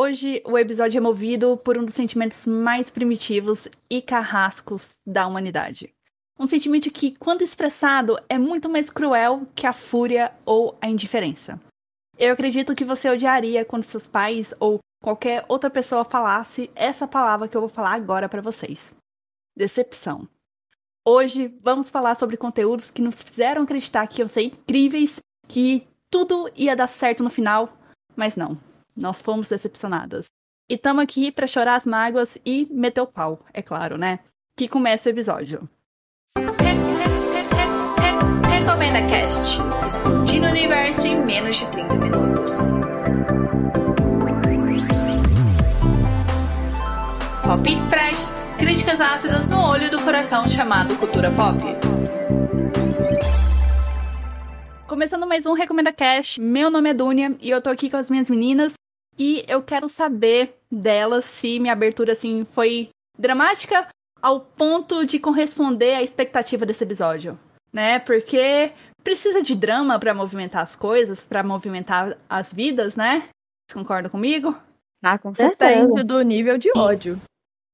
Hoje o episódio é movido por um dos sentimentos mais primitivos e carrascos da humanidade. Um sentimento que, quando expressado, é muito mais cruel que a fúria ou a indiferença. Eu acredito que você odiaria quando seus pais ou qualquer outra pessoa falasse essa palavra que eu vou falar agora para vocês: decepção. Hoje vamos falar sobre conteúdos que nos fizeram acreditar que iam ser incríveis, que tudo ia dar certo no final, mas não. Nós fomos decepcionadas. E estamos aqui para chorar as mágoas e meter o pau, é claro, né? Que começa o episódio. Recomenda Cast, explodindo o universo em menos de 30 minutos. Palpites freshes, críticas ácidas no olho do furacão chamado cultura pop. Começando mais um Recomenda Cast, meu nome é Dunia e eu tô aqui com as minhas meninas e eu quero saber delas se minha abertura assim foi dramática ao ponto de corresponder à expectativa desse episódio, né? Porque precisa de drama para movimentar as coisas, para movimentar as vidas, né? Vocês concordam comigo? Ah, com certeza. Depende do nível de ódio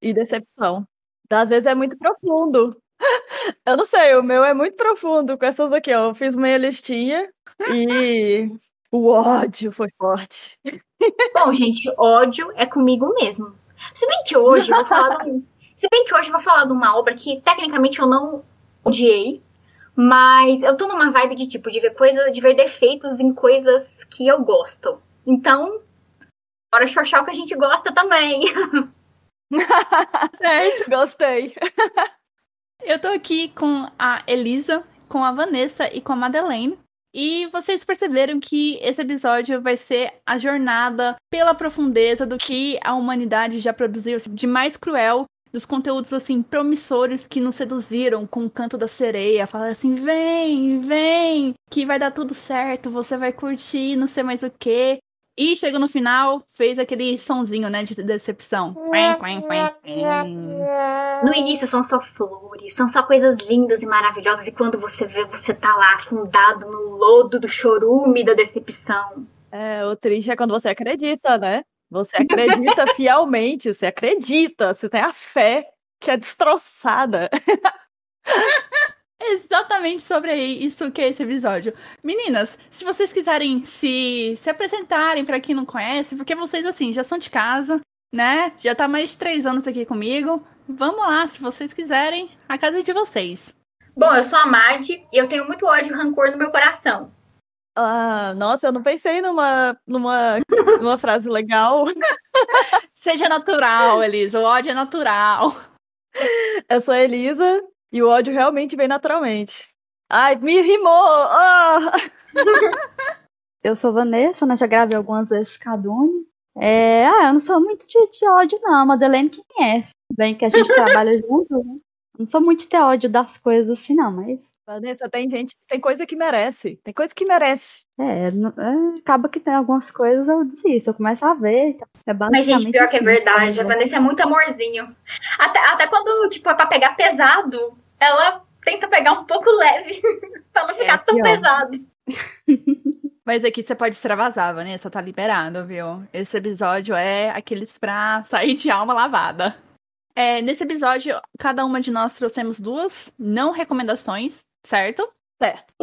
e decepção. Às vezes é muito profundo. Eu não sei, o meu é muito profundo com essas aqui, ó. Eu fiz meia listinha e o ódio foi forte. Bom, gente, ódio é comigo mesmo. Se bem que hoje eu vou falar de um, Se bem que hoje eu vou falar de uma obra que tecnicamente eu não odiei, mas eu tô numa vibe de tipo de ver coisas, de ver defeitos em coisas que eu gosto. Então, bora xoxar o que a gente gosta também. certo, gostei. Eu tô aqui com a Elisa, com a Vanessa e com a Madeleine. E vocês perceberam que esse episódio vai ser a jornada pela profundeza do que a humanidade já produziu assim, de mais cruel, dos conteúdos assim promissores que nos seduziram com o canto da sereia, falar assim: "Vem, vem, que vai dar tudo certo, você vai curtir, não sei mais o quê". E chegou no final, fez aquele sonzinho, né, de decepção. No início são só flores, são só coisas lindas e maravilhosas, e quando você vê, você tá lá afundado no lodo do chorume da decepção. É, o triste é quando você acredita, né? Você acredita fielmente, você acredita, você tem a fé que é destroçada. Exatamente sobre isso que é esse episódio. Meninas, se vocês quiserem se, se apresentarem para quem não conhece, porque vocês, assim, já são de casa, né? Já tá mais de três anos aqui comigo. Vamos lá, se vocês quiserem, a casa é de vocês. Bom, eu sou a Mad e eu tenho muito ódio e rancor no meu coração. Ah, nossa, eu não pensei numa, numa, numa frase legal. Seja natural, Elisa. O ódio é natural. Eu sou a Elisa e o ódio realmente vem naturalmente. Ai, me rimou! Oh! eu sou Vanessa, né? Já gravei algumas vezes Cadune. É, ah, eu não sou muito de, de ódio, não. A Madeleine que conhece. Bem que a gente trabalha junto, né? Não sou muito de ter ódio das coisas assim, não, mas. Vanessa, tem gente, tem coisa que merece. Tem coisa que merece. É, é acaba que tem algumas coisas, eu desisto, eu começo a ver. Então, é mas, gente, pior assim, que é assim, verdade, a Vanessa é muito amorzinho. Até, até quando, tipo, é pra pegar pesado, ela tenta pegar um pouco leve, pra não ficar é, tão pesado. Mas aqui você pode extravasar, Vanessa, tá liberado, viu? Esse episódio é aqueles pra sair de alma lavada. É, nesse episódio, cada uma de nós trouxemos duas não recomendações, certo? Certo.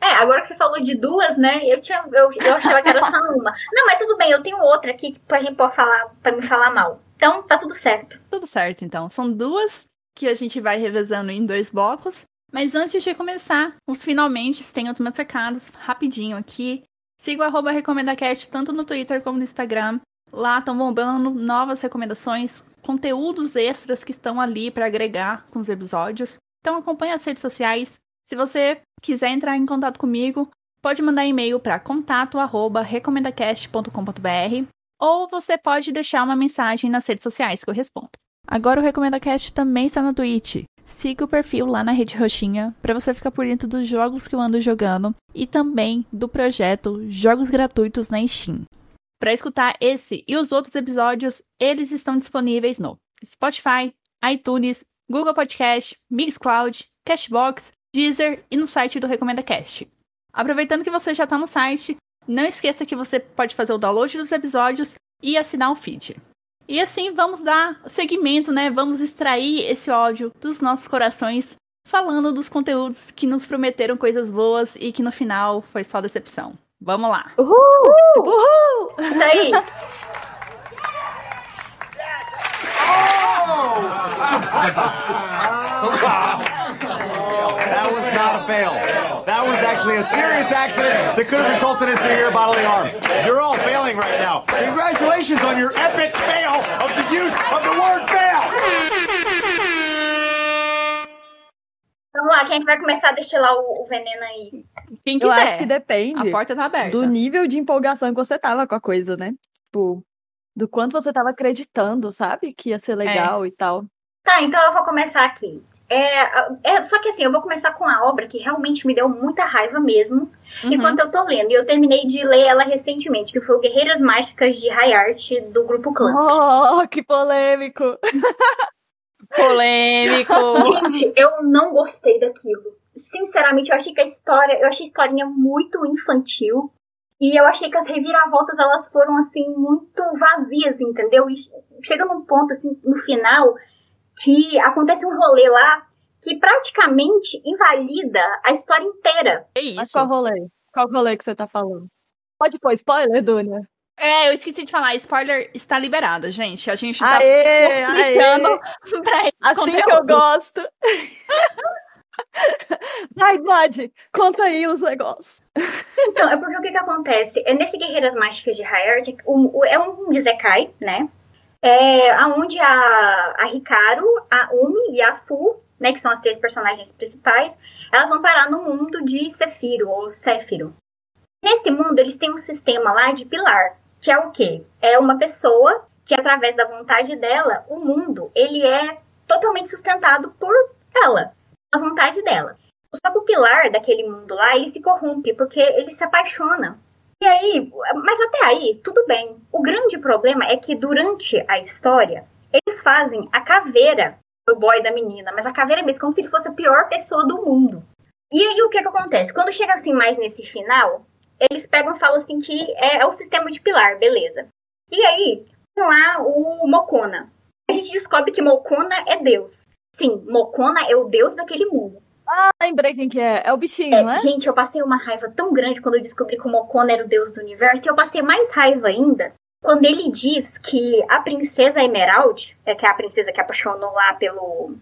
É, agora que você falou de duas, né? Eu, tinha, eu, eu achava que era só uma. Não, mas tudo bem, eu tenho outra aqui que a gente pode falar pra me falar mal. Então, tá tudo certo. Tudo certo, então. São duas que a gente vai revezando em dois blocos. Mas antes de começar, os finalmente tem os meus recados rapidinho aqui. Siga o arroba RecomendaCast tanto no Twitter como no Instagram. Lá estão bombando novas recomendações, conteúdos extras que estão ali para agregar com os episódios. Então acompanhe as redes sociais. Se você quiser entrar em contato comigo, pode mandar e-mail para contato@recomendacast.com.br ou você pode deixar uma mensagem nas redes sociais que eu respondo. Agora o Recomenda Cast também está na Twitch. Siga o perfil lá na Rede Roxinha para você ficar por dentro dos jogos que eu ando jogando e também do projeto Jogos Gratuitos na Steam. Para escutar esse e os outros episódios, eles estão disponíveis no Spotify, iTunes, Google Podcast, Mixcloud, Cashbox, Deezer e no site do Recomenda Cast. Aproveitando que você já está no site, não esqueça que você pode fazer o download dos episódios e assinar o feed. E assim vamos dar seguimento, né? Vamos extrair esse ódio dos nossos corações, falando dos conteúdos que nos prometeram coisas boas e que no final foi só decepção. Vamos lá. Uhul! Uhul! Isso aí. That was not a fail. That was actually a serious accident that could have resulted in severe bodily harm. You're all failing right now. Congratulations on your epic fail of the use of the word fail. Vamos lá, quem é que vai começar a destilar o, o veneno aí? Quem Eu quiser. acho que depende A porta tá aberta. do nível de empolgação que você tava com a coisa, né? Tipo, do quanto você tava acreditando, sabe? Que ia ser legal e tal. Tá, então eu vou começar aqui. É, é, só que assim, eu vou começar com a obra que realmente me deu muita raiva mesmo, Uhum. enquanto eu tô lendo. E eu terminei de ler ela recentemente, que foi o Guerreiras Mágicas de High Art do Grupo Clã. Oh, que polêmico! Polêmico. Gente, eu não gostei daquilo. Sinceramente, eu achei que a história, eu achei a historinha muito infantil. E eu achei que as reviravoltas, elas foram, assim, muito vazias, entendeu? E chega num ponto, assim, no final, que acontece um rolê lá que praticamente invalida a história inteira. É Mas isso. qual rolê? Qual rolê que você tá falando? Pode pôr spoiler, Dunia? É, eu esqueci de falar, spoiler está liberado, gente. A gente tá Aê, explicando aê! pra Assim que eu conteúdo. gosto! Vai, Bud, conta aí os negócios. Então, é porque o que que acontece? É nesse Guerreiras Mágicas de Hayard, o, é um Isekai, né? É onde a, a Hikaru, a Umi e a Fu, né, que são as três personagens principais, elas vão parar no mundo de Sefiro, ou Séfiro. Nesse mundo, eles têm um sistema lá de pilar, que é o quê? É uma pessoa que, através da vontade dela, o mundo, ele é totalmente sustentado por ela, a vontade dela. Só que o pilar daquele mundo lá, ele se corrompe, porque ele se apaixona. E aí, mas até aí, tudo bem. O grande problema é que durante a história, eles fazem a caveira do boy da menina, mas a caveira mesmo, como se ele fosse a pior pessoa do mundo. E aí, o que que acontece? Quando chega assim mais nesse final, eles pegam e falam assim que é, é o sistema de pilar, beleza. E aí, lá o Mokona. A gente descobre que Mokona é Deus. Sim, Mokona é o Deus daquele mundo. Ah, lembrei quem que é. É o bichinho, É, não é? Gente, eu passei uma raiva tão grande quando eu descobri que o Mokona era o deus do universo, e eu passei mais raiva ainda quando ele diz que a princesa Emerald, é que é a princesa que apaixonou lá pelo,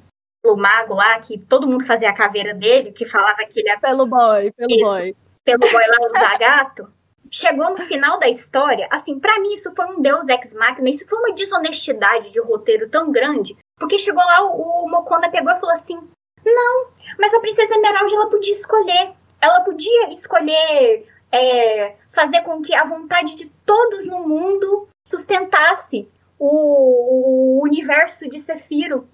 pelo mago lá, que todo mundo fazia a caveira dele, que falava que ele era Pelo boy, pelo Isso. boy. pelo boy lá, o Zagato, chegou no final da história, assim, pra mim isso foi um deus ex machina, isso foi uma desonestidade de roteiro tão grande, porque chegou lá, o, o Mokona pegou e falou assim, não, mas a princesa Emerald, ela podia escolher, ela podia escolher é, fazer com que a vontade de todos no mundo sustentasse o, o universo de Sefiro.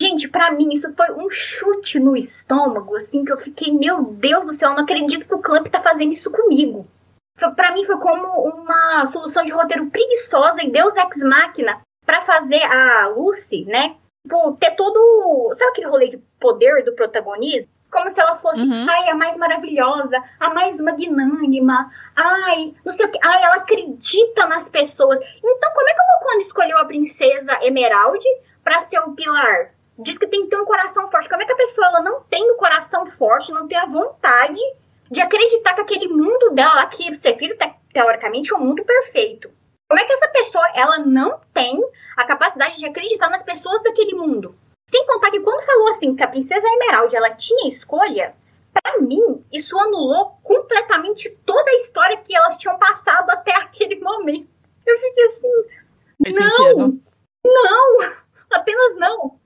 Gente, pra mim isso foi um chute no estômago, assim, que eu fiquei, meu Deus do céu, eu não acredito que o Clamp tá fazendo isso comigo. Pra mim foi como uma solução de roteiro preguiçosa e Deus Ex Machina pra fazer a Lucy, né? Tipo, ter todo. Sabe aquele rolê de poder do protagonismo? Como se ela fosse, Uhum. ai, a mais maravilhosa, a mais magnânima, ai, não sei o que, ai, ela acredita nas pessoas. Então, como é que o Mokona escolheu a princesa Emerald pra ser o pilar? Diz que tem que ter um coração forte. Como é que a pessoa ela não tem o coração forte, não tem a vontade de acreditar que aquele mundo dela, lá, que Sefiro, te- teoricamente, é um mundo perfeito? Como é que essa pessoa ela não tem a capacidade de acreditar nas pessoas daquele mundo? Sem contar que quando falou assim que a princesa Emerald ela tinha escolha, pra mim isso anulou completamente toda a história que elas tinham passado até aquele momento. Eu fiquei assim, Faz não, sentido. não, apenas não.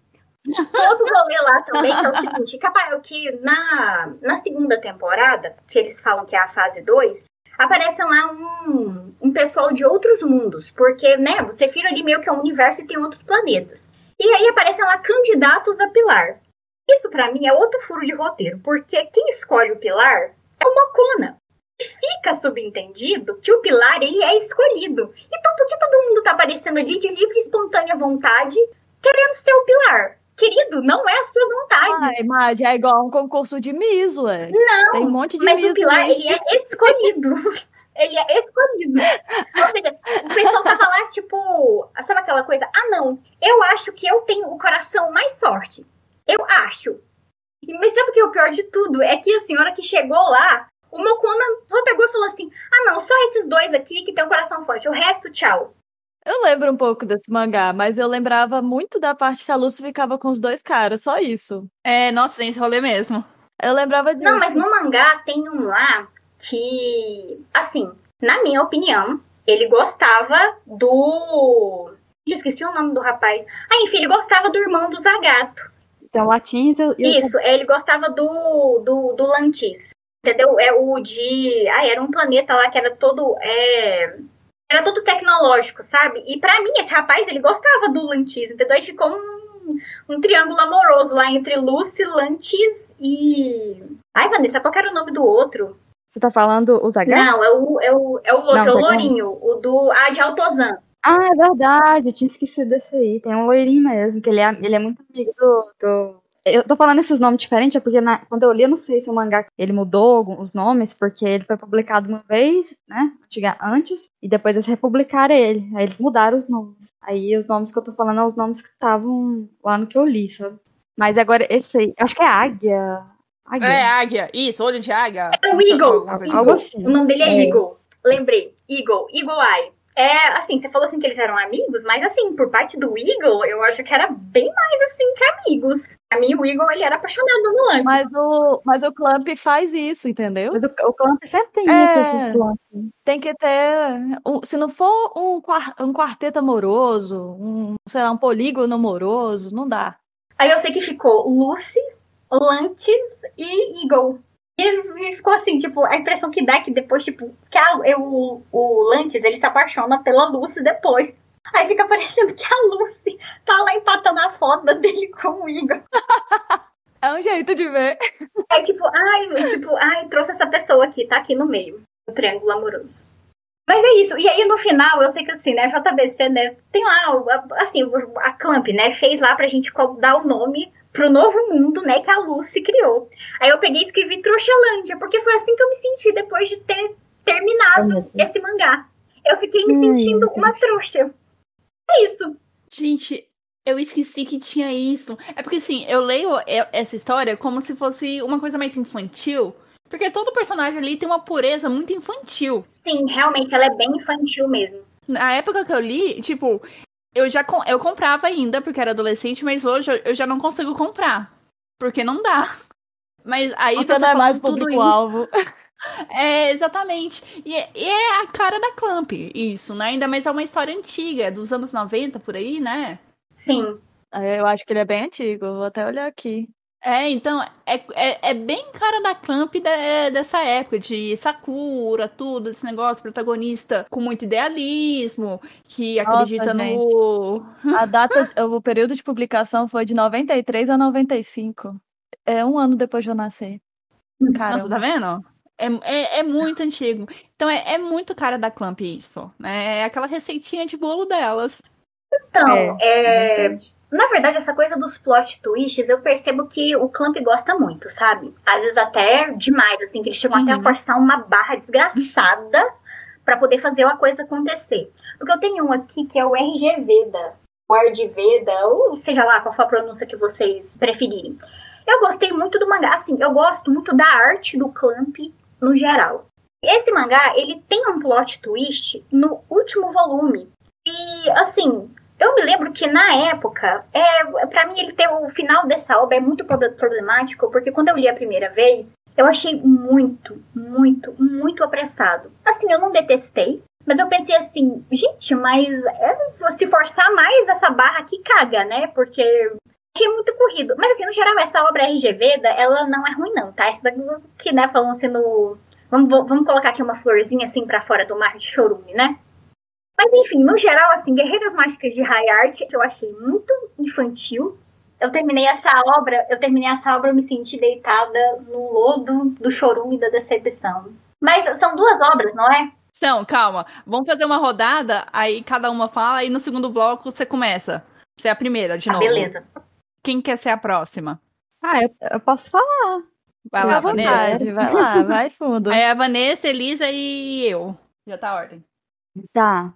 Todo rolê lá também que é o seguinte, capaz que na, na segunda temporada, que eles falam que é a fase 2, aparecem lá um, um pessoal de outros mundos, porque, né, você vira ali meio que é um universo e tem outros planetas. E aí aparecem lá candidatos a Pilar. Isso pra mim é outro furo de roteiro, porque quem escolhe o Pilar é o Mokona. E fica subentendido que o Pilar ele é escolhido. Então por que todo mundo tá aparecendo ali de livre e espontânea vontade querendo ser o Pilar? Querido, não é a sua vontade. Ai, Madi, é igual um concurso de Miss, ué. não, Tem um monte de mas Miss o Pilar ele é escolhido. Ele é escolhido. Ou seja, o pessoal tava lá, tipo, sabe aquela coisa? Ah, não, eu acho que eu tenho o coração mais forte. Eu acho. E- Mas sabe o que é o pior de tudo? É que a senhora que chegou lá, o Mokona só pegou e falou assim: ah, não, só esses dois aqui que tem o coração forte. O resto, tchau. Eu lembro um pouco desse mangá, mas eu lembrava muito da parte que a Lucy ficava com os dois caras, só isso. É, nossa, tem esse rolê mesmo. Eu lembrava disso. Não, mas no mangá tem um lá que, assim, na minha opinião, ele gostava do. Eu esqueci o nome do rapaz. Ah, enfim, ele gostava do irmão do Zagato. Então, latins e o- e o Isso, ele gostava do, do, do Lantis. Entendeu? É o de. Ah, era um planeta lá que era todo. É... Era todo tecnológico, sabe? E pra mim, esse rapaz, ele gostava do Lantis, entendeu? Aí ficou um, um triângulo amoroso lá entre Lucy, Lantis e. Ai, Vanessa, qual era o nome do outro? Você tá falando o Zagat? Não, é o, é o, é o outro, Não, é o. Lourinho, o do. Ah, de Altozan. Ah, é verdade, eu tinha esquecido desse aí. Tem um loirinho mesmo, que ele é, ele é muito amigo do, do- Eu tô falando esses nomes diferentes, é porque na- quando eu li, eu não sei se o mangá ele mudou os nomes, porque ele foi publicado uma vez, né? Antes, e depois eles republicaram ele. Aí eles mudaram os nomes. Aí os nomes que eu tô falando são os nomes que estavam lá no que eu li, sabe? Mas agora esse aí, acho que é Águia. Águia. É, águia. Isso, olho de águia. É o Eagle. Algo assim. O nome dele é, É. Eagle. Lembrei. Eagle. Eagle Eye. É, assim, você falou assim que eles eram amigos, mas assim, por parte do Eagle, eu acho que era bem mais assim que amigos. A mim, o Eagle, ele era apaixonado no Lance. Mas o, mas o Clamp faz isso, entendeu? Mas o, o Clamp sempre tem É. isso, esses. Tem que ter. um- se não for um, um quarteto amoroso, um, sei lá, um polígono amoroso, não dá. Aí eu sei que ficou Lucy, Lantis e Eagle. E ficou assim, tipo, a impressão que dá é que depois, tipo, que a, eu, o, o Lantis, ele se apaixona pela Lucy depois. Aí fica parecendo que a Lucy tá lá empatando a foda dele com o Eagle. É um jeito de ver. Aí, tipo, ai, tipo, ai, trouxe essa pessoa aqui, tá aqui no meio, do triângulo amoroso. Mas é isso. E aí, no final, eu sei que assim, né, JBC, né, tem lá, assim, a Clamp, né, fez lá pra gente dar o nome pro novo mundo, né, que a Lucy criou. Aí eu peguei e escrevi Trouxelândia, porque foi assim que eu me senti depois de ter terminado esse mangá. Eu fiquei me Ai, sentindo uma trouxa. É isso. Gente, eu esqueci que tinha isso. É porque, assim, eu leio essa história como se fosse uma coisa mais infantil. Porque todo personagem ali tem uma pureza muito infantil. Sim, realmente, ela é bem infantil mesmo. Na época que eu li, tipo, eu já com- eu comprava ainda, porque era adolescente, mas hoje eu, já não consigo comprar. Porque não dá. Mas aí Você não é mais público-alvo. É, exatamente. E é, e é a cara da Clamp, isso, né? Ainda mais é uma história antiga, é dos anos 90, por aí, né? Sim. É, Eu acho que ele é bem antigo, vou até olhar aqui. É, então, é, é, é bem cara da Clamp de- dessa época, de Sakura, tudo, esse negócio, protagonista com muito idealismo, que Nossa, acredita no. A data, o período de publicação foi de 93 a 95. É um ano depois de eu nascer. Nossa, Caramba. tá vendo? É, é, é muito antigo. Então é, é muito cara da Clamp isso, né? É aquela receitinha de bolo delas. Então, É, é, na verdade, essa coisa dos plot twists, eu percebo que o Clamp gosta muito, sabe? Às vezes até demais, assim, que eles chegam até a Uhum. forçar uma barra desgraçada pra poder fazer uma coisa acontecer. Porque eu tenho um aqui que é o RG Veda, o RG Veda, ou seja lá qual for a pronúncia que vocês preferirem. Eu gostei muito do mangá, assim, eu gosto muito da arte do Clamp no geral. Esse mangá, ele tem um plot twist no último volume. E, assim, eu me lembro que na época, é, para mim ele ter o final dessa obra é muito prob- problemático, porque quando eu li a primeira vez, eu achei muito, muito, muito apressado. Assim, eu não detestei, mas eu pensei assim, gente, mas é, se forçar mais essa barra aqui caga, né? Porque achei muito corrido. Mas assim, no geral, essa obra RGV, ela não é ruim não, tá? Essa daqui, que, né, falando assim no... Vamos, vamos colocar aqui uma florzinha assim pra fora do mar de chorume, né? Mas enfim, no geral, assim, Guerreiras Mágicas de High Art, eu achei muito infantil. Eu terminei essa obra, eu terminei essa obra, eu me senti deitada no lodo do chorume da decepção. Mas são duas obras, não é? Então, calma. Vamos fazer uma rodada, aí cada uma fala, e no segundo bloco você começa. Você é a primeira, de Ah, novo. beleza. Quem quer ser a próxima? Ah, eu, eu posso falar. Vai lá, Vanessa. vai lá, vai fundo. Aí é a Vanessa, Elisa e eu. Já tá a ordem. Tá.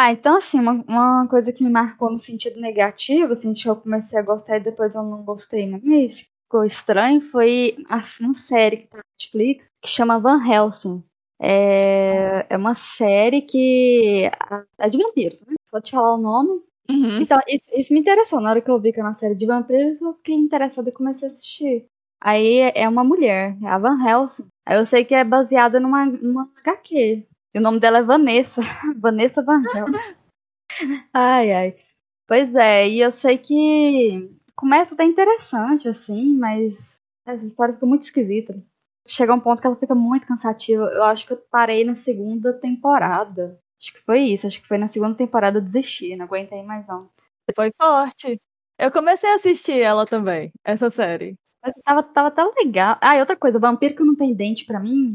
Ah, então assim, uma, uma coisa que me marcou no sentido negativo, assim, que eu comecei a gostar e depois eu não gostei mais, ficou estranho, foi assim, uma série que tá na Netflix que chama Van Helsing. É, é uma série que é de vampiros, né? Só te falar o nome. Uhum. Então, isso, isso me interessou. Na hora que eu vi que era uma série de vampiros, eu fiquei interessada e comecei a assistir. Aí é uma mulher, é a Van Helsing. Aí eu sei que é baseada numa, numa HQ. E o nome dela é Vanessa. Vanessa Van ai, ai. Pois é, e eu sei que começa até interessante, assim, mas essa história fica muito esquisita. Chega um ponto que ela fica muito cansativa. Eu acho que eu parei na segunda temporada. Acho que foi isso. Acho que foi na segunda temporada eu desisti. Não aguentei mais, não. Foi forte. Eu comecei a assistir ela também, essa série. Mas tava, tava tão legal. Ah, e outra coisa, vampiro que não tem dente pra mim.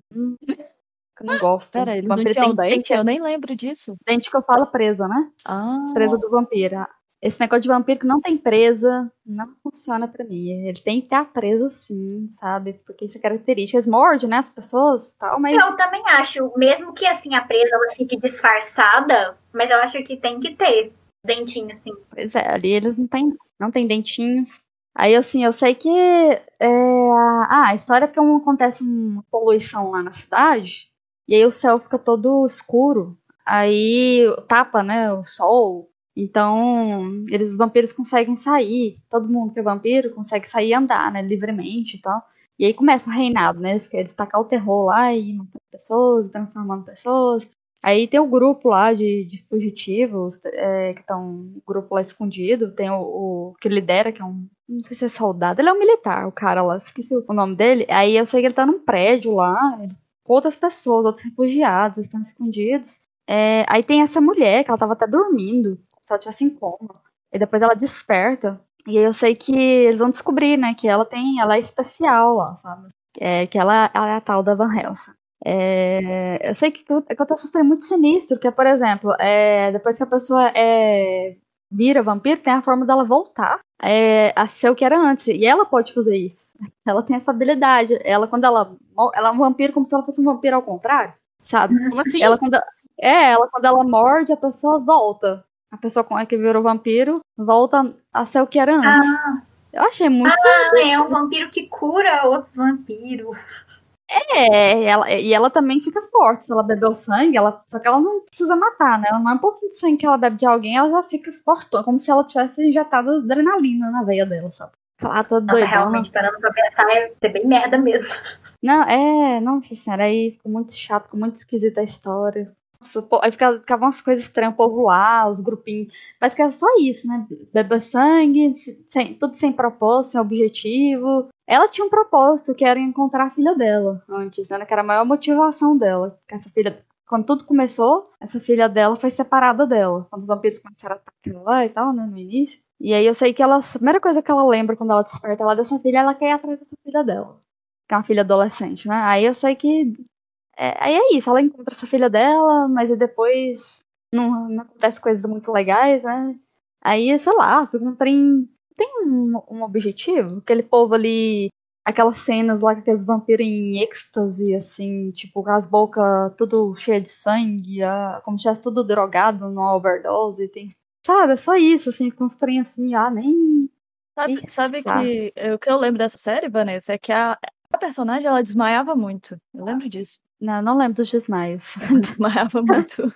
Eu não gosto. Pera, ele não vampiro tinha um tem dente? Eu nem lembro disso. Dente que eu falo presa, né? Ah, Presa do vampiro. Esse negócio de vampiro que não tem presa não funciona pra mim. Ele tem que ter a presa sim, sabe? Porque isso é característica. Eles mordem, né, as pessoas tal, mas. Eu também acho, mesmo que assim a presa ela fique disfarçada, mas eu acho que tem que ter dentinho assim. Pois é, ali eles não têm, não tem dentinhos. Aí, assim, eu sei que. É, ah, a história é que acontece uma poluição lá na cidade, e aí o céu fica todo escuro. Aí tapa, né, o sol. Então, eles, os vampiros conseguem sair. Todo mundo que é vampiro consegue sair e andar, né, livremente e tal. E aí começa o reinado, né? Eles querem destacar o terror lá e matando pessoas, transformando pessoas. Aí tem o grupo lá de, de fugitivos, é, que estão um grupo lá escondido. Tem o, o, que lidera, que é um. Não sei se é soldado. Ele é um militar, o cara lá, esqueci o nome dele. Aí eu sei que ele tá num prédio lá, com outras pessoas, outros refugiados, estão escondidos. É, aí tem essa mulher, que ela tava até dormindo, se ela tivesse em coma. E depois ela desperta. E aí eu sei que eles vão descobrir, né, que ela tem. Ela é especial lá, sabe? É, que ela, ela é a tal da Van Helsing. É, eu sei que acontece é muito sinistro, que é, por exemplo, é, depois que a pessoa é, vira vampiro, tem a forma dela voltar é, a ser o que era antes. E ela pode fazer isso. Ela tem essa habilidade. Ela, quando ela. Ela é um vampiro como se ela fosse um vampiro ao contrário, sabe? Como assim? Ela, quando, é, ela, quando ela morde, a pessoa volta. A pessoa com a que virou vampiro volta a ser o que era antes. Ah, Eu achei muito. ah, é um vampiro que cura outros vampiros. É, ela, e ela também fica forte. Se ela bebeu sangue, ela, só que ela não precisa matar, né? Ela não é um pouquinho de sangue que ela bebe de alguém, ela já fica forte, como se ela tivesse injetado adrenalina na veia dela, sabe? Ela toda Nossa, doida. realmente, parando pra pensar, é ser bem merda mesmo. Não, é, nossa senhora, aí ficou muito chato, ficou muito esquisita a história. Aí ficava, ficavam umas coisas estranhas, o povo lá, os grupinhos. Parece que era só isso, né? Beber sangue, sem, tudo sem propósito, sem objetivo. Ela tinha um propósito, que era encontrar a filha dela antes, né? Que era a maior motivação dela. Essa filha, quando tudo começou, essa filha dela foi separada dela. Quando os vampiros começaram a atacar lá e tal, né? No início. E aí eu sei que ela, a primeira coisa que ela lembra quando ela desperta lá dessa filha, ela quer ir atrás dessa filha dela. Que é uma filha adolescente, né? Aí eu sei que. É, aí é isso, ela encontra essa filha dela, mas aí depois não, não acontece coisas muito legais, né? Aí, sei lá, fica um trem tem um, um, objetivo? Aquele povo ali, aquelas cenas lá com aqueles vampiros em êxtase, assim, tipo, as bocas tudo cheia de sangue, como se tivesse tudo drogado numa overdose. Tem, sabe, é só isso, assim, com uns trem assim, ah, nem. Sabe, sabe que o que eu lembro dessa série, Vanessa, é que a, a personagem ela desmaiava muito. Eu lembro disso. Não, não lembro dos desmaios. Desmaiava muito.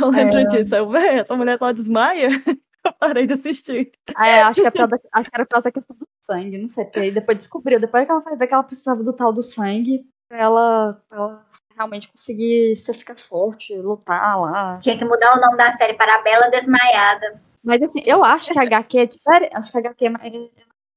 Eu lembro É. disso. Eu, essa mulher só desmaia. Eu parei de assistir. Ah, é, acho que, é da- acho que era por causa da questão do sangue, não sei, porque aí depois descobriu, depois que ela foi ver que ela precisava do tal do sangue, pra ela, pra ela realmente conseguir se ficar forte, lutar lá. Tinha que mudar o nome da série para a Bela Desmaiada. Mas assim, eu acho que a HQ é diferente, acho que a HQ é mais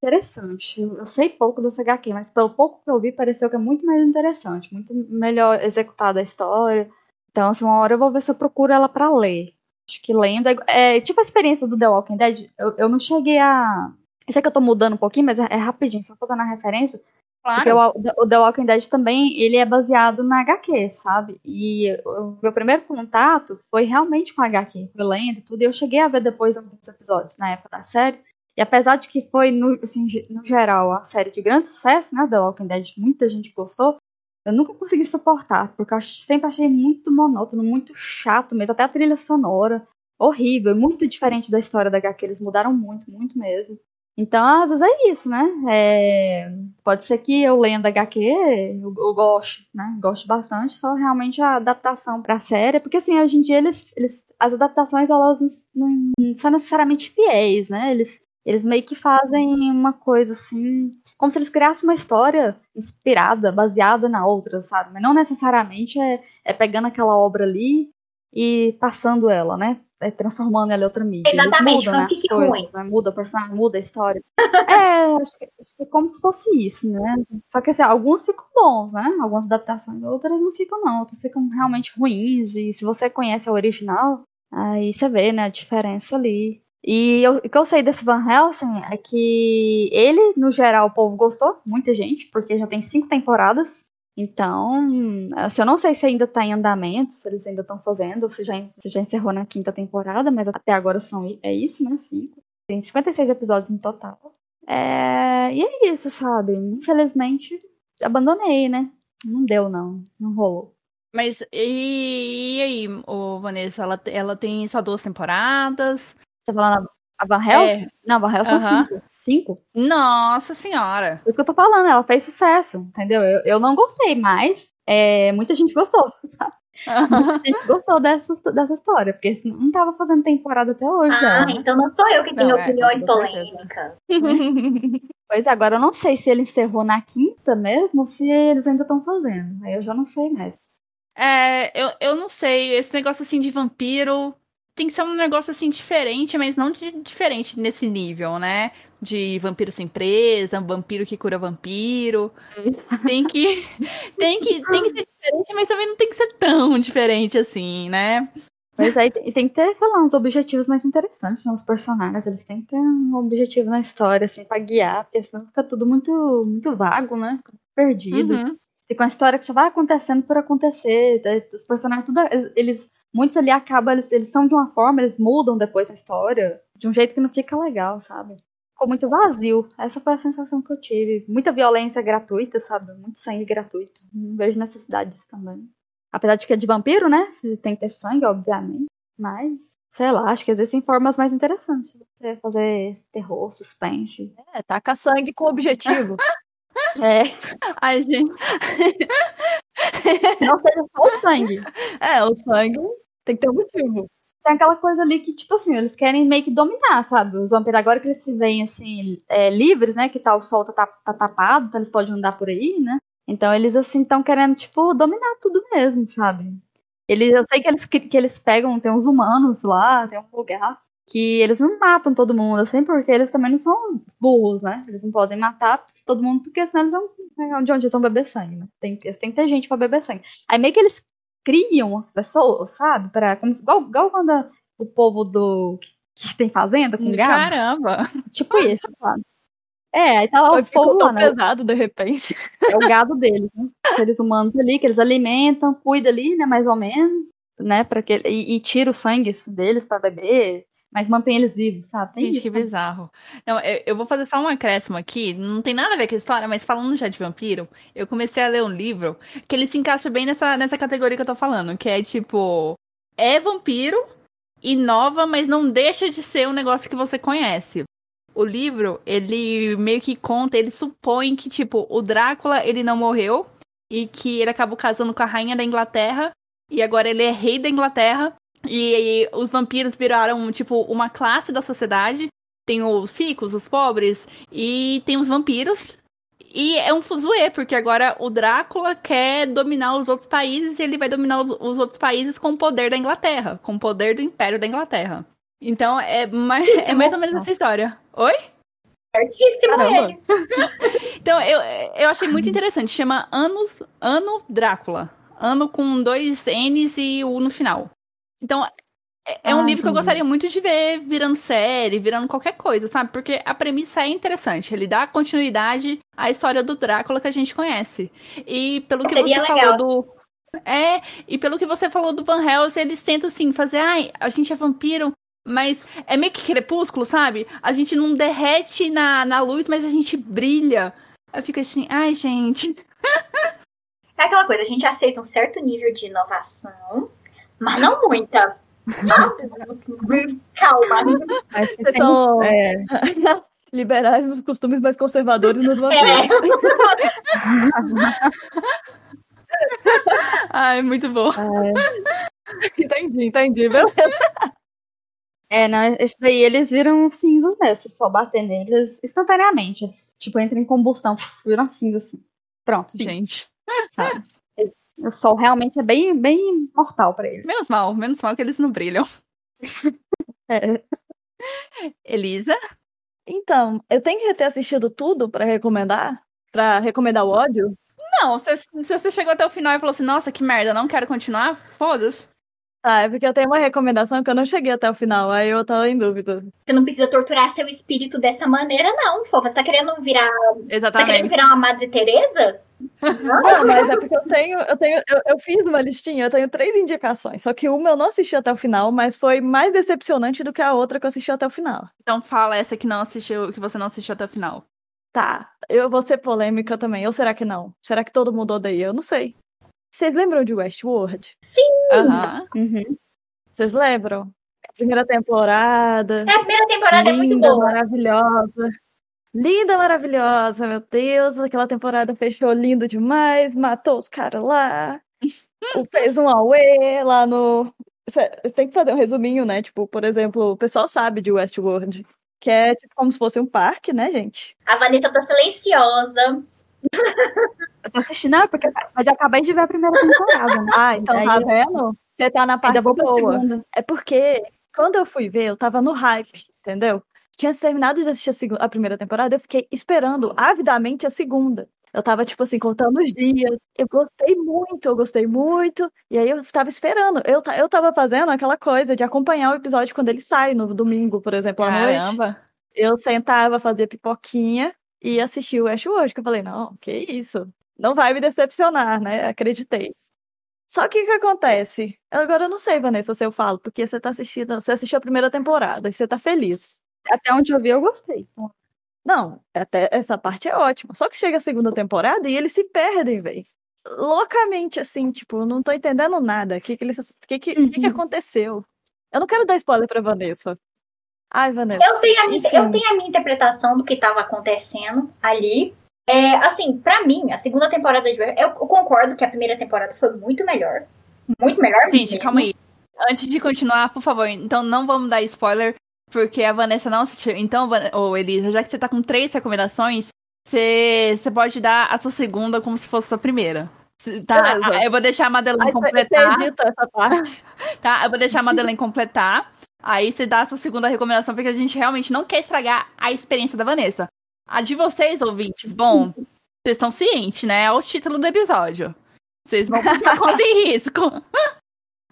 interessante. Eu eu sei pouco dessa HQ, mas pelo pouco que eu vi, pareceu que é muito mais interessante, muito melhor executada a história. Então, assim, uma hora eu vou ver se eu procuro ela pra ler. Acho que lendo é, é tipo a experiência do The Walking Dead. Eu, eu não cheguei a. Isso é que eu tô mudando um pouquinho, mas é, é rapidinho, só fazendo a referência. Porque Claro. o, o The Walking Dead também, ele é baseado na HQ, sabe? E o meu primeiro contato foi realmente com a HQ, foi lendo e tudo. E eu cheguei a ver depois alguns episódios na época da série. E apesar de que foi, no, assim, no geral, a série de grande sucesso, né? The Walking Dead, muita gente gostou. Eu nunca consegui suportar, porque eu sempre achei muito monótono, muito chato mesmo, até a trilha sonora. Horrível, muito diferente da história da HQ, eles mudaram muito, muito mesmo. Então, às vezes é isso, né? É... Pode ser que eu lendo HQ, eu, eu gosto, né? Gosto bastante, só realmente a adaptação pra série, porque assim, hoje em dia eles, eles as adaptações, elas não, não são necessariamente fiéis, né? Eles, eles meio que fazem uma coisa assim, como se eles criassem uma história inspirada, baseada na outra, sabe? Mas não necessariamente é, é pegando aquela obra ali e passando ela, né? É transformando ela em outra mídia. Exatamente, mudam, né, as coisas, ruim. né? Muda o personagem, muda a história. é, acho que, acho que é como se fosse isso, né? Só que assim, alguns ficam bons, né? Algumas adaptações, outras não ficam não, outras ficam realmente ruins. E se você conhece a original, aí você vê, né, a diferença ali. E eu- o que eu sei desse Van Helsing é que ele, no geral, o povo gostou, muita gente, porque já tem cinco temporadas. Então, assim, eu não sei se ainda tá em andamento, se eles ainda estão fazendo, ou se já, se já encerrou na quinta temporada, mas até agora são, é isso, né? Cinco. Tem 56 episódios no total. É, e é isso, sabe? Infelizmente, abandonei, né? Não deu, não. Não rolou. Mas e, e aí, ô, Vanessa, ela, ela tem só duas temporadas? Você tá falando a Van Helsing? Não, a Van Helsing são É. Cinco. Cinco? Nossa senhora! Por isso que eu tô falando, ela fez sucesso, entendeu? Eu, eu não gostei, mas é, muita gente gostou. Muita gente gostou dessa, dessa história, porque senão não tava fazendo temporada até hoje Ah, né? então não sou eu que tenho Não, é, opiniões certeza. polêmicas. Pois é, agora eu não sei se ele encerrou na quinta mesmo ou se eles ainda estão fazendo. Aí eu já não sei mais. É, eu, eu não sei, esse negócio assim de vampiro tem que ser um negócio assim diferente, mas não de, diferente nesse nível, né? De vampiro sem presa, vampiro que cura vampiro. Tem que, tem que, tem que ser diferente, mas também não tem que ser tão diferente assim, né? Mas aí tem, que ter, sei lá, uns objetivos mais interessantes, né? Os personagens, eles têm que ter um objetivo na história, assim, pra guiar, porque senão fica tudo muito, muito vago, né? Fica Perdido. Uhum. Fica uma história que só vai acontecendo por acontecer. eh, Os personagens, tudo, eles, muitos ali acabam, eles, eles são de uma forma, eles mudam depois a história, de um jeito que não fica legal, sabe? Ficou muito vazio. Essa foi a sensação que eu tive. Muita violência gratuita, sabe? Muito sangue gratuito. Não vejo necessidade disso também. Apesar de que é de vampiro, né? Tem que ter sangue, obviamente. Mas, sei lá, acho que existem formas mais interessantes de você fazer terror, suspense. É, taca sangue com objetivo. É, Ai, gente. Não seja só o sangue. é, o sangue tem que ter um motivo. tem aquela coisa ali que, tipo assim, eles querem meio que dominar, sabe? Os vampiros agora que eles se veem, assim, é, livres, né? Que tá, o sol tá, tá tapado, então eles podem andar por aí, né? Então eles, assim, estão querendo, tipo, dominar tudo mesmo, sabe? Eles, eu sei que eles, que, que eles pegam, tem uns humanos lá, tem um lugar que eles não matam todo mundo, assim, porque eles também não são burros, né? Eles não podem matar todo mundo, porque senão eles vão, né, de onde eles vão beber sangue, né? Tem, eles têm que ter gente pra beber sangue. Aí meio que eles criam as pessoas, sabe? Pra, como, igual, igual quando a- o povo do que tem fazenda com gado. Caramba! Tipo isso, sabe? É, aí tá lá povos tão lá, né? pesado de repente. É o gado deles, né? Seres humanos ali, que eles alimentam, cuida ali, né, mais ou menos, né, para que e, e tira o sangue deles pra beber, mas mantém eles vivos, sabe? Tem Gente, isso, que né? bizarro. Não, eu, eu vou fazer só um acréscimo aqui. Não tem nada a ver com a história, mas falando já de vampiro, eu comecei a ler um livro que ele se encaixa bem nessa, nessa categoria que eu tô falando, que é tipo. É vampiro, inova, mas não deixa de ser um negócio que você conhece. O livro, ele meio que conta, ele supõe que, tipo, o Drácula, ele não morreu e que ele acabou casando com a rainha da Inglaterra e agora ele é rei da Inglaterra e, aí os vampiros viraram, tipo, uma classe da sociedade. Tem os ricos, os pobres e tem os vampiros. E é um fuzuê, porque agora o Drácula quer dominar os outros países e ele vai dominar os, os outros países com o poder da Inglaterra, com o poder do Império da Inglaterra. Então é mais, é mais ou menos essa história. Oi? Certíssimo Caramba. Então, eu, eu achei muito interessante. Chama Anos, Ano Drácula. Ano com dois N's e U no final. Então, é, é um Ah, livro que eu gostaria muito de ver virando série, virando qualquer coisa, sabe? Porque a premissa é interessante. Ele dá continuidade à história do Drácula que a gente conhece. E pelo que Seria você legal. falou do. É, e pelo que você falou do Van Helsing, eles tentam assim fazer, ai, a gente é vampiro, mas é meio que crepúsculo, sabe? A gente não derrete na, na luz, mas a gente brilha. Aí fica assim, ai, gente. É aquela coisa, a gente aceita um certo nível de inovação, mas não muita. Calma. Vocês são é, liberais nos costumes mais conservadores nos É. vampiros. Ai, muito bom. entendi, entendi. beleza. é, não, esse daí eles viram cinzas mesmo. Se só bater neles instantaneamente. Tipo, entra em combustão, viram cinza assim. Pronto, gente. Gente. Sabe? O sol realmente é bem, bem mortal pra eles. Menos mal, menos mal que eles não brilham. É. Elisa? Então, eu tenho que ter assistido tudo pra recomendar? Pra recomendar o ódio? Não, se, se você chegou até o final e falou assim, nossa, que merda, não quero continuar, foda-se. Ah, é porque eu tenho uma recomendação que eu não cheguei até o final, aí eu tava em dúvida. Você não precisa torturar seu espírito dessa maneira, não, fofa. Você tá querendo virar. Tá querendo Exatamente. virar uma Madre Teresa? Não, mas é porque eu tenho, eu tenho, eu, eu fiz uma listinha, eu tenho três indicações. Só que uma eu não assisti até o final, mas foi mais decepcionante do que a outra que eu assisti até o final. Então fala essa que não assistiu, que você não assistiu até o final. Tá, eu vou ser polêmica também. Ou será que não? Será que todo mundo odeia? Eu não sei. Vocês lembram de Westworld? Aham. Uhum. Vocês lembram? A primeira temporada. É, a primeira temporada é muito linda, boa. maravilhosa. Linda, maravilhosa, meu Deus. Aquela temporada fechou lindo demais, matou os caras lá. O- Fez um auê lá no. Tem que fazer um resuminho, né? Tipo, por exemplo, o pessoal sabe de Westworld. Que é tipo como se fosse um parque, né, gente? A Vanessa tá silenciosa. Eu tô assistindo, não, porque mas eu acabei de ver a primeira temporada, né? Ah, então Daí tá eu vendo? Você tá na parte boa. É porque quando eu fui ver, eu tava no hype, entendeu? Tinha terminado de assistir a, segu- a primeira temporada, eu fiquei esperando avidamente a segunda. Eu tava, tipo assim, contando os dias. Eu gostei muito, eu gostei muito. E aí eu tava esperando. Eu, eu tava fazendo aquela coisa de acompanhar o episódio quando ele sai no domingo, por exemplo, à noite. Caramba. Eu sentava, fazia pipoquinha e assistia o Westworld, que eu falei, não, que isso. Não vai me decepcionar, né? Acreditei. Só que o que acontece? Agora eu não sei, Vanessa, se eu falo, porque você tá assistindo, você assistiu a primeira temporada e você tá feliz. Até onde eu vi, eu gostei. Não, até essa parte é ótima. Só que chega a segunda temporada e eles se perdem, velho. Loucamente, assim, tipo, não tô entendendo nada. O que que, eles, que, que, que que Uhum. aconteceu? Eu não quero dar spoiler pra Vanessa. Ai, Vanessa. Eu tenho, a minha, enfim. eu tenho a minha interpretação do que tava acontecendo ali. É, assim, pra mim, a segunda temporada de eu, eu concordo que a primeira temporada foi muito melhor. Muito melhor Gente, mesmo. calma aí. Antes de continuar, por favor, então não vamos dar spoiler, porque a Vanessa não assistiu. Então, Van- ô Elisa, já que você tá com três recomendações, você, você pode dar a sua segunda como se fosse a sua primeira. Tá? Ah, Eu vou deixar a Madeleine você- você completar. edita essa parte. Tá? Eu vou deixar a Madeleine completar. Aí você dá a sua segunda recomendação, porque a gente realmente não quer estragar a experiência da Vanessa. A de vocês, ouvintes, bom, vocês estão cientes, né? É o título do episódio. Vocês vão sua conta em risco.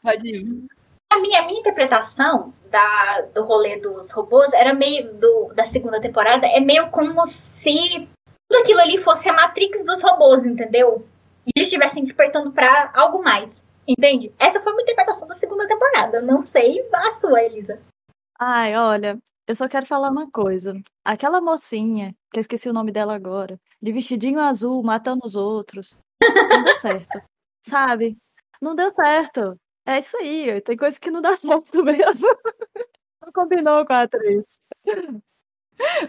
Pode ir. A minha, a minha interpretação da, do rolê dos robôs era meio. Do, da segunda temporada é meio como se tudo aquilo ali fosse a Matrix dos robôs, entendeu? E eles estivessem despertando pra algo mais. Entende? Essa foi a minha interpretação da segunda temporada. Eu não sei a sua, Elisa. Ai, olha, eu só quero falar uma coisa. Aquela mocinha, que eu esqueci o nome dela agora, de vestidinho azul, matando os outros, não deu certo. Sabe? Não deu certo. É isso aí, tem coisa que não dá certo mesmo. Não combinou com a atriz.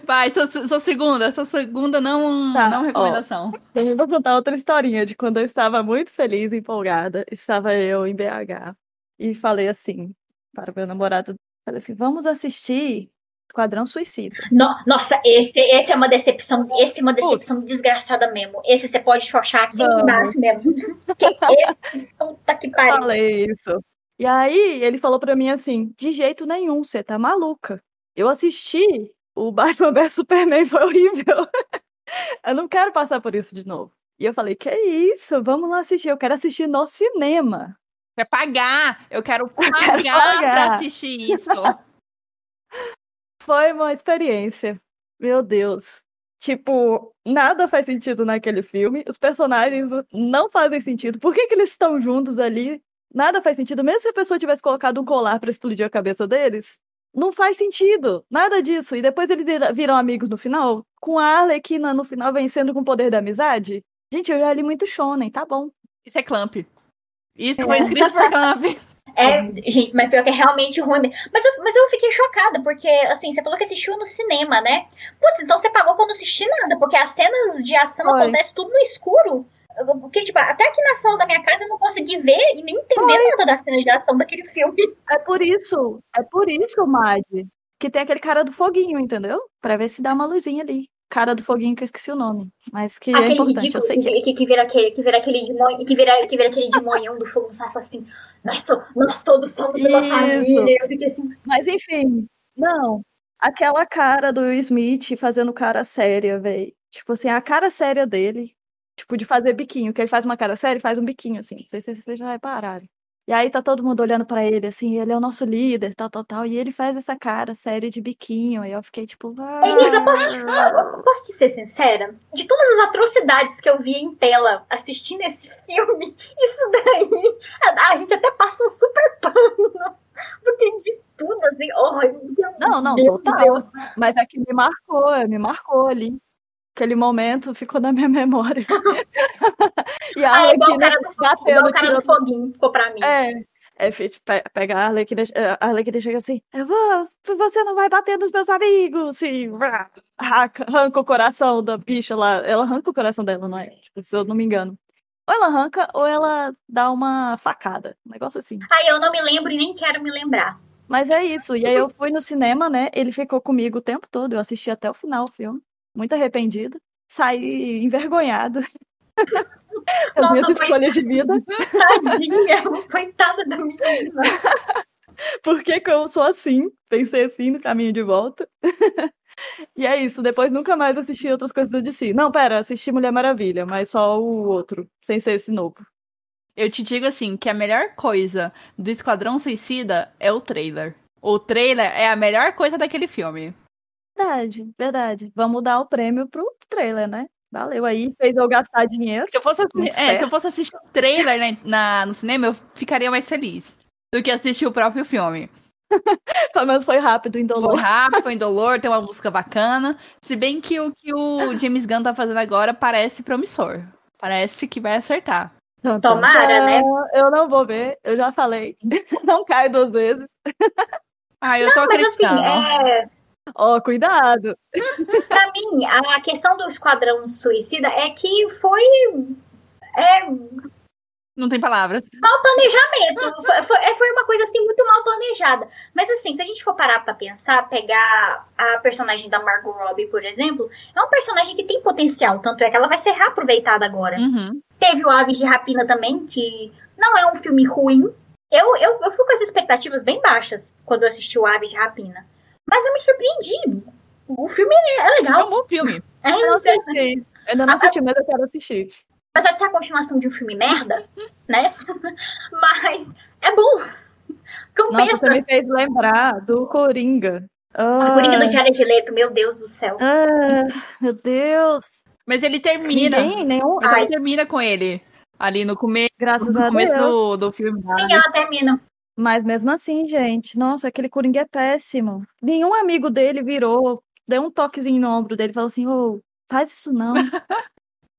Vai, sua, sua segunda. Sua segunda não, Tá, não ó. recomendação. Eu vou contar outra historinha de quando eu estava muito feliz empolgada. Estava eu em BH e falei assim para o meu namorado, falei assim, vamos assistir Esquadrão Suicida. No- nossa, esse, esse é uma decepção. Esse é uma decepção desgraçada mesmo. Esse você pode xoxar aqui Vamos. embaixo mesmo. Esse, puta que pariu. Falei isso. E aí ele falou pra mim assim, de jeito nenhum, você tá maluca. Eu assisti o Batman vs Superman, foi horrível. eu não quero passar por isso de novo. E eu falei, que isso, vamos lá assistir, eu quero assistir no cinema. Quer pagar? Eu quero pagar, quero pagar. pra assistir isso. Foi uma experiência. Meu Deus. Tipo, nada faz sentido naquele filme. Os personagens não fazem sentido. Por que, que eles estão juntos ali? Nada faz sentido. Mesmo se a pessoa tivesse colocado um colar pra explodir a cabeça deles, não faz sentido. Nada disso. E depois eles vira- viram amigos no final, com a Arlequina no final vencendo com o poder da amizade. Gente, eu já li muito shonen, tá bom. Isso é Clamp. Isso foi escrito por Clamp. É, gente, mas pior que é realmente ruim. Mas eu, mas eu fiquei chocada, porque, assim, você falou que assistiu no cinema, né? Putz, então você pagou pra não assistir nada, porque as cenas de ação Foi. acontecem tudo no escuro. Eu- Porque, tipo, até aqui na sala da minha casa eu não consegui ver e nem entender nada das cenas de ação daquele filme. É por isso, é por isso, Mad, que tem aquele cara do foguinho, entendeu? Pra ver se dá uma luzinha ali. Cara do foguinho que eu esqueci o nome. Mas que é aquele importante, eu ridículo sei que é. que, que, vira aquele, que vira aquele que vira, que vira aquele demonhão do fogo, sabe? Assim, nós, to- nós todos somos uma Isso. família. Eu fiquei assim, Mas enfim, não. Aquela cara do Smith fazendo cara séria, velho. Tipo assim, a cara séria dele. Tipo, de fazer biquinho. Que ele faz uma cara séria e faz um biquinho, assim. Não sei se vocês já repararam. E aí tá todo mundo olhando pra ele, assim, ele é o nosso líder, tal, tal, tal. E ele faz essa cara séria de biquinho. Aí eu fiquei tipo. Elisa, posso, "Ah". posso te ser sincera? De todas as atrocidades que eu vi em tela assistindo esse filme, isso daí, a, a gente até passa um super pano. Porque de tudo, assim, oh, meu Não, não, Deus, total. Deus. Mas é que me marcou, me marcou ali. Aquele momento ficou na minha memória. e a Ah, é igual o Arlequina cara do, igual batendo, o cara do foguinho, ficou pra mim. É. É, pega a Arlequina, eh, a Arlequina chega assim, eu vou, você não vai bater nos meus amigos, assim, arranca, arranca o coração da bicha lá, ela arranca o coração dela, não é? Tipo, se eu não me engano. Ou ela arranca, ou ela dá uma facada, um negócio assim. Aí eu não me lembro e nem quero me lembrar. Mas é isso, e aí eu fui no cinema, né, ele ficou comigo o tempo todo, eu assisti até o final o filme, muito arrependida, saí envergonhada. As Nossa, minhas foi- escolhas de vida. Tadinha, coitada da menina. Por que, que eu sou assim? Pensei assim no caminho de volta. e é isso, depois nunca mais assisti outras coisas da DC. Não, pera, assisti Mulher Maravilha, mas só o outro, sem ser esse novo. Eu te digo assim, que a melhor coisa do Esquadrão Suicida é o trailer. O trailer é a melhor coisa daquele filme. Verdade, verdade. Vamos dar o prêmio pro trailer, né? Valeu aí, fez eu gastar dinheiro. Se eu fosse, é, se eu fosse assistir o trailer né, na, no cinema, eu ficaria mais feliz do que assistir o próprio filme. Pelo menos foi rápido, Foi indolor. rápido, foi indolor, tem uma música bacana. Se bem que o que o James Gunn tá fazendo agora parece promissor. Parece que vai acertar. Tomara, né? Eu não vou ver, eu já falei. não cai duas vezes. Ah, eu tô Mas assim, acreditando. é, Ó, cuidado. pra mim, a questão do Esquadrão Suicida é que foi é, Não tem palavras. planejamento. Foi, foi, é, foi uma coisa assim muito mal planejada. Mas assim, se a gente for parar pra pensar, pegar a personagem da Margot Robbie, por exemplo, é um personagem que tem potencial, tanto é que ela vai ser reaproveitada agora. Uhum. Teve o Aves de Rapina também, que não é um filme ruim. Eu, eu, eu fui com as expectativas bem baixas quando eu assisti o Aves de Rapina. Mas eu me surpreendi. O filme é É um legal. bom filme. É, Eu não assisti. Ainda não assisti, mas eu quero assistir. apesar de ser a continuação de um filme merda, né? Mas é bom. Nossa, Compensa. você me fez lembrar do Coringa. Nossa, Ah, Coringa do Jared Leto, meu Deus do céu. ah, meu Deus. Mas ele termina. Ninguém, nenhum. Mas ela termina com ele. Ali no começo, Graças no a começo Deus. do, do filme. Sim, ela termina. Mas mesmo assim, gente, nossa, aquele Coringa é péssimo. Nenhum amigo dele virou, deu um toquezinho no ombro dele e falou assim: ô, faz isso não.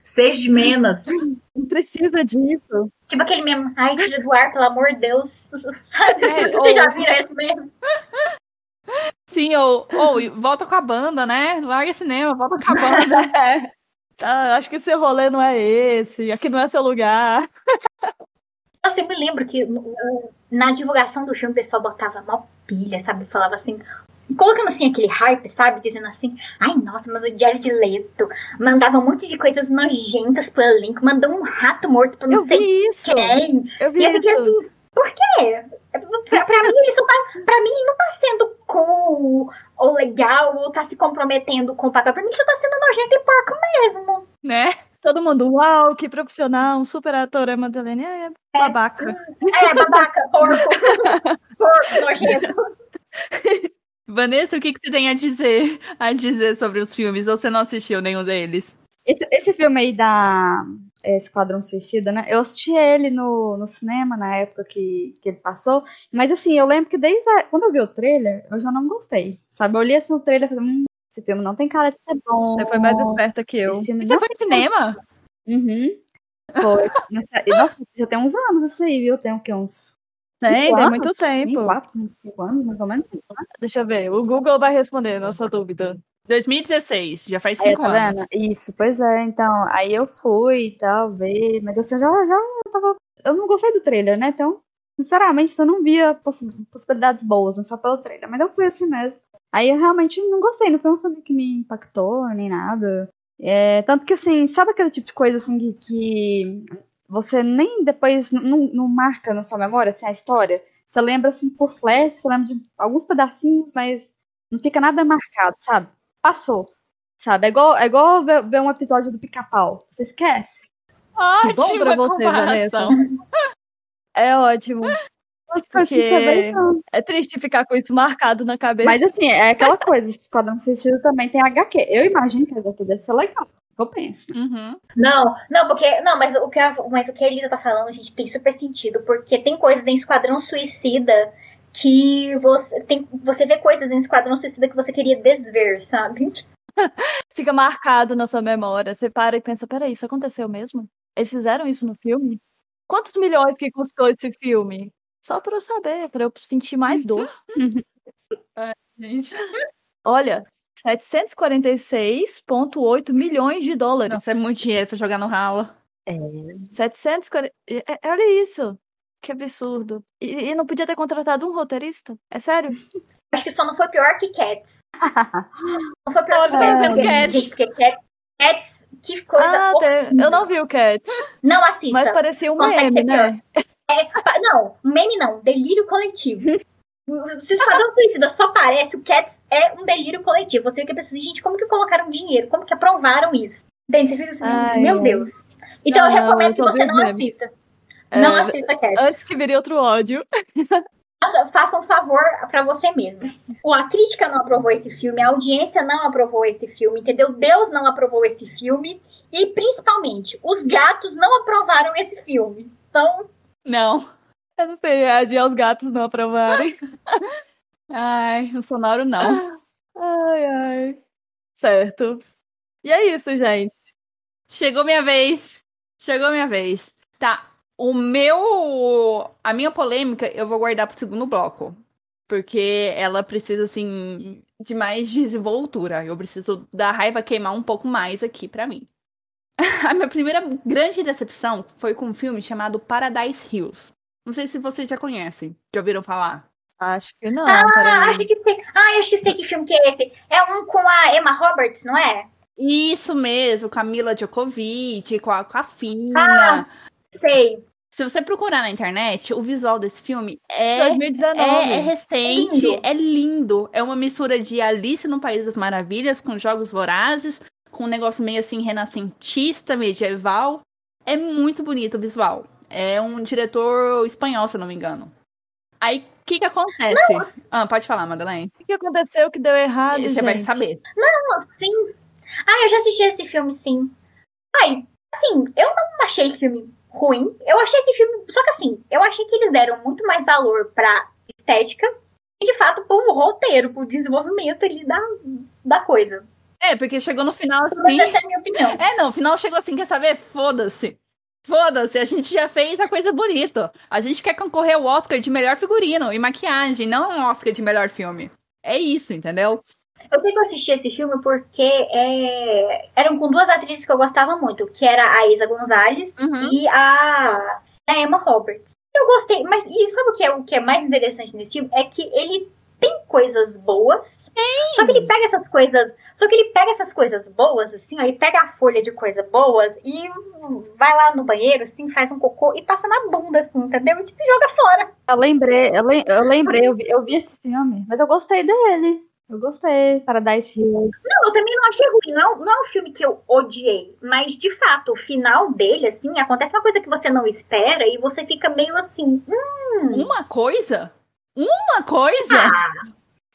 Seja menos. Não precisa disso. Tipo aquele mesmo. Ai, tira do ar, pelo amor de Deus. É, Você ou- já viram esse mesmo? Sim, ou, ou volta com a banda, né? Larga cinema, volta com a banda. É. Ah, acho que seu rolê não é esse, aqui não é seu lugar. Nossa, eu me lembro que na divulgação do filme o pessoal botava mal pilha, sabe? Falava assim, colocando assim aquele hype, sabe? Dizendo assim, ai nossa, mas o Jared Leto mandava um monte de coisas nojentas pro elenco, mandou um rato morto pra não Eu sei vi isso. quem. Eu vi E eu isso. assim, por quê? Pra, pra mim, só tá, pra mim, não tá sendo cool ou legal ou tá se comprometendo com o papel. Pra mim, só tá sendo nojento e porco mesmo. Né? Todo mundo, uau, que profissional, um super ator, é Madeleine. É, babaca. É, babaca, porco. porco, nojento. Vanessa, o que, que você tem a dizer, a dizer sobre os filmes? Ou você não assistiu nenhum deles? Esse, esse filme aí da é, Esquadrão Suicida, né? Eu assisti ele no, no cinema na época que, que ele passou. Mas assim, eu lembro que desde a- quando eu vi o trailer, eu já não gostei. Sabe? Eu olhei assim o trailer e falei, hum, esse filme não tem cara de ser bom. Você foi mais esperta que eu. Esse filme Você foi no cinema? Uhum. Foi. Nossa, já tem uns anos isso aí, viu? Tem o quê? Uns. Tem, cinco tem anos? muito tempo. Cinco, quatro, cinco anos, mais ou menos. Deixa eu ver. O Google vai responder nossa dúvida. 2016, já faz Aí, cinco tá anos. vendo? Isso, pois é. Então, aí eu fui e tal, ver. Mas assim, eu já, já tava. Eu não gostei do trailer, né? Então, sinceramente, eu não via possi- possibilidades boas, não só pelo trailer. Mas eu fui assim mesmo. Aí eu realmente não gostei, não foi um filme que me impactou, nem nada. É, tanto que, assim, sabe aquele tipo de coisa assim que, que você nem depois não, não marca na sua memória assim, a história? Você lembra assim por flash, você lembra de alguns pedacinhos, mas não fica nada marcado, sabe? Passou. Sabe? É igual, é igual ver, ver um episódio do pica-pau. Você esquece. Ótima Bom pra você, comparação. É ótimo. Porque... É é triste ficar com isso marcado na cabeça. Mas assim, é aquela coisa, Esquadrão Suicida também tem HQ. Eu imagino que a HQ deve ser legal. Eu penso. Uhum. Não, não, porque. Não, mas o que a, mas o que a Elisa tá falando, gente, tem super sentido. Porque tem coisas em Esquadrão Suicida que você. Tem, você vê coisas em Esquadrão Suicida que você queria desver, sabe? Fica marcado na sua memória. Você para e pensa, peraí, isso aconteceu mesmo? Eles fizeram isso no filme? Quantos milhões que custou esse filme? Só pra eu saber, pra eu sentir mais dor. Gente. Olha, 746,8 milhões de dólares. Nossa, é muito dinheiro pra jogar no ralo. 740. é- é- Olha isso. Que absurdo. E, e não podia ter contratado um roteirista? É sério? Acho que só não foi pior que Cats. Não foi pior que Cats. porque, Cats. Que coisa ah, eu não vi o Cats, Não assista. mas parecia um Consegue meme, ser né? É, não, meme não, delírio coletivo. Se o Esquadrão Suicida só parece, o Cats é um delírio coletivo. Você fica pensando, gente, como que colocaram dinheiro? Como que aprovaram isso? Bem, você fica assim, Ai, meu ai. Deus. Então eu Não, recomendo eu que só vi você não memes. assista. É, Não assista Cats. Antes que vire outro ódio. Faça, faça um favor pra você mesmo. A crítica não aprovou esse filme, a audiência não aprovou esse filme, entendeu? Deus não aprovou esse filme. E principalmente, os gatos não aprovaram esse filme. Então, Não. Eu não sei reagir aos gatos não aprovarem. Ai, o sonoro não. Ai, ai. Certo. E é isso, gente. Chegou minha vez. Chegou minha vez. Tá. O meu. A minha polêmica eu vou guardar pro segundo bloco. Porque ela precisa, assim, de mais desenvoltura. Eu preciso da raiva queimar um pouco mais aqui pra mim. A minha primeira grande decepção foi com um filme chamado Paradise Hills. Não sei se vocês já conhecem. Já ouviram falar? Acho que não. Ah, peraí. acho que sei. Ah, acho que sei que filme que é esse. É um com a Emma Roberts, não é? Isso mesmo, com a Mila Djokovic, com a, com a Fina. Ah, Sei. Se você procurar na internet, o visual desse filme é 2019. É, é recente, Lindo. é lindo. É uma mistura de Alice no País das Maravilhas com Jogos Vorazes, com um negócio meio assim renascentista, medieval. É muito bonito o visual. É um diretor espanhol, se eu não me engano. Aí, o que que acontece? Ah, pode falar, Madeleine. O que aconteceu que deu errado, Você gente? vai saber. Sim. Ah, eu já assisti esse filme, sim. Ai, assim, eu não achei esse filme ruim. Eu achei esse filme. Só que assim, eu achei que eles deram muito mais valor pra estética e, de fato, pro roteiro, pro desenvolvimento ali da, da coisa. É, porque chegou no final assim. essa é a minha opinião. É, não, o final chegou assim, quer saber? Foda-se. Foda-se, a gente já fez a coisa bonita. A gente quer concorrer ao Oscar de melhor figurino e maquiagem, não um Oscar de melhor filme. É isso, entendeu? Eu sei que eu assisti esse filme porque é, eram com duas atrizes que eu gostava muito, que era a Isa Gonzalez Uhum. e a, a Emma Roberts. Eu gostei, mas e sabe o que, é, o que é mais interessante nesse filme? É que ele tem coisas boas, só que ele pega essas coisas. Só que ele pega essas coisas boas, assim, ó, ele pega a folha de coisas boas e vai lá no banheiro, assim, faz um cocô e passa na bunda, assim, entendeu? E tipo, joga fora. Eu lembrei, eu, lem- eu lembrei, eu vi, eu vi esse filme, mas eu gostei dele. Eu gostei, Paradise Hill. Não, eu também não achei ruim. Não é, um- não é um filme que eu odiei. Mas, de fato, o final dele, assim, acontece uma coisa que você não espera e você fica meio assim. Hum, Uma coisa? Uma coisa? ah,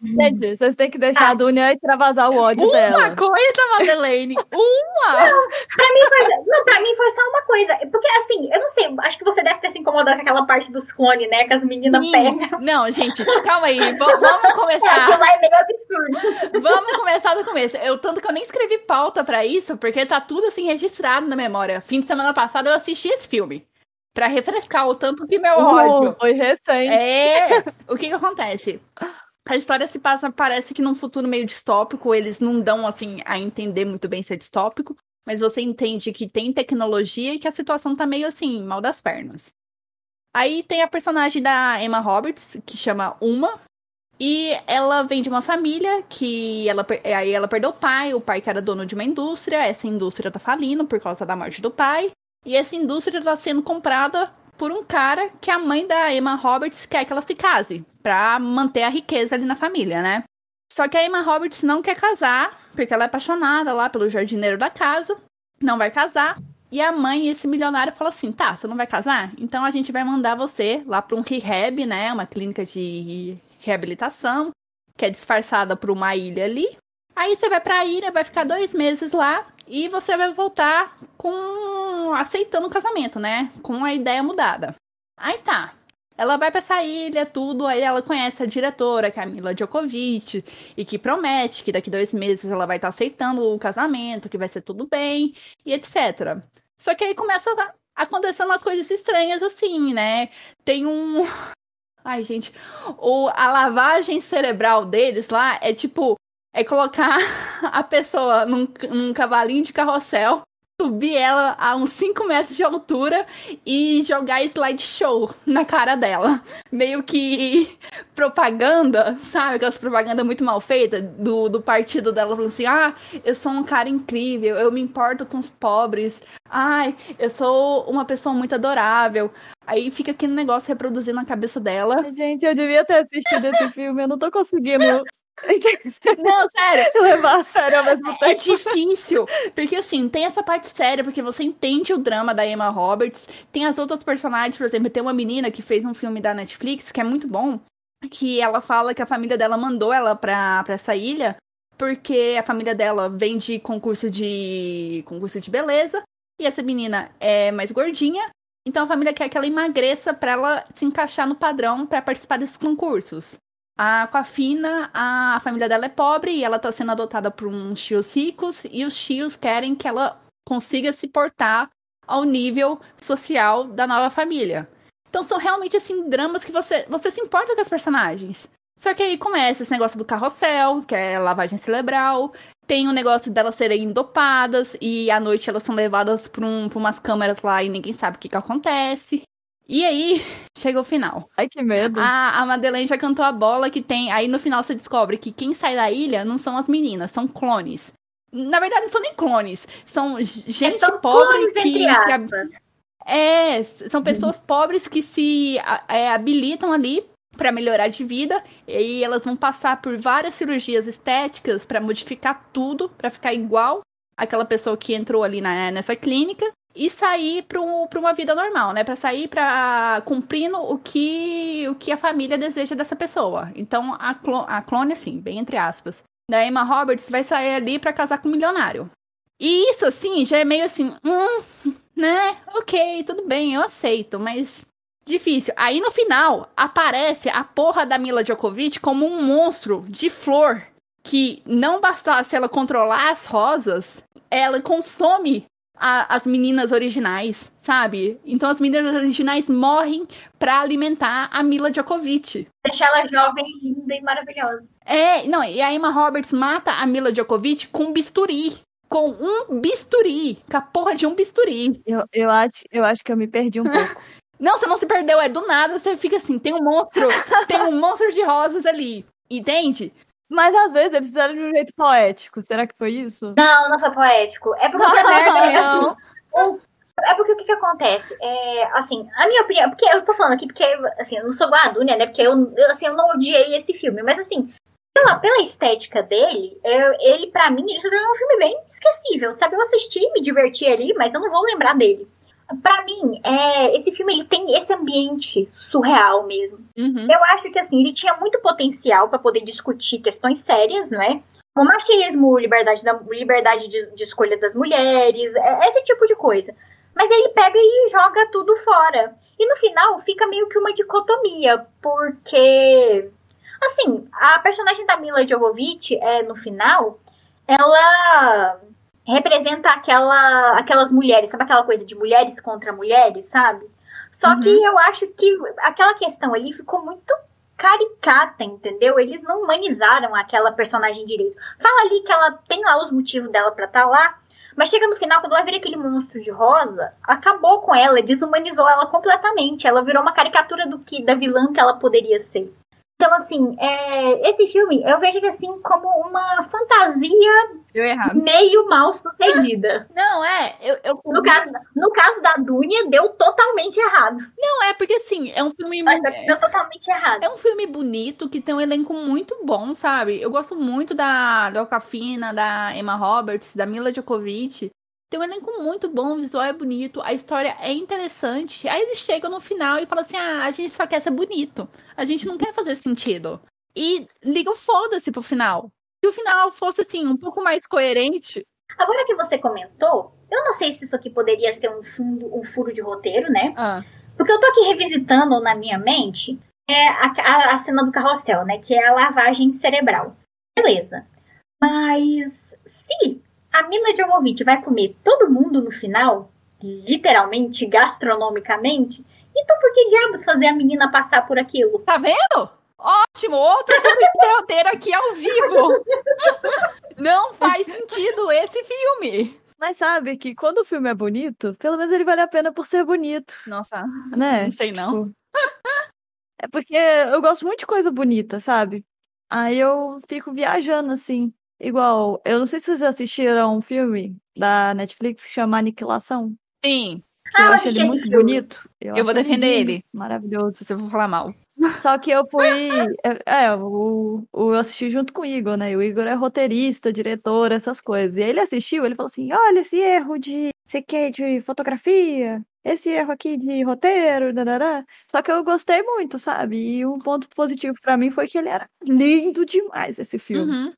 Gente, vocês têm que deixar Ah. a Dunia extravasar o ódio Uma dela. coisa, Madeleine! Uma! Pra mim foi. Não, pra mim foi só uma coisa. Porque assim, eu não sei, acho que você deve ter se incomodado com aquela parte dos clones, né? Que as meninas Sim. pegam. Não, gente, calma aí. vamos É, começar. aquilo lá é meio absurdo. Vamos começar do começo. Eu, tanto que eu nem escrevi pauta pra isso, porque tá tudo assim registrado na memória. Fim de semana passado eu assisti esse filme. Pra refrescar o tanto que meu ódio. Uh, foi recente. É! O que que acontece? A história se passa, parece que num futuro meio distópico, eles não dão, assim, a entender muito bem se é distópico, mas você entende que tem tecnologia e que a situação tá meio assim, mal das pernas. Aí tem a personagem da Emma Roberts, que chama Uma, e ela vem de uma família que ela, per- aí ela perdeu o pai, o pai que era dono de uma indústria, essa indústria tá falindo por causa da morte do pai, e essa indústria tá sendo comprada por um cara que a mãe da Emma Roberts quer que ela se case, pra manter a riqueza ali na família, né? Só que a Emma Roberts não quer casar, porque ela é apaixonada lá pelo jardineiro da casa, não vai casar. E a mãe, esse milionário, fala assim: tá, você não vai casar? Então a gente vai mandar você lá pra um rehab, né? Uma clínica de reabilitação, que é disfarçada por uma ilha ali. Aí você vai pra ilha, vai ficar dois meses lá e você vai voltar com. aceitando o casamento, né? Com a ideia mudada. Aí tá. Ela vai pra essa ilha, tudo, aí ela conhece a diretora, que é Djokovic, e que promete que daqui dois meses ela vai estar aceitando o casamento, que vai ser tudo bem, e etc. Só que aí começa a acontecer umas coisas estranhas assim, né? Tem um. Ai, gente. O, a lavagem cerebral deles lá é tipo. É colocar a pessoa num, num cavalinho de carrossel, subir ela a uns 5 metros de altura e jogar slideshow na cara dela. Meio que propaganda, sabe? Aquelas propagandas muito mal feitas do, do partido dela falando assim: ah, eu sou um cara incrível, eu me importo com os pobres, ai, eu sou uma pessoa muito adorável. Aí fica aquele negócio reproduzindo na cabeça dela. Gente, eu devia ter assistido esse filme, eu não tô conseguindo Não, sério, levar a sério ao mesmo É tempo. difícil, porque assim, tem essa parte séria, porque você entende o drama da Emma Roberts, tem as outras personagens, por exemplo, tem uma menina que fez um filme da Netflix, que é muito bom, que ela fala que a família dela mandou ela pra, pra essa ilha, porque a família dela vem de concurso de concurso de beleza, e essa menina é mais gordinha, então a família quer que ela emagreça pra ela se encaixar no padrão pra participar desses concursos. A, com a Fina, a, família dela é pobre e ela tá sendo adotada por uns tios ricos e os tios querem que ela consiga se portar ao nível social da nova família. Então são realmente assim dramas que você você se importa com as personagens. Só que aí começa esse negócio do carrossel, que é lavagem cerebral, tem o negócio delas serem dopadas e à noite elas são levadas para um, umas câmeras lá e ninguém sabe o que, que acontece. E aí chega o final. Ai, que medo. A, a Madeleine já cantou a bola que tem. Aí no final você descobre que quem sai da ilha não são as meninas, são clones. Na verdade, não são nem clones. São j- gente São pobre que se. É, são pessoas pobres que se é, habilitam ali para melhorar de vida. E elas vão passar por várias cirurgias estéticas para modificar tudo, para ficar igual aquela pessoa que entrou ali na, nessa clínica e sair para uma vida normal, né? Para sair para cumprindo o que o que a família deseja dessa pessoa. Então a, clo a clone assim, bem entre aspas, da Emma Roberts vai sair ali para casar com um milionário. E isso assim já é meio assim, hum, né? OK, tudo bem, eu aceito, mas difícil. Aí no final aparece a porra da Mila Djokovic como um monstro de flor que não bastasse ela controlar as rosas, ela consome a- as meninas originais, sabe? Então as meninas originais morrem pra alimentar a Mila Djokovic. Deixar ela jovem, linda e maravilhosa. É, não, e a Emma Roberts mata a Mila Djokovic com um bisturi. Com um bisturi. Com a porra de um bisturi. Eu, eu, acho, eu acho que eu me perdi um pouco. Não, você não se perdeu, é do nada, você fica assim, tem um monstro, tem um monstro de rosas ali. Entende? Mas às vezes eles fizeram de um jeito poético. Será que foi isso? Não, não foi poético. É porque merda, é assim. Não. o- é porque o que que acontece? É, assim, a minha opinião, porque eu tô falando aqui porque, assim, eu não sou igual a Dunia, né? Porque eu, eu, assim, eu não odiei esse filme, mas assim, pela, pela estética dele, eu- ele, pra mim, ele tornou um filme bem esquecível, sabe? Eu assisti, me diverti ali, mas eu não vou lembrar dele. Pra mim, é, esse filme ele tem esse ambiente surreal mesmo. Uhum. Eu acho que assim, ele tinha muito potencial pra poder discutir questões sérias, não é? O machismo, liberdade, da, liberdade de, de escolha das mulheres, é- esse tipo de coisa. Mas ele pega e joga tudo fora. E no final fica meio que uma dicotomia, porque. Assim, a personagem da Mila Jovovich, é, no final, ela representa aquela, aquelas mulheres, sabe aquela coisa de mulheres contra mulheres, sabe? Só Uhum. que eu acho que aquela questão ali ficou muito caricata, entendeu? Eles não humanizaram aquela personagem direito. Fala ali que ela tem lá os motivos dela pra estar lá, mas chega no final, quando ela vira aquele monstro de rosa, acabou com ela, desumanizou ela completamente. Ela virou uma caricatura do que da vilã que ela poderia ser. Então, assim, é, esse filme eu vejo ele assim como uma fantasia meio mal sucedida. Não, é. Eu, eu... No caso, no caso da Dunia, deu totalmente errado. Não, é porque assim, é um filme. Mas Deu totalmente errado. É um filme bonito que tem um elenco muito bom, sabe? Eu gosto muito da, da Alcafina, da Emma Roberts, da Mila Djokovic. Tem um elenco muito bom, o visual é bonito, a história é interessante. Aí eles chegam no final e falam assim: ah, a gente só quer ser bonito. A gente não quer fazer sentido. E ligam foda-se pro final. Se o final fosse assim, um pouco mais coerente. Agora que você comentou, eu não sei se isso aqui poderia ser um, fundo, um furo de roteiro, né? Ah, Porque eu tô aqui revisitando na minha mente é a, a- a cena do carrossel, né? Que é a lavagem cerebral. Beleza. Mas se a Mila Jovovich vai comer todo mundo no final, literalmente, gastronomicamente, então por que diabos fazer a menina passar por aquilo? tá vendo? Ótimo! Outro filme de roteiro aqui ao vivo! Não faz sentido esse filme! Mas sabe que quando o filme é bonito, pelo menos ele vale a pena por ser bonito, Nossa, né? não sei não. Tipo, É porque eu gosto muito de coisa bonita, sabe? Aí eu fico viajando assim. Igual, eu não sei se vocês já assistiram um filme da Netflix que chama Aniquilação. Sim, Que Ah, eu eu acho assisti ele esse muito filme. bonito. Eu vou acho defender lindo, ele. Maravilhoso. se você for falar mal. Só que eu fui. É, é, o, o, eu assisti junto com o Igor, né? E o Igor é roteirista, diretor, essas coisas. E aí ele assistiu, ele falou assim: olha esse erro de sei que de fotografia, esse erro aqui de roteiro, darará. Só que eu gostei muito, sabe? E um ponto positivo pra mim foi que ele era lindo demais, esse filme. Uhum.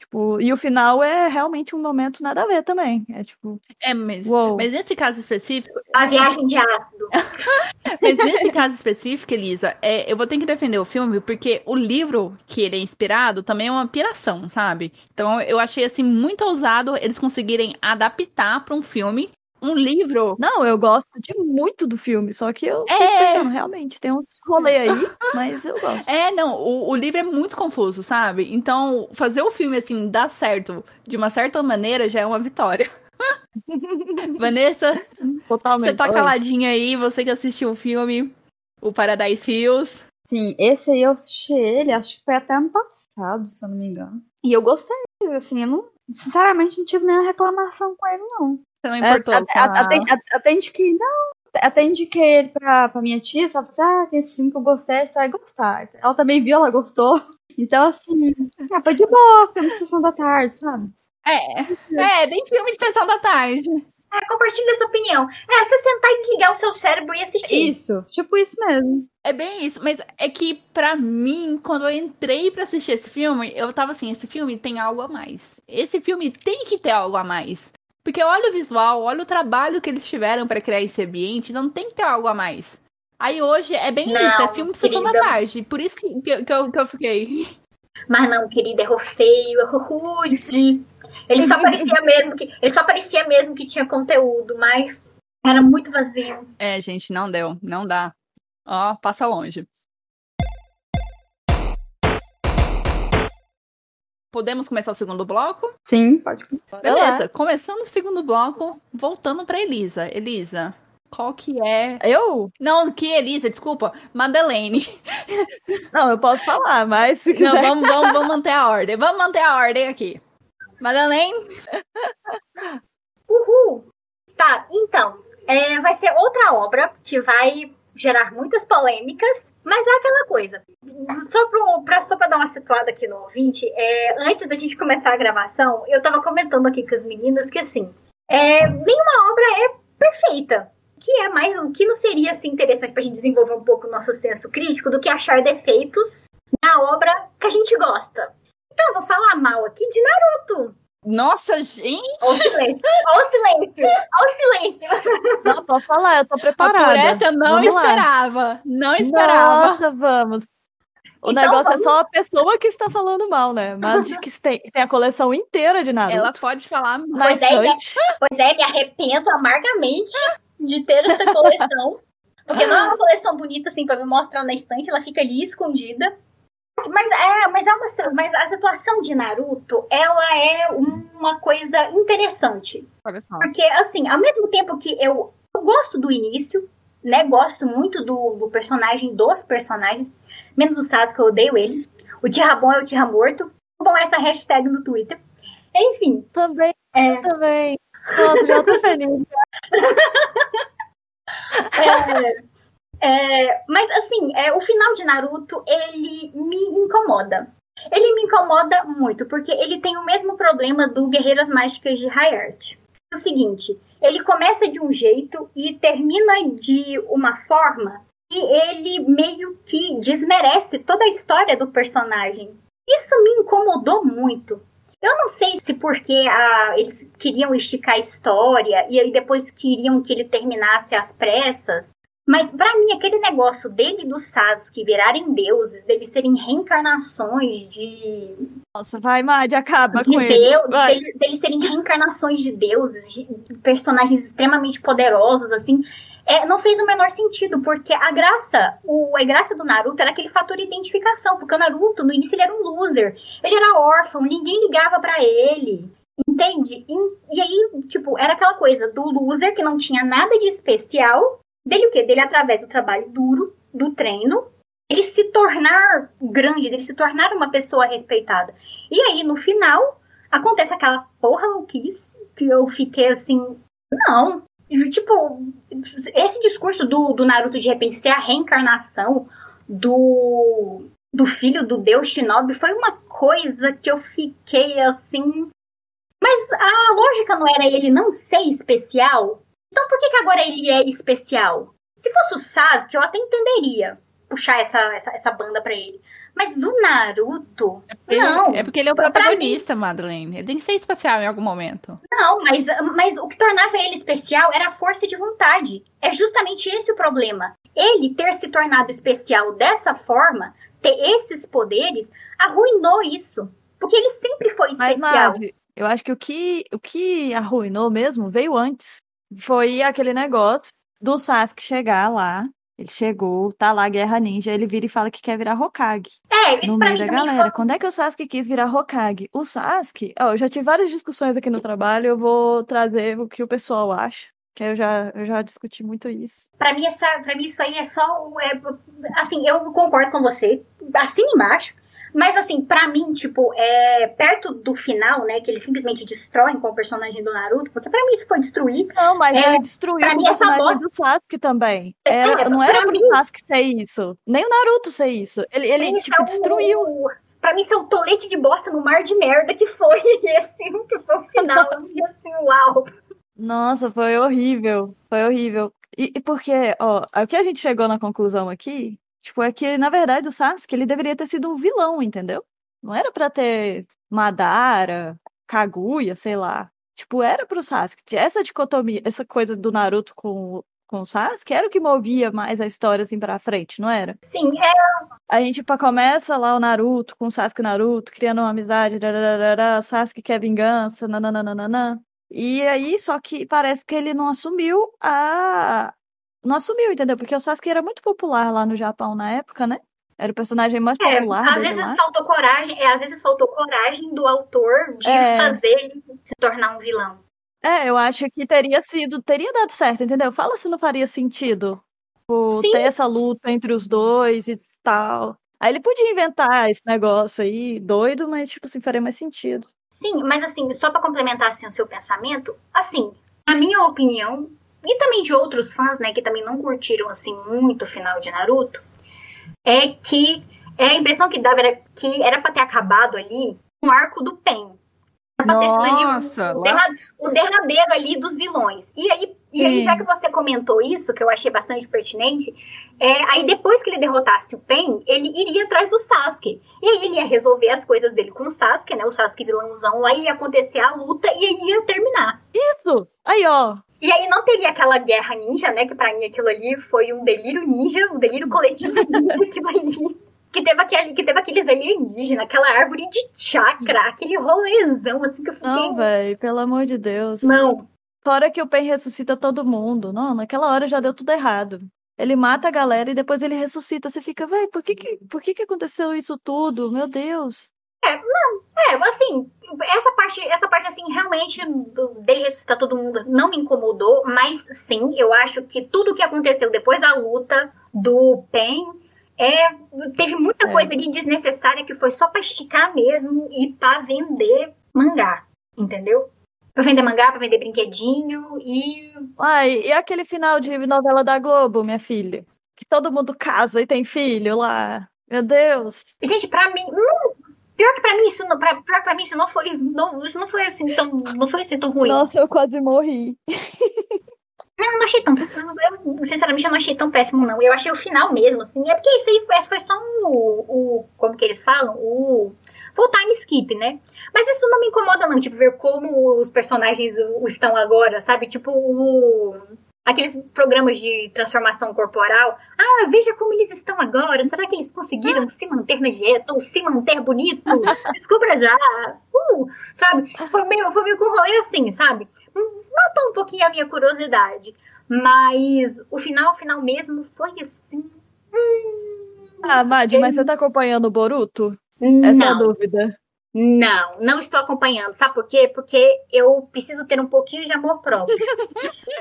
Tipo, e o final é realmente um momento nada a ver também. É tipo, É, mas, Uou. mas nesse caso específico, A viagem de ácido. mas nesse caso específico, Elisa, é, eu vou ter que defender o filme porque o livro que ele é inspirado também é uma piração, sabe? Então eu achei assim muito ousado eles conseguirem adaptar pra um filme um livro. não, eu gosto de muito do filme, só que eu fico É. pensando, realmente, tem uns rolê aí, mas eu gosto. É, não, o, o livro é muito confuso, sabe? Então, fazer o filme assim dar certo de uma certa maneira já é uma vitória. Vanessa, Totalmente. você tá caladinha aí, você que assistiu o filme, o Paradise Hills. Sim, esse aí eu assisti ele, acho que foi até ano passado, se eu não me engano. E eu gostei, assim, eu não, sinceramente não tive nenhuma reclamação com ele, não. Você não É, importou? com a- até, até, até indiquei, não, até indiquei ele pra, pra minha tia, sabe? Ah, tem esse filme que eu gostei, você vai gostar. Ela também viu, ela gostou. Então, assim, ah, foi de boa, filme de sessão da tarde, sabe? É, é, bem filme de sessão da tarde. É, compartilha essa opinião. É, você sentar e desligar o seu cérebro e assistir. Isso, tipo isso mesmo. É bem isso, mas é que pra mim, quando eu entrei pra assistir esse filme, eu tava assim, esse filme tem algo a mais. Esse filme tem que ter algo a mais. Porque olha o visual, olha o trabalho que eles tiveram pra criar esse ambiente, não tem que ter algo a mais. Aí hoje é bem Não, isso, é filme de sessão da tarde. Por isso que, que, que eu, que eu fiquei. Mas não, querida, errou feio, errou rude. Ele só parecia mesmo que. Ele só parecia mesmo que tinha conteúdo, mas era muito vazio. É, gente, não deu, não dá. Ó, passa longe. Podemos começar o segundo bloco? Sim, pode. Beleza, começando o segundo bloco, voltando pra Elisa. Elisa, qual que é. Eu? Não, que Elisa, desculpa, Madeleine. Não, eu posso falar, mas se Não, quiser. vamos, vamos, vamos manter a ordem. Vamos manter a ordem aqui. Madeleine, Uhul! Tá, então. é, vai ser outra obra que vai gerar muitas polêmicas, mas é aquela coisa. Só, pra, só dar uma situada aqui no ouvinte, é, antes da gente começar a gravação, eu tava comentando aqui com as meninas que assim, é, nenhuma obra é perfeita. que é mais, o que não seria assim interessante pra gente desenvolver um pouco o nosso senso crítico do que achar defeitos na obra que a gente gosta. Então, eu vou falar mal aqui de Naruto. Nossa, gente! Olha o silêncio, olha o silêncio, olha o silêncio. Não, pode falar, eu tô Por preparada. essa eu não Vamos lá. esperava. Não esperava. Nossa, vamos. O Então, negócio vamos- é só a pessoa que está falando mal, né? Mas que tem, tem a coleção inteira de Naruto. Ela pode falar. na Pois é. Pois é, me arrependo amargamente de ter essa coleção. Porque não é uma coleção bonita assim pra me mostrar na estante, ela fica ali escondida. Mas é, mas é uma, mas a situação de Naruto, ela é uma coisa interessante. Olha só. Porque, assim, ao mesmo tempo que eu, eu gosto do início, né? Gosto muito do, do personagem, dos personagens, menos o Sasuke, eu odeio ele. O Tira Bom é o Tira Morto. Bom, essa hashtag no Twitter. Enfim, Também, é, também. Nossa, já tô feliz. É, é, mas assim, é, o final de Naruto, ele me incomoda. Ele me incomoda muito, porque ele tem o mesmo problema do Guerreiras Mágicas de Hayate. O seguinte, ele começa de um jeito e termina de uma forma que ele meio que desmerece toda a história do personagem. Isso me incomodou muito. Eu não sei se porque ah, eles queriam esticar a história e aí depois queriam que ele terminasse às pressas. Mas pra mim, aquele negócio dele e do Sasuke virarem deuses, deles serem reencarnações de, Nossa, vai, Madi, acaba de com ele. Deus, Vai. deles, deles serem reencarnações de deuses, de personagens extremamente poderosos, assim, é, não fez o menor sentido, porque a graça, o, a graça do Naruto era aquele fator identificação, porque o Naruto, no início, ele era um loser, ele era órfão, ninguém ligava pra ele, entende? E, e aí, tipo, era aquela coisa do loser que não tinha nada de especial, dele o quê? Dele através do trabalho duro, do treino, ele se tornar grande, ele se tornar uma pessoa respeitada. E aí, no final, acontece aquela porra louquice que eu fiquei assim, não. Tipo, esse discurso do, do Naruto de repente ser a reencarnação do, do filho do deus Shinobi foi uma coisa que eu fiquei assim. Mas a lógica não era ele não ser especial? Então por que, que agora ele é especial? Se fosse o Sasuke, eu até entenderia puxar essa, essa, essa banda pra ele. Mas o Naruto. Ele- Não. É porque ele é o protagonista, Madeleine. Ele tem que ser especial em algum momento. Não, mas, mas o que tornava ele especial era a força de vontade. É justamente esse o problema. Ele ter se tornado especial dessa forma, ter esses poderes, arruinou isso. Porque ele sempre foi Mas, especial. Madi, eu acho que o que, o que arruinou mesmo veio antes. Foi aquele negócio do Sasuke chegar lá. Ele chegou, tá lá, Guerra Ninja, ele vira e fala que quer virar Hokage. é, isso no pra meio mim da galera. foi. Quando é que o Sasuke quis virar Hokage? O Sasuke, ó, eu já tive várias discussões aqui no trabalho, eu vou trazer o que o pessoal acha, que eu já, eu já discuti muito isso. Pra mim, essa, pra mim, isso aí é só. É, assim, eu concordo com você. Assim embaixo. Mas, assim, pra mim, tipo, é, perto do final, né? Que eles simplesmente destroem com o personagem do Naruto. Porque pra mim isso foi destruir. Não, mas É, ele destruiu o essa personagem do Sasuke também. É, Era, não era pro mim- Sasuke ser isso. Nem o Naruto ser isso. Ele, ele Isso tipo, é um- destruiu. Pra mim, é o tolete de bosta no mar de merda que foi esse que foi o final. E assim, uau. Nossa, foi horrível. Foi horrível. E, e porque, ó, o que a gente chegou na conclusão aqui, tipo, é que, na verdade, o Sasuke, ele deveria ter sido um vilão, entendeu? Não era pra ter Madara, Kaguya, sei lá. Tipo, era pro Sasuke. Essa dicotomia, essa coisa do Naruto com, com o Sasuke era o que movia mais a história, assim, pra frente, não era? Sim, é, A gente pá, começa lá o Naruto com o Sasuke e o Naruto, criando uma amizade, dararara, Sasuke quer vingança, nananana. E aí, só que parece que ele não assumiu a. Não assumiu, entendeu? Porque o Sasuke era muito popular lá no Japão na época, né? Era o personagem mais é, popular às vezes lá. faltou coragem, é, às vezes faltou coragem do autor de É. fazer ele se tornar um vilão. É, eu acho que teria sido, teria dado certo, entendeu? Fala se não faria sentido por Sim. ter essa luta entre os dois e tal. Aí ele podia inventar esse negócio aí, doido, mas, tipo assim, faria mais sentido. Sim, mas assim, só pra complementar assim, o seu pensamento, assim, na minha opinião, e também de outros fãs, né, que também não curtiram assim muito o final de Naruto, é que é a impressão que dava era que era pra ter acabado ali um arco do Pen. Era ter Nossa, o, derra- o derradeiro ali dos vilões. E aí, E aí, já que você comentou isso, que eu achei bastante pertinente, é, aí depois que ele derrotasse o Pen, ele iria atrás do Sasuke. E aí ele ia resolver as coisas dele com o Sasuke, né? O Sasuke vilãozão lá, ia acontecer a luta e aí ia terminar. Isso! Aí, ó. E aí não teria aquela guerra ninja, né? Que pra mim aquilo ali foi um delírio ninja, um delírio coletivo ninja, aquilo ali. Que teve, aquele, que teve aqueles alienígenas, aquela árvore de chakra, aquele rolezão, assim, que eu fiquei... Não, velho, pelo amor de Deus. Não, Fora que o Pen ressuscita todo mundo. Não, naquela hora já deu tudo errado. Ele mata a galera e depois ele ressuscita. Você fica, velho, por que que, por que que aconteceu isso tudo? Meu Deus. É, assim, essa parte, essa parte assim, realmente dele ressuscitar todo mundo não me incomodou, mas sim, eu acho que tudo que aconteceu depois da luta do Pen é, teve muita É. coisa ali desnecessária que foi só pra esticar mesmo e pra vender mangá, entendeu? Pra vender mangá, pra vender brinquedinho e. Ai, e aquele final de novela da Globo, minha filha? Que todo mundo casa e tem filho lá. Meu Deus. Gente, pra mim. hum, pior que pra mim, isso não, pra, pior pra mim, isso não foi. Não, isso não foi assim tão. Não foi assim tão ruim. Nossa, eu quase morri. Eu não achei tão. Eu, eu, sinceramente, eu não achei tão péssimo, não. Eu achei o final mesmo, assim. É porque isso aí foi, foi só um, o. Como que eles falam? O. Foi o time skip, né? Mas isso não me incomoda, não. Tipo, ver como os personagens o- estão agora, sabe? Tipo, o. Aqueles programas de transformação corporal. Ah, veja como eles estão agora. Será que eles conseguiram se manter na dieta ou se manter bonitos? Descubra já. Uh, sabe? Foi meio, foi meio com um rolê assim, sabe? Hum, Matou um pouquinho a minha curiosidade. Mas o final, o final mesmo foi assim. hum, Ah, Madi, mas você tá acompanhando o Boruto? Essa é a não, dúvida. Não, não estou acompanhando. Sabe por quê? Porque eu preciso ter um pouquinho de amor próprio.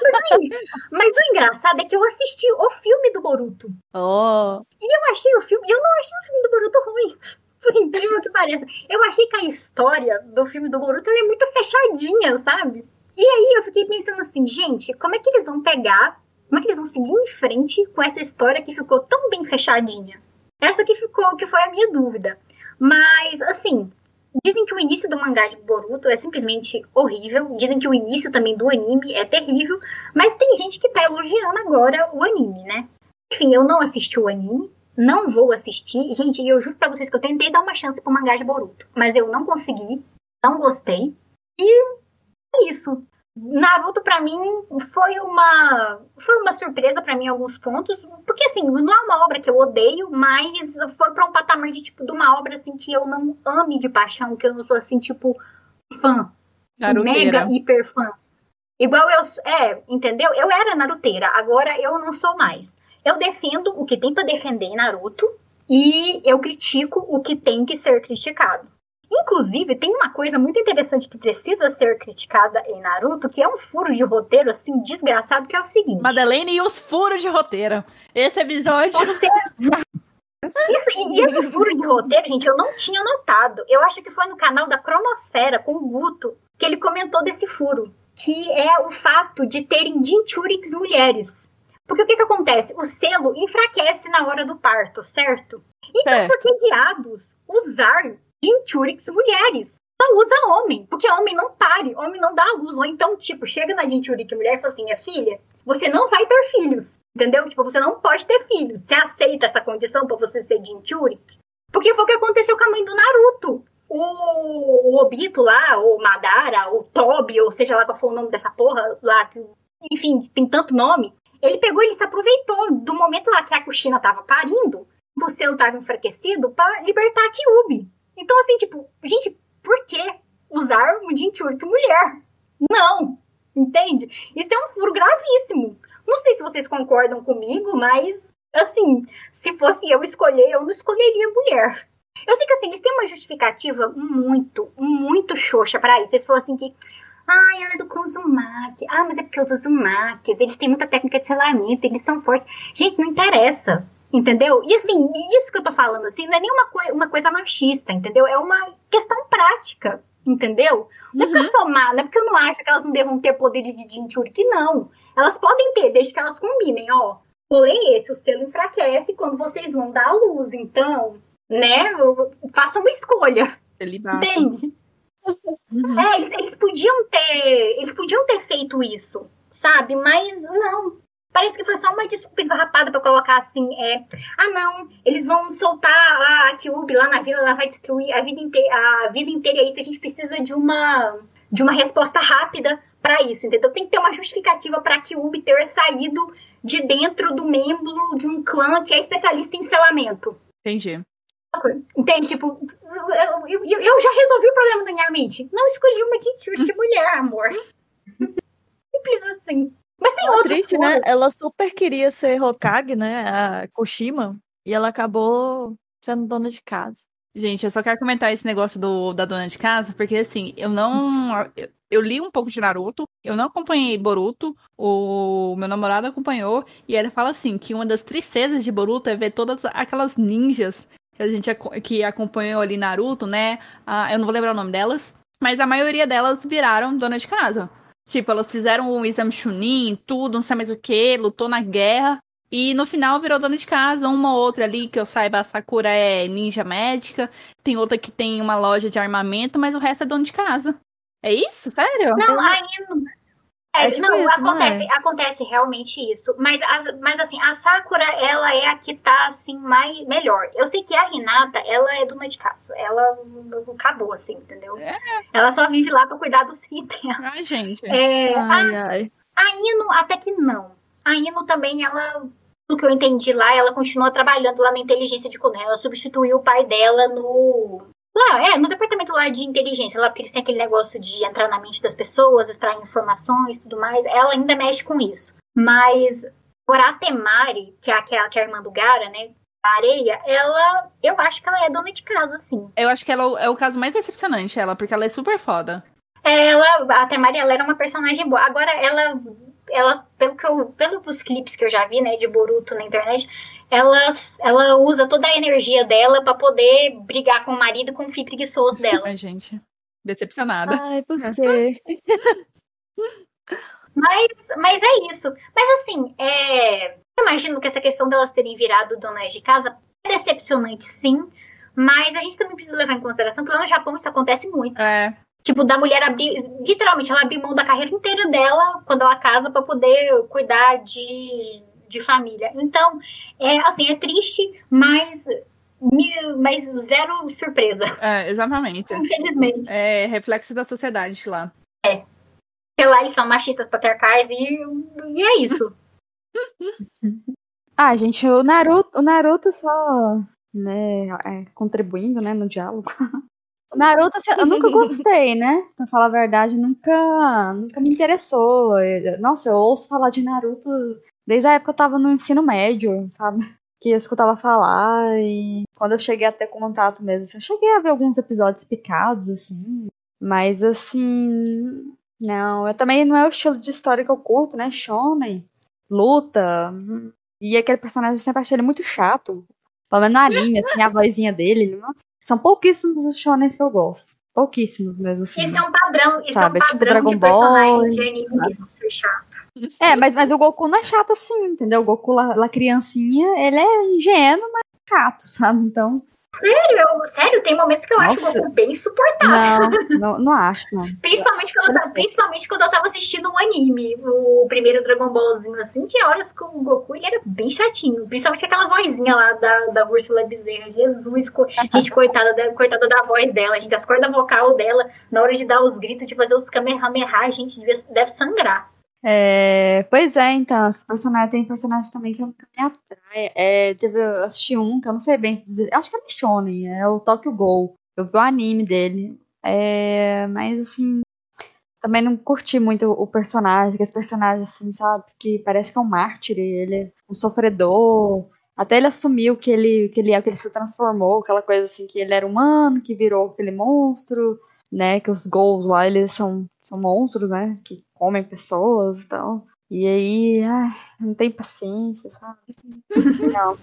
mas, assim, mas o engraçado é que eu assisti o filme do Boruto. Oh, E eu achei o filme. Eu não achei o filme do Boruto ruim. Por incrível que pareça. Eu achei que a história do filme do Boruto é muito fechadinha, sabe? E aí eu fiquei pensando assim, gente, como é que eles vão pegar? Como é que eles vão seguir em frente com essa história que ficou tão bem fechadinha? Essa que ficou, que foi a minha dúvida. Mas, assim, dizem que o início do mangá de Boruto é simplesmente horrível. Dizem que o início também do anime é terrível. Mas tem gente que tá elogiando agora o anime, né? Enfim, eu não assisti o anime. Não vou assistir. Gente, eu juro pra vocês que eu tentei dar uma chance pro mangá de Boruto. Mas eu não consegui. Não gostei. E é isso. Naruto, pra mim, foi uma. Foi uma surpresa pra mim em alguns pontos. Porque, assim, não é uma obra que eu odeio, mas foi pra um patamar de, tipo, de uma obra, assim, que eu não ame de paixão, que eu não sou, assim, tipo, fã. Naruteira. Mega hiper fã. Igual eu. É, entendeu? Eu era naruteira, agora eu não sou mais. Eu defendo o que tem pra defender em Naruto e eu critico o que tem que ser criticado. Inclusive, tem uma coisa muito interessante que precisa ser criticada em Naruto, que é um furo de roteiro, assim, desgraçado, que é o seguinte. Madeleine e os furos de roteiro. Esse episódio. Você... Isso, e e esse furo de roteiro, gente, eu não tinha notado. Eu acho que foi no canal da Cronosfera, com o Guto, que ele comentou desse furo. Que é o fato de terem Jinchurix mulheres. Porque o que que acontece? O selo enfraquece na hora do parto, certo? Então, Certo. por que diabos usar Jinchurix mulheres? Só usa homem, porque homem não pare, homem não dá luz. Ou então, tipo, chega na Jinchurix mulher e fala assim, minha filha, você não vai ter filhos. Entendeu? Tipo, você não pode ter filhos. Você aceita essa condição pra você ser Jinchuriki? Porque foi o que aconteceu com a mãe do Naruto. O, o Obito lá, o Madara, o Tobi, ou seja lá qual for o nome dessa porra lá, enfim, tem tanto nome. Ele pegou, ele se aproveitou do momento lá que a Kushina tava parindo, o selo tava enfraquecido, pra libertar a Kyubi. Então, assim, tipo, gente, por que usar um Jinchuriki mulher? Não! Entende? Isso é um furo gravíssimo. Não sei se vocês concordam comigo, mas, assim, se fosse eu escolher, eu não escolheria mulher. Eu sei que, assim, eles têm uma justificativa muito, muito xoxa pra isso. Eles falam assim que, ah, ela é do Uzumaki. Ah, mas é porque os Uzumakis, eles têm muita técnica de selamento, eles são fortes. Gente, não interessa. Entendeu? E assim, isso que eu tô falando, assim, não é nem uma, coi uma coisa machista, entendeu? É uma questão prática, entendeu? Não é porque eu sou má, não é porque eu não acho que elas não devam ter poderes de Jinchuriki, não. Elas podem ter, desde que elas combinem, ó. Porém, esse, o selo enfraquece quando vocês vão dar a luz. Então, né, façam uma escolha, Celibato. entende? Uhum. É, eles, eles podiam ter. Eles podiam ter feito isso. sabe? Mas não. Parece que foi só uma desculpa esfarrapada pra colocar assim, é. Ah, não, eles vão soltar a Kyubi lá na vila, ela vai destruir a vida inteira, a vida inteira. É isso, a gente precisa de uma de uma resposta rápida para isso, entendeu? Tem que ter uma justificativa para o ter saído de dentro do membro de um clã que é especialista em selamento. Entendi. Entende? Tipo, eu, eu, eu, já resolvi o problema da minha mente. Não escolhi uma de mulher, amor. Simples assim. Mas tem Ela outros triste, né? Ela super queria ser Hokage, né? A Kushima. E ela acabou sendo dona de casa. Gente, eu só quero comentar esse negócio do, da dona de casa, porque assim, eu não. Eu, eu li um pouco de Naruto, eu não acompanhei Boruto, o meu namorado acompanhou, e ele fala assim: que uma das tristezas de Boruto é ver todas aquelas ninjas que a gente que acompanhou ali Naruto, né? Ah, eu não vou lembrar o nome delas, mas a maioria delas viraram dona de casa. Tipo, elas fizeram o exame Chunin, tudo, não sei mais o que, lutou na guerra. E no final virou dona de casa, uma ou outra ali, que eu saiba, a Sakura é ninja médica, tem outra que tem uma loja de armamento, mas o resto é dona de casa. É isso? Sério? Não, aí é, É tipo não, isso, não acontece, é? acontece realmente isso. Mas, a- mas assim, a Sakura, ela é a que tá, assim, mais, melhor. Eu sei que a Hinata, ela é dona de casa. Ela acabou, assim, entendeu? É. Ela só vive lá pra cuidar dos filhos dela. Ai, gente. É, a, Ai, ai. a Ino, até que não. A Ino também, ela, pelo que eu entendi lá, ela continua trabalhando lá na inteligência de Konoha. Ela substituiu o pai dela no. Lá, é, no departamento lá de inteligência, lá, porque eles têm aquele negócio de entrar na mente das pessoas, extrair informações e tudo mais. Ela ainda mexe com isso. Mas agora a Temari, que é a, que é a, que é a irmã do Gara, né? A areia, ela. Eu acho que ela é dona de casa, sim. Eu acho que ela é o- é o caso mais decepcionante, ela, porque ela é super foda. Ela, a Temari, ela era uma personagem boa. Agora, ela, ela pelo que eu, pelos clipes que eu já vi, né, de Boruto na internet, ela, ela usa toda a energia dela pra poder brigar com o marido com o filho preguiçoso dela. Ai, gente. Decepcionada. Ai, por quê? Mas, mas é isso. Mas assim, é, eu imagino que essa questão delas terem virado donas de casa é decepcionante, sim. Mas a gente também precisa levar em consideração que lá no Japão isso acontece muito. É. Tipo, da mulher abrir, literalmente, ela abrir mão da carreira inteira dela quando ela casa pra poder cuidar de, de família. Então, é assim, é triste, mas, me- mas zero surpresa, É, exatamente. infelizmente. É reflexo da sociedade lá. Porque lá eles são machistas patriarcais e, e é isso. Ah, gente, o Naruto, o Naruto só, né, é, contribuindo, né, no diálogo. O Naruto, assim, eu nunca gostei, né? Pra falar a verdade, nunca, nunca me interessou. Nossa, eu ouço falar de Naruto desde a época eu tava no ensino médio, sabe? Que eu escutava falar e quando eu cheguei a ter contato mesmo, assim, eu cheguei a ver alguns episódios picados, assim. Mas, assim, não, eu também não é o estilo de história que eu curto, né? Shonen, luta, e aquele personagem eu sempre achei ele muito chato. Pelo menos no anime, assim, a vozinha dele. Nossa, são pouquíssimos os shonens que eu gosto. Pouquíssimos mesmo, assim. Isso é um padrão, isso Sabe, é um tipo padrão de Dragon personagem Ball, de anime mesmo, ser chato. É, mas, mas o Goku não é chato assim, entendeu? O Goku lá, lá criancinha, ele é ingênuo, mas chato, sabe? Então, Sério, eu- sério, tem momentos que eu acho o Nossa. Goku bem insuportável. não, não, não acho, não. Principalmente quando, eu, tava- principalmente quando eu tava assistindo o anime, o primeiro Dragon Ballzinho, assim, tinha horas que o Goku ele era bem chatinho. Principalmente aquela vozinha lá da, da Úrsula Bezerra. Jesus, co- gente, coitada da, coitada da voz dela, gente, as cordas vocal dela, na hora de dar os gritos, de fazer os kamehameha, a gente devia- deve sangrar. É, pois é, então, os personagens, tem personagens também que nunca me atrai. É, teve, eu assisti um que eu não sei bem se dizer, acho que é Shonen, é o Tokyo Ghoul. Eu vi o anime dele. É, mas assim, também não curti muito o personagem, que esse personagem assim, sabe, que parece que é um mártir, ele é um sofredor. Até ele assumiu que ele, que ele é, que ele se transformou, aquela coisa assim, que ele era humano, que virou aquele monstro, né, que os Ghouls lá, eles são, são monstros, né, que comem pessoas e tal. E aí, ai, não tem paciência, sabe? Não.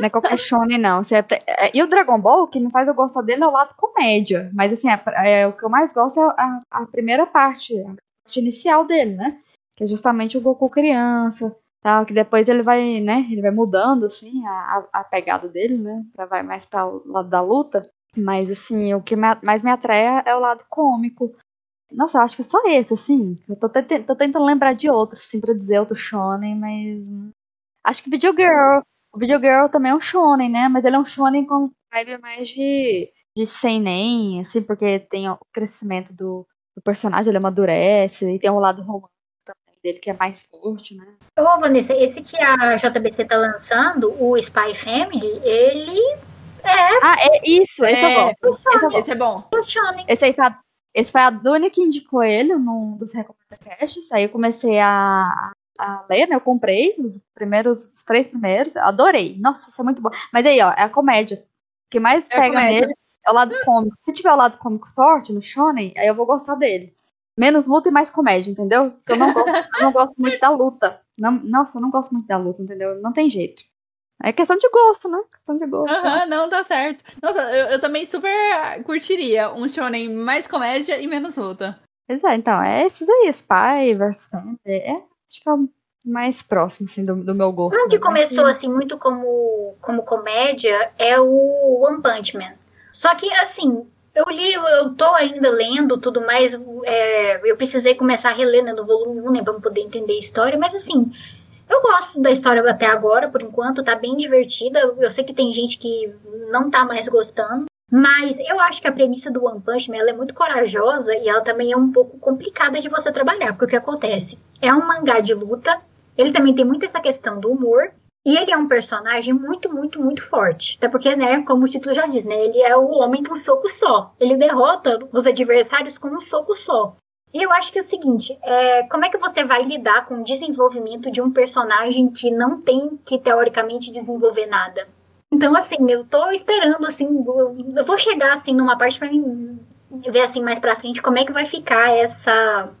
Não é qualquer shonen, não. Você até- é, E o Dragon Ball, o que me faz eu gostar dele é o lado comédia. Mas, assim, é, é, o que eu mais gosto é a, a primeira parte, a parte inicial dele, né? Que é justamente o Goku criança, tal, que depois ele vai, né? Ele vai mudando, assim, a, a, pegada dele, né? Pra vai mais para o lado da luta. Mas, assim, o que mais me atrai é o lado cômico. Nossa, eu acho que é só esse, assim. Eu tô, te- tô tentando lembrar de outros, assim, pra dizer outro shonen, mas. Acho que Video Girl. O Video Girl também é um shonen, né? Mas ele é um shonen com vibe mais de, de seinen, assim, porque tem o crescimento do, do personagem, ele amadurece, e tem o lado romântico também dele, que é mais forte, né? Ô, Vanessa, esse que a JBC tá lançando, o Spy Family, ele é Ah, é isso, esse eu É, gosto. Esse eu gosto. Esse é bom. um. Esse aí a, esse foi a Duni que indicou ele num dos Recomenda. Aí eu comecei a, a ler, né? Eu comprei os primeiros, os três primeiros. Eu adorei. Nossa, isso é muito bom. Mas aí, ó, é a comédia. O que mais É pega nele é o lado cômico. Se tiver o lado cômico forte no Shonen, aí eu vou gostar dele. Menos luta e mais comédia, entendeu? Porque eu não gosto, eu não gosto muito da luta. Não, nossa, eu não gosto muito da luta, entendeu? Não tem jeito. É questão de gosto, né? Questão de gosto. Aham, não, tá certo. Nossa, eu, eu também super curtiria um shonen mais comédia e menos luta. Pois é, então, é esses aí, Spy vs Family. É, acho que é o mais próximo, assim, do, do meu gosto. Um que né? começou assim muito como, como comédia é o One Punch Man. Só que assim, eu li, eu tô ainda lendo tudo mais. é, eu precisei comear a reler né, no volume 1, né, pra poder entender a história, mas assim, eu gosto da história até agora, por enquanto, tá bem divertida. Eu sei que tem gente que não tá mais gostando. Mas eu acho que a premissa do One Punch Man é muito corajosa e ela também é um pouco complicada de você trabalhar, porque o que acontece? É um mangá de luta, ele também tem muito essa questão do humor, e ele é um personagem muito, muito, muito forte. Até porque, né, como o título já diz, né, ele é o homem de um soco só. Ele derrota os adversários com um soco só. Eu acho que é o seguinte, é, como é que você vai lidar com o desenvolvimento de um personagem que não tem que, teoricamente, desenvolver nada? Então, assim, eu tô esperando, assim, eu eu vou chegar, assim, numa parte pra mim ver, assim, mais pra frente como é que vai ficar essa,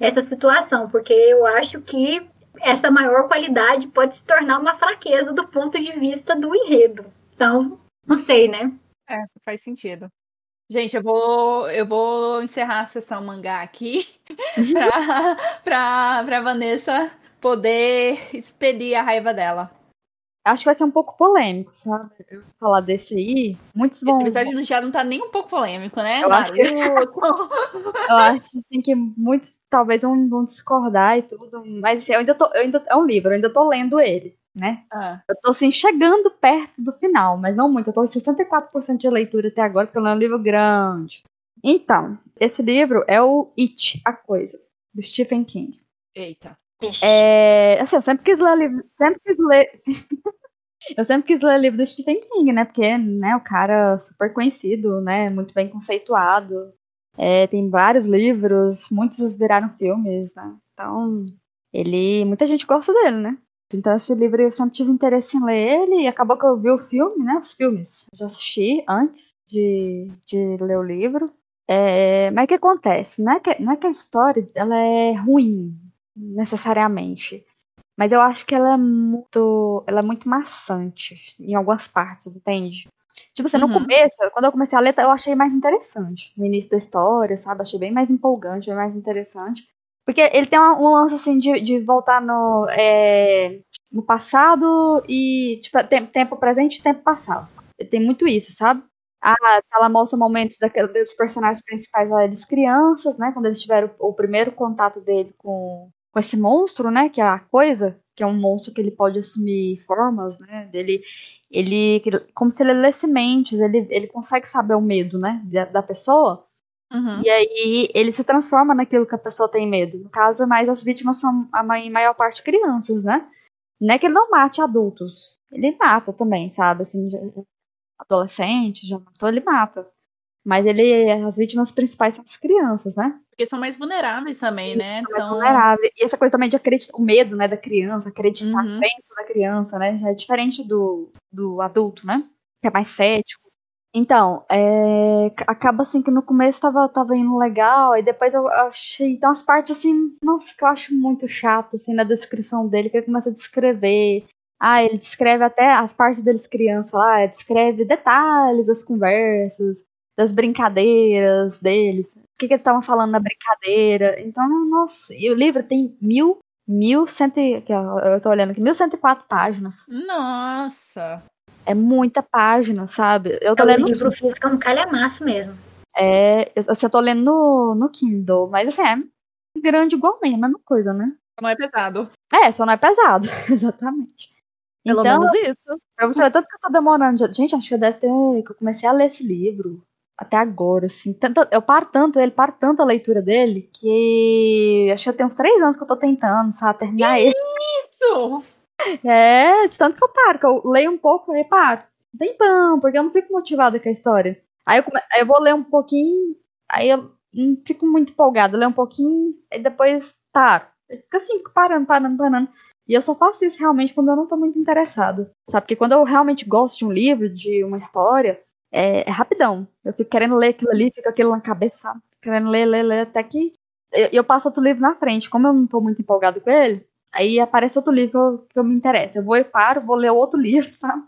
essa situação. Porque eu acho que essa maior qualidade pode se tornar uma fraqueza do ponto de vista do enredo. Então, não sei, né? É, faz sentido. Gente, eu vou, eu vou encerrar a sessão mangá aqui pra, pra Vanessa poder expedir a raiva dela. Acho que vai ser um pouco polêmico, sabe? Eu falar desse aí. Muitos Esse vão. episódio já não tá nem um pouco polêmico, né? Eu acho que-. Eu acho assim, que muitos talvez vão, vão discordar e tudo. Mas assim, eu ainda tô. Eu ainda, é um livro, eu ainda tô lendo ele, né? Ah, Eu tô assim, chegando perto do final, mas não muito. Eu tô em 64% de leitura até agora, porque eu leio um livro grande. Então, esse livro é o It, a Coisa, do Stephen King. eita. É, assim, eu sempre quis ler livro, sempre quis ler. eu sempre quis ler livro do Stephen King, né? Porque, né, o cara super conhecido, né? Muito bem conceituado. É, tem vários livros, muitos viraram filmes, né? Então, ele. Muita gente gosta dele, né? Então, esse livro eu sempre tive interesse em ler ele, e acabou que eu vi o filme, né? Os filmes. Eu já assisti antes de, de ler o livro. É, mas o que acontece? Não é que, não é que a história ela é ruim, necessariamente. Mas eu acho que ela é muito. Ela é muito maçante em algumas partes, entende? Tipo assim, no Uhum. começo, quando eu comecei a ler, eu achei mais interessante. No início da história, sabe? Achei bem mais empolgante, bem mais interessante. Porque ele tem um lance assim de, de voltar no, é, no passado e. Tipo, tempo, tempo presente e tempo passado. Ele tem muito isso, sabe? Ah, ela mostra momentos daquele, dos personagens principais lá, eles crianças, né? Quando eles tiveram o, o primeiro contato dele com, com esse monstro, né? Que é a coisa, que é um monstro que ele pode assumir formas, né? Dele, ele, como se ele lesse mentes, ele, ele consegue saber o medo, né? Da, da pessoa. Uhum. E aí ele se transforma naquilo que a pessoa tem medo. No caso, mais as vítimas são, em maior parte, crianças, né? Não é que ele não mate adultos. Ele mata também, sabe? Assim, já- adolescentes, já matou, ele mata. Mas ele, as vítimas principais são as crianças, né? Porque são mais vulneráveis também, né? São mais Então, vulneráveis. E essa coisa também de acreditar, o medo, né, da criança, acreditar Uhum. dentro da criança, né? Já é diferente do, do adulto, né? Que é mais cético. Então, é, acaba assim que no começo tava, tava indo legal, aí depois eu achei. Tem umas partes assim, nossa, que eu acho muito chato, assim, na descrição dele, que ele começa a descrever. Ah, ele descreve até as partes deles criança lá, descreve detalhes das conversas, das brincadeiras deles. O que, que eles estavam falando na brincadeira. Então, nossa, e o livro tem mil, mil cento, e- aqui, ó, eu tô olhando aqui, mil cento e quatro páginas. nossa. É muita página, sabe? Eu tô O lendo livro físico é um calhamaço mesmo. É, eu, assim, eu tô lendo no, no Kindle, mas assim, é grande igualmente, a mesma coisa, né? Não é pesado. É, só não é pesado, exatamente. Pelo então, menos isso. pra você ver, tanto que eu tô demorando. Gente, acho que deve ter. que eu comecei a ler esse livro até agora, assim. Tanto, eu paro tanto ele, paro tanto a leitura dele, que acho que tem uns três anos que eu tô tentando, sabe, terminar ele. Isso! É, de tanto que eu paro, que eu leio um pouco e paro. Um Tempão, porque eu não fico motivada com a história. Aí eu, come- aí eu vou ler um pouquinho, aí eu não fico muito empolgada, eu leio um pouquinho, e depois paro. Fica assim, fico parando, parando, parando. E eu só faço isso realmente quando eu não tô muito interessada. Sabe? Porque quando eu realmente gosto de um livro, de uma história, é, é rapidão. Eu fico querendo ler aquilo ali, fica aquilo na cabeça? Querendo ler, ler, ler, até que. Eu, eu passo outro livro na frente. Como eu não tô muito empolgada com ele, aí aparece outro livro que eu, que eu me interesso. Eu vou e paro, vou ler outro livro, sabe?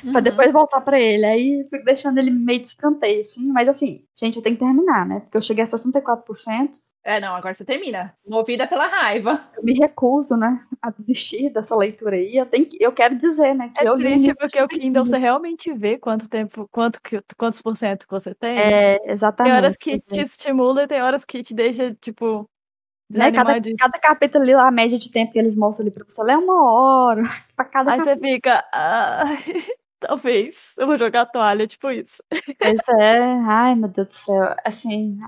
Pra Uhum. depois voltar pra ele. Aí fico deixando ele meio de escanteio, assim. Mas assim, gente, eu tenho que terminar, né? Porque eu cheguei a 64%. É, não, agora você termina. Movida pela raiva. Eu me recuso, né? A desistir dessa leitura aí. Eu, tenho que, eu quero dizer, né? Que É eu li triste livro porque o Kindle você realmente vê quanto tempo, quanto, quantos por cento que você tem. É, tem exatamente. horas que te estimula e tem horas que te deixa, tipo, né? cada, cada capítulo ali, a média de tempo que eles mostram ali pra você ler é uma hora. Pra cada Aí você capítulo. fica, "Ai, talvez eu vou jogar a toalha, tipo isso. Pois é. Ai, meu Deus do céu. Assim.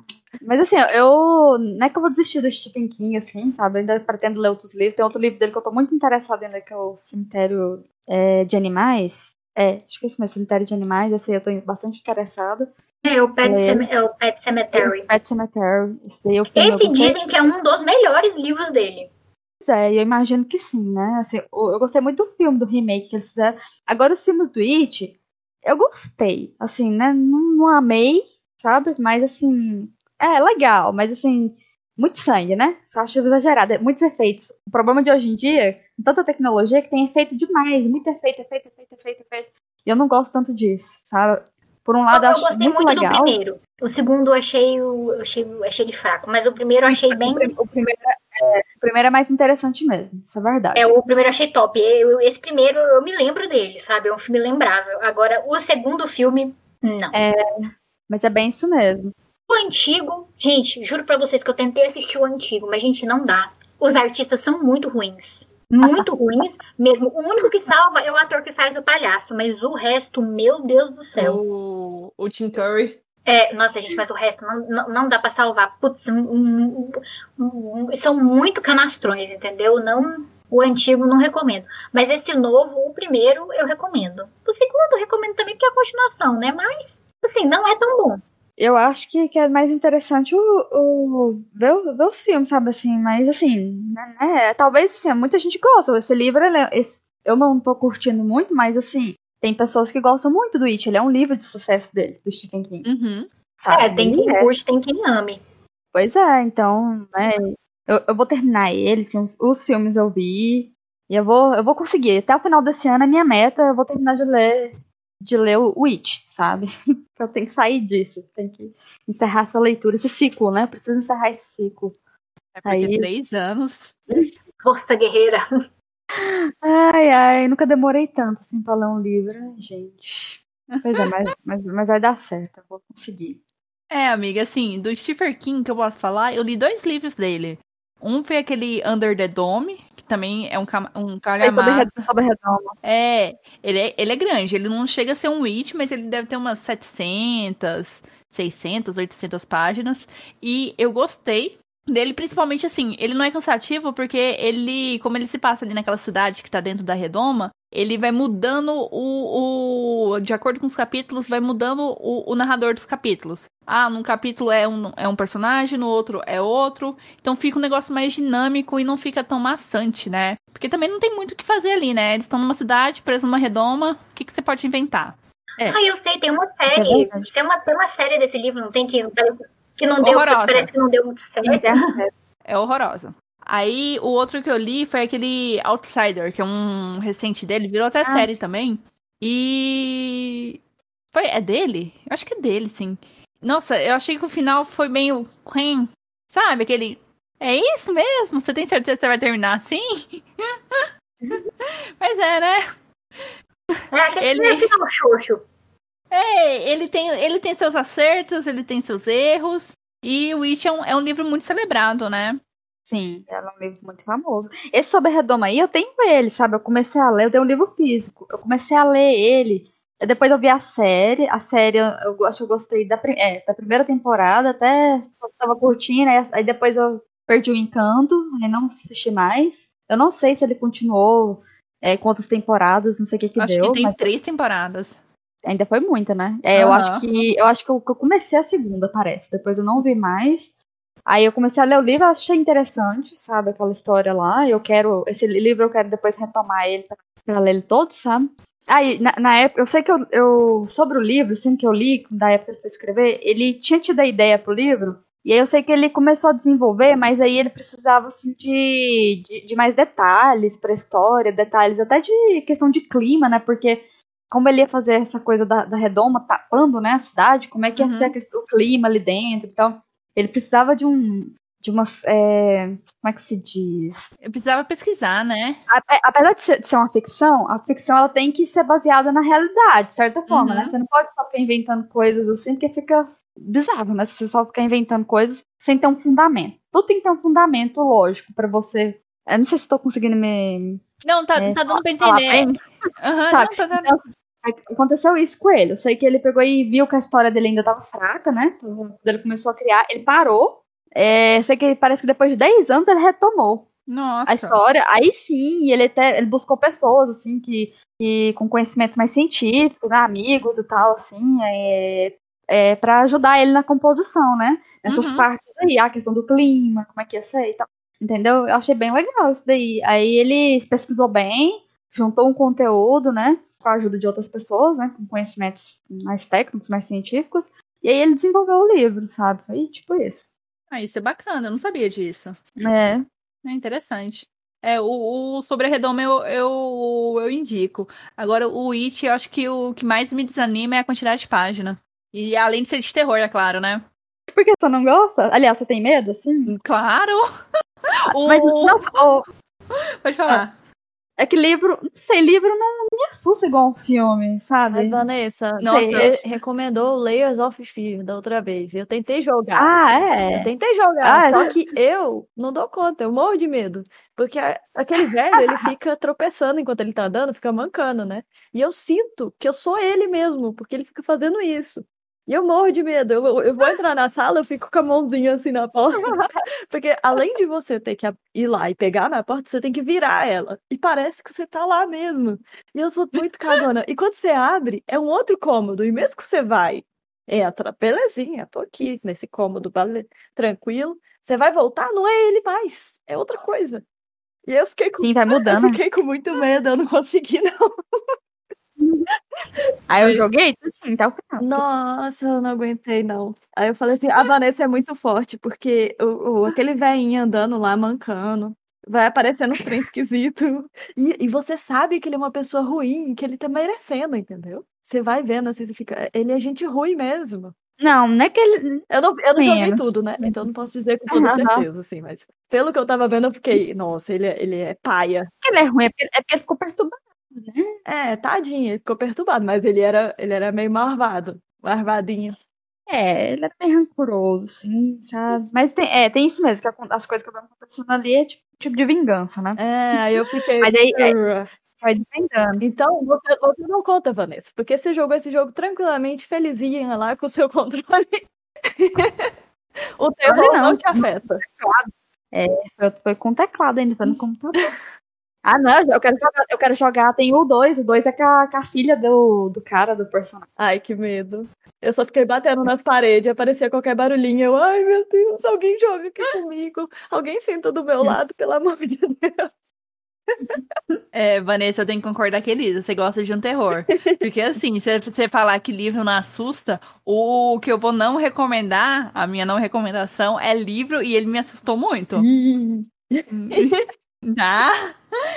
Mas assim, eu. Não é que eu vou desistir do Stephen King, assim, sabe? Eu ainda pretendo ler outros livros. Tem outro livro dele que eu tô muito interessada em ler, que é o Cemitério é, de Animais. É, acho que é esse mesmo, Cemitério de Animais. Aí eu tô bastante interessada. É o Pet, É. É o Pet Cemetery. Pet Cemetery. Esse daí eu, Esse dizem que é um dos melhores livros dele. Pois é, eu imagino que sim, né? Assim, eu gostei muito do filme, do remake que eles fizeram. Agora, os filmes do It, eu gostei. Assim, né? Não, não amei, sabe? Mas, assim, é legal, mas, assim, muito sangue, né? Só acho exagerado. É muitos efeitos. O problema de hoje em dia, tanta tecnologia, é que tem efeito demais. Muito efeito, efeito, efeito, efeito, efeito. E eu não gosto tanto disso, sabe? Por um lado, eu eu acho gostei muito, muito, legal. do primeiro. O segundo eu achei, eu achei, eu achei ele fraco, mas o primeiro eu achei bem. O, prim- o primeiro é, o primeiro é mais interessante mesmo, isso é verdade. É, o primeiro eu achei top. Eu- esse primeiro eu me lembro dele, sabe? É um filme lembrável. Agora, o segundo filme, não. Mas é bem isso mesmo. O antigo, gente, juro pra vocês que eu tentei assistir o antigo, mas, gente, não dá. Os artistas são muito ruins. Muito ruins mesmo. O único que salva é o ator que faz o palhaço, mas o resto, meu Deus do céu. O, o Tim Curry. É, nossa, gente, mas o resto não, não, não dá pra salvar. Putz, um- um- um- são muito canastrões, entendeu? Não, o antigo não recomendo. Mas esse novo, o primeiro, eu recomendo. O segundo eu recomendo também porque é a continuação, né? Mas, assim, não é tão bom. Eu acho que, que é mais interessante o, o ver, ver os filmes, sabe, assim, mas assim, né, né, talvez assim, muita gente gosta. Esse livro, ele é- esse- eu não tô curtindo muito, mas assim, tem pessoas que gostam muito do It. Ele é um livro de sucesso dele, do Stephen King. Uhum. Sabe? É, tem quem É. curte, tem quem ame. Pois é, então, né, eu, eu vou terminar ele, assim, os, os filmes eu vi, e eu vou, eu vou conseguir. Até o final desse ano, a minha meta, eu vou terminar de ler, de ler o It, sabe? eu tenho que sair disso, tenho que encerrar essa leitura, esse ciclo, né? Preciso encerrar esse ciclo. É porque Aí- três anos. Força guerreira. Ai, ai, nunca demorei tanto assim pra ler um livro, ai, gente. Pois é, mas, mas, mas vai dar certo, eu vou conseguir. É, amiga, assim, do Stephen King que eu posso falar, eu li dois livros dele. Um foi aquele Under the Dome, que também é um, um calhamaço. Red- sobre Redoma. É, ele é, ele é grande, ele não chega a ser um Witch, mas ele deve ter umas 700, 600, 800 páginas. E eu gostei dele, principalmente assim, ele não é cansativo porque ele, como ele se passa ali naquela cidade que tá dentro da redoma, ele vai mudando o, o de acordo com os capítulos, vai mudando o, o narrador dos capítulos. Ah, num capítulo é um, é um personagem, no outro é outro. Então fica um negócio mais dinâmico e não fica tão maçante, né? Porque também não tem muito o que fazer ali, né? Eles estão numa cidade, presos numa redoma. O que, que você pode inventar? É. Ah, eu sei, tem uma é série. tem, uma, tem uma série desse livro, não tem que. Que não deu. Horrorosa. Parece que não deu muito certo. É horrorosa. Aí o outro que eu li foi aquele Outsider, que é um recente dele, virou até Ah. série também. E. Foi, é dele? Eu acho que é dele, sim. Nossa, eu achei que o final foi meio. Sabe? Aquele. É isso mesmo? Você tem certeza que você vai terminar assim? Mas é, né? É, aquele Ele- final xoxo. É, ele tem, ele tem seus acertos, ele tem seus erros. E o It é um, é um livro muito celebrado, né? Sim, ela é um livro muito famoso. Esse sobre a Redoma aí, eu tenho ele, sabe? Eu comecei a ler, eu tenho um livro físico. Eu comecei a ler ele. Depois eu vi a série. A série, eu, acho que eu gostei da, é, da primeira temporada, até estava curtindo. Aí, aí depois eu perdi o encanto, aí não assisti mais. Eu não sei se ele continuou é, outras temporadas, não sei o que que acho deu. Acho que tem três temporadas. Ainda foi muita, né? É, uhum. Eu acho que eu acho que eu, que eu comecei a segunda, parece. Depois eu não vi mais. Aí eu comecei a ler o livro, achei interessante, sabe, aquela história lá. Eu quero, esse livro eu quero depois retomar ele pra, pra ler ele todo, sabe? Aí, na, na, época, eu sei que eu, eu, sobre o livro, assim, que eu li, da época foi escrever, ele tinha tido a ideia pro livro, e aí eu sei que ele começou a desenvolver, mas aí ele precisava, assim, de, de, de mais detalhes pra história, detalhes até de questão de clima, né, porque como ele ia fazer essa coisa da, da redoma tapando, né, a cidade, como é que ia uhum. ser questão, o clima ali dentro, então ele precisava de um. De uma. É, como é que se diz? Eu precisava pesquisar, né? É, apesar de ser, de ser, uma ficção, a ficção ela tem que ser baseada na realidade, de certa forma, né? uhum. né? Você não pode só ficar inventando coisas assim, porque fica bizarro, né? Se você só ficar inventando coisas sem ter um fundamento. Tudo tem que ter um fundamento lógico para você. Eu não sei se estou conseguindo me. Não, tá, é, tá dando pra entender. Uhum, Sabe? Não, tá, Então, aconteceu isso com ele. Eu sei que ele pegou e viu que a história dele ainda estava fraca, né? Quando ele começou a criar, ele parou. É, sei que parece que depois de 10 anos ele retomou Nossa. a história. Aí sim, ele até ele buscou pessoas assim que, que com conhecimentos mais científicos, né, amigos e tal, assim, é, é, para ajudar ele na composição, né? Nessas uhum. partes aí, a questão do clima, como é que ia ser e tal. Entendeu? Eu achei bem legal isso daí. Aí ele pesquisou bem, juntou um conteúdo, né? com a ajuda de outras pessoas, né, com conhecimentos mais técnicos, mais científicos, e aí ele desenvolveu o livro, sabe? Foi tipo isso. Ah, isso é bacana, eu não sabia disso. É. É interessante. É, o, o sobre a Redoma eu, eu, eu indico. Agora, o It, eu acho que o que mais me desanima é a quantidade de página. E além de ser de terror, é claro, né? Por que você não gosta? Aliás, você tem medo, assim? Claro! o... Mas, não, Pode falar. Ah. É que livro, não sei, livro não me assusta igual um filme, sabe? Mas, Vanessa, Nossa, você recomendou Layers of Fear da outra vez. Eu tentei jogar. Ah, é? Eu tentei jogar, ah, só é? que eu não dou conta, eu morro de medo. Porque aquele velho, ele fica tropeçando enquanto ele tá andando, fica mancando, né? E eu sinto que eu sou ele mesmo, porque ele fica fazendo isso. E eu morro de medo. Eu, eu vou entrar na sala, eu fico com a mãozinha assim na porta. Porque além de você ter que ir lá e pegar na porta, você tem que virar ela. E parece que você tá lá mesmo. E eu sou muito cagona. E quando você abre, é um outro cômodo. E mesmo que você vai, entra, belezinha, tô aqui nesse cômodo, tranquilo. Você vai voltar, não é ele mais. É outra coisa. E eu fiquei com. Sim, vai mudando. Eu fiquei com muito medo, eu não consegui, não. Aí eu joguei então Nossa, eu não aguentei, não. Aí eu falei assim, a Vanessa é muito forte, porque o, o aquele velhinho andando lá, mancando, vai aparecendo uns trem esquisitos. E, e você sabe que ele é uma pessoa ruim, que ele tá merecendo, entendeu? Você vai vendo assim, você fica. Ele é gente ruim mesmo. Não, não é que ele. Eu não, eu não joguei tudo, né? Então não posso dizer com toda certeza, assim, mas pelo que eu tava vendo, eu fiquei, nossa, ele é, ele é paia. Ele é ruim, é porque, é porque ele ficou perturbado É, tadinho, ele ficou perturbado, mas ele era, ele era meio marvado, marvadinho. É, ele era meio rancoroso, assim, sabe? Mas tem, é, tem isso mesmo, que as coisas que estão acontecendo ali é tipo, tipo de vingança, né? É, aí eu fiquei. Mas aí é, vai desvendando. Então, você, você não conta, Vanessa, porque você jogou esse jogo tranquilamente, felizinha lá com o seu controle. o terror não, não, te afeta. É, foi, foi com teclado ainda, foi no computador. Ah, não, eu quero jogar, eu quero jogar. Tem o 2. O 2 é com a, com a, filha do, do cara, do personagem. Ai, que medo. Eu só fiquei batendo nas paredes, aparecia qualquer barulhinho. Eu, ai meu Deus, alguém joga aqui comigo. Alguém senta do meu lado, pelo amor de Deus. É, Vanessa, eu tenho que concordar com Elisa. Você gosta de um terror. Porque assim, se você falar que livro não assusta, o que eu vou não recomendar, a minha não recomendação, é livro e ele me assustou muito. Tá?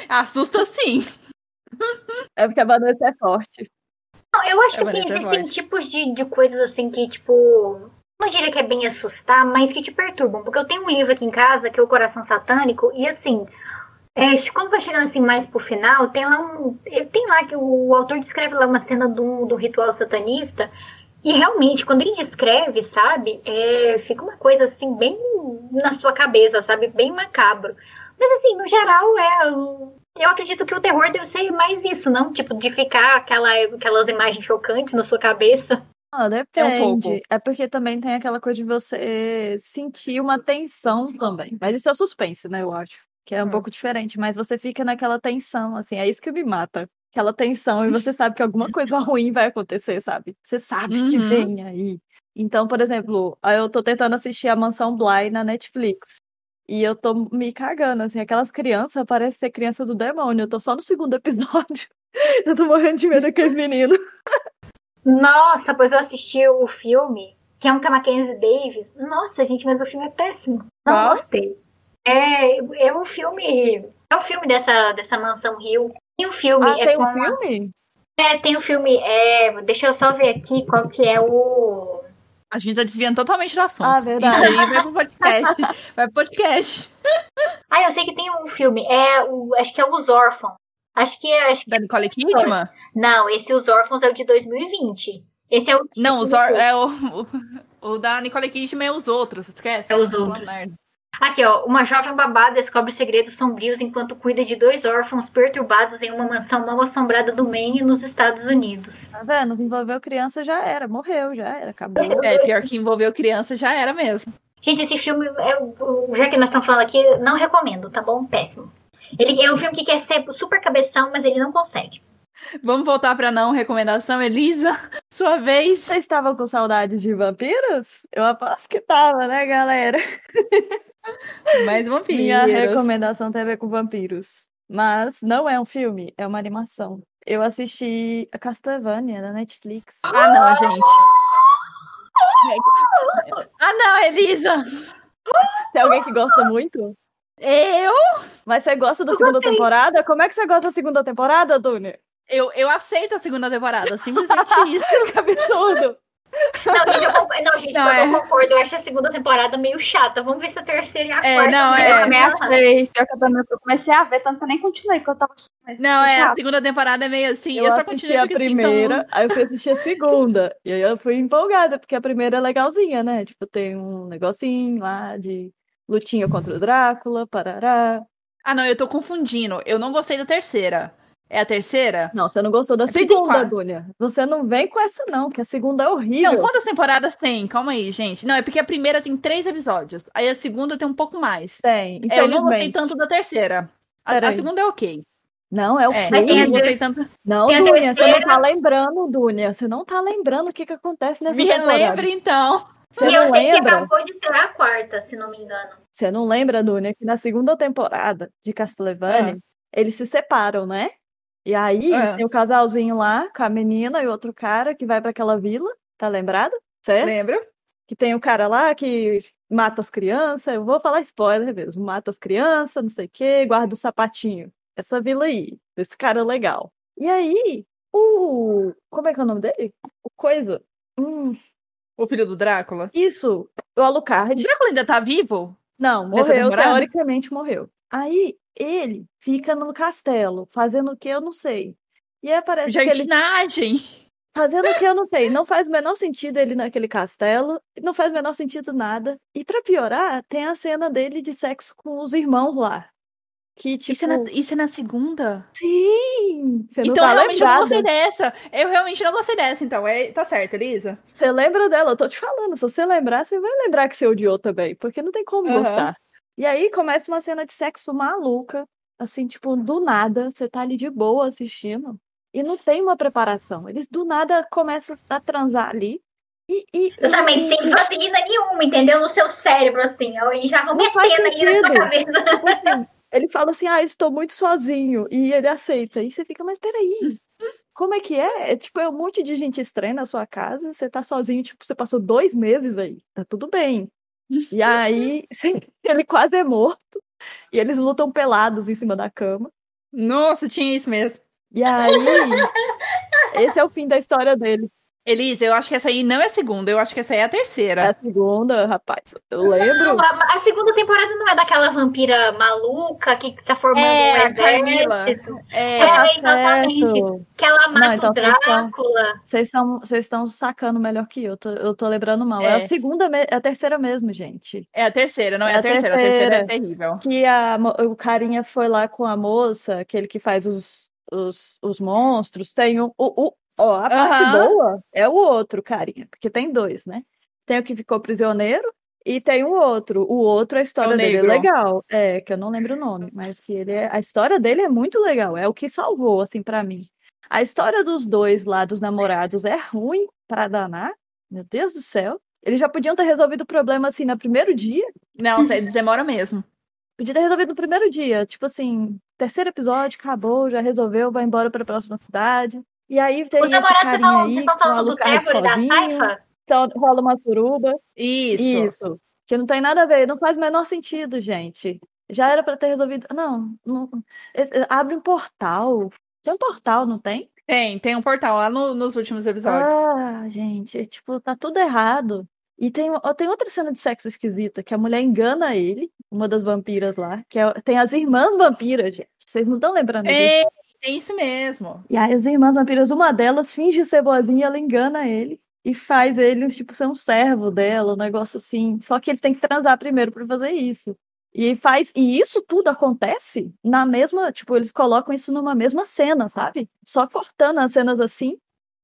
Assusta sim. É porque a Vanessa é forte. Não, eu acho que assim, é existem tipos de, de coisas assim que, tipo. Não diria que é bem assustar, mas que te perturbam. Porque eu tenho um livro aqui em casa que é o Coração Satânico, e assim. É, quando vai chegando assim mais pro final, tem lá um. Tem lá que o autor descreve lá uma cena do, do ritual satanista. E realmente, quando ele descreve, sabe, é, fica uma coisa assim, bem na sua cabeça, sabe? Bem macabro. Mas assim, no geral, é. Eu acredito que o terror deve ser mais isso, não? Tipo, de ficar aquela, aquelas imagens chocantes na sua cabeça. Ah, depende. É, porque também tem aquela coisa de você sentir uma tensão também. Mas isso é o suspense, né, eu acho. Que é um Hum. pouco diferente, mas você fica naquela tensão, assim, é isso que me mata. Aquela tensão, e você sabe que alguma coisa ruim vai acontecer, sabe? Você sabe que Uhum. vem aí. Então, por exemplo, eu tô tentando assistir a Mansão Bly na Netflix. E eu tô me cagando, assim, aquelas crianças parecem ser criança do demônio. Eu tô só no segundo episódio. Eu tô morrendo de medo daqueles meninos. Nossa, pois eu assisti o filme, que é um com a Mackenzie Davis. Nossa, gente, mas o filme é péssimo. Não Qual? gostei. É, é um filme. É um filme dessa, dessa mansão Rio. Tem um filme. Ah, é tem um uma- filme? É, tem um filme. É, deixa eu só ver aqui qual que é o. A gente tá desviando totalmente do assunto. Ah, verdade. Isso aí vai pro podcast. vai pro podcast. Ah, eu sei que tem um filme. É o. Acho que é Os Órfãos. Acho que é. Acho que... Da Nicole Kidman? Não, esse Os Órfãos é o de 2020. Esse é o. Não, os or... é o, o, o da Nicole Kidman é os outros, esquece? É os outros. Aqui, ó. Uma jovem babá descobre segredos sombrios enquanto cuida de dois órfãos perturbados em uma mansão mal assombrada do Maine, nos Estados Unidos. Tá vendo? Envolveu criança já era, morreu, já era, acabou. É, pior que envolveu criança já era mesmo. Gente, esse filme, é, o- já que nós estamos falando aqui, não recomendo, tá bom? Péssimo. Ele é um filme que quer ser super cabeção, mas ele não consegue. Vamos voltar pra não recomendação, Elisa. Sua vez. Vocês estavam com saudade de vampiros? Eu aposto que tava, né, galera? Mais vampiros. Minha recomendação tem a ver com vampiros. Mas não é um filme, é uma animação. Eu assisti a Castlevania na Netflix. Ah, não, gente. Ah, não, Elisa. Tem alguém que gosta muito? Eu? Mas você gosta da segunda temporada? Como é que você gosta da segunda temporada, Dunia? Eu, eu aceito a segunda temporada, simplesmente isso. Que absurdo! Não, gente, eu, concordo, não, gente, Não, eu é. concordo. Eu acho a segunda temporada meio chata. Vamos ver se a terceira e a É, quarta. não, é. Eu também achei. Pior que eu também eu comecei a ver, tanto que eu nem continuei, porque eu tava achando Não, é, a segunda temporada é meio assim. Eu, Eu, só assisti continuei a porque, assim, primeira, são- aí eu fui assistir a segunda. E aí eu fui empolgada, porque a primeira é legalzinha, né? Tipo, tem um negocinho lá de lutinha contra o Drácula, parará. Ah, não, eu tô confundindo. Eu não gostei da terceira. É a terceira? Não, você não gostou da É segunda. Dunia. Você não vem com essa, não, que a segunda é Não, horrível. quantas temporadas tem? Calma aí, gente. Não, é porque a primeira tem três episódios. Aí a segunda tem um pouco mais. Tem, É, eu não gostei tanto da terceira. A, a segunda é ok. Não, é o É, eu não ter- tanto. Não, tem Dunia, você não tá lembrando, Dunia. Você não tá lembrando o que que acontece nessa Me temporada. relembre, então. Você E eu não sei que lembra? acabou de estrear a quarta, se não me engano. Você não lembra, Dunia, que na segunda temporada de Castlevania, eles se separam, né? E aí Ah. tem o casalzinho lá com a menina e outro cara que vai pra aquela vila, tá lembrado? Certo? Lembra? Que tem o cara lá que mata as crianças, eu vou falar spoiler mesmo, mata as crianças, não sei o quê, guarda o sapatinho. Essa vila aí, desse cara legal. E aí, o. Como é que é o nome dele? O Coisa. Hum, O filho do Drácula. isso, o O Alucard. Drácula ainda tá vivo? Não, morreu, teoricamente morreu. Aí ele fica no castelo, fazendo o que eu não sei. E aí parece que ele Jardinagem. fazendo o que eu não sei. Não faz o menor sentido ele naquele castelo, não faz o menor sentido nada. E pra piorar, tem a cena dele de sexo com os irmãos lá. Que tipo, Isso, é na, isso é na segunda? sim, você não então, tá realmente, eu não lembrada. gostei dessa. Eu realmente não gostei dessa, então. É, tá certo, Elisa? Você lembra dela? Eu tô te falando. Se você lembrar, você vai lembrar que você odiou também, porque não tem como Aham. gostar. E aí começa uma cena de sexo maluca, assim, tipo, do nada, você tá ali de boa assistindo, e não tem uma preparação. Eles do nada começam a transar ali. E, e, Exatamente, e- sem vaselina nenhuma, entendeu? No seu cérebro, assim, e já Não faz metendo aí na sua cabeça. Tipo assim, ele fala assim, ah, estou muito sozinho, e ele aceita. E você fica, mas peraí, como é que é? É tipo, é um monte de gente estranha na sua casa, você tá sozinho, tipo, você passou dois meses aí, tá tudo bem. E aí, ele quase é morto, e eles lutam pelados em cima da cama. Nossa, tinha isso mesmo. E aí, esse é o fim da história dele. Elisa, eu acho que essa aí não é a segunda, eu acho que essa aí é a É terceira. a segunda, rapaz. Eu lembro. Não, a, a segunda temporada não é daquela vampira maluca que tá formando É, um a Carmila. exército. É, É, Tá exatamente. certo. Que ela mata Não, então o Drácula. Vocês estão vocês estão sacando melhor que eu. Tô- eu tô lembrando mal. É, É. a segunda, é a terceira mesmo, gente. é a terceira, não é, É a a terceira. A terceira é terceira. terrível. Que a, o carinha foi lá com a moça, aquele que faz os, os, os monstros. Tem o, o, o- ó, a parte Aham. boa é o outro carinha, porque tem dois, né? Tem o que ficou prisioneiro e tem o outro. O outro, a história dele é legal. É, que eu não lembro o nome, mas que ele é, a história dele é muito legal. É o que salvou, assim, pra mim. A história dos dois lá, dos namorados, é ruim pra danar. Meu Deus do céu. Eles já podiam ter resolvido o problema assim no primeiro dia. Nossa, eles demoram mesmo. Podia ter resolvido no primeiro dia. Tipo assim, terceiro episódio, acabou, já resolveu, vai embora pra próxima cidade. E aí tem Os esse carinha estão aí, estão com o falando do Alucard Trevor da sozinho. Saifa? Então rola uma suruba. Isso. Isso. Que não tem nada a ver, não faz o menor sentido, gente. Já era pra ter resolvido. Não, não- esse- abre um portal. Tem um portal, não tem? Tem, tem um portal lá no- nos últimos episódios. Ah, gente, tipo, tá tudo errado. E tem, tem outra cena de sexo esquisita, que a mulher engana ele, uma das vampiras lá, que é- tem as irmãs vampiras, gente. Vocês não estão lembrando disso? É, tem isso mesmo. E aí as irmãs vampiras, uma delas finge ser boazinha, ela engana ele e faz ele, tipo, ser um servo dela, um negócio assim. Só que eles têm que transar primeiro pra fazer isso. E faz, e isso tudo acontece na mesma, tipo, eles colocam isso numa mesma cena, sabe? Só cortando as cenas assim.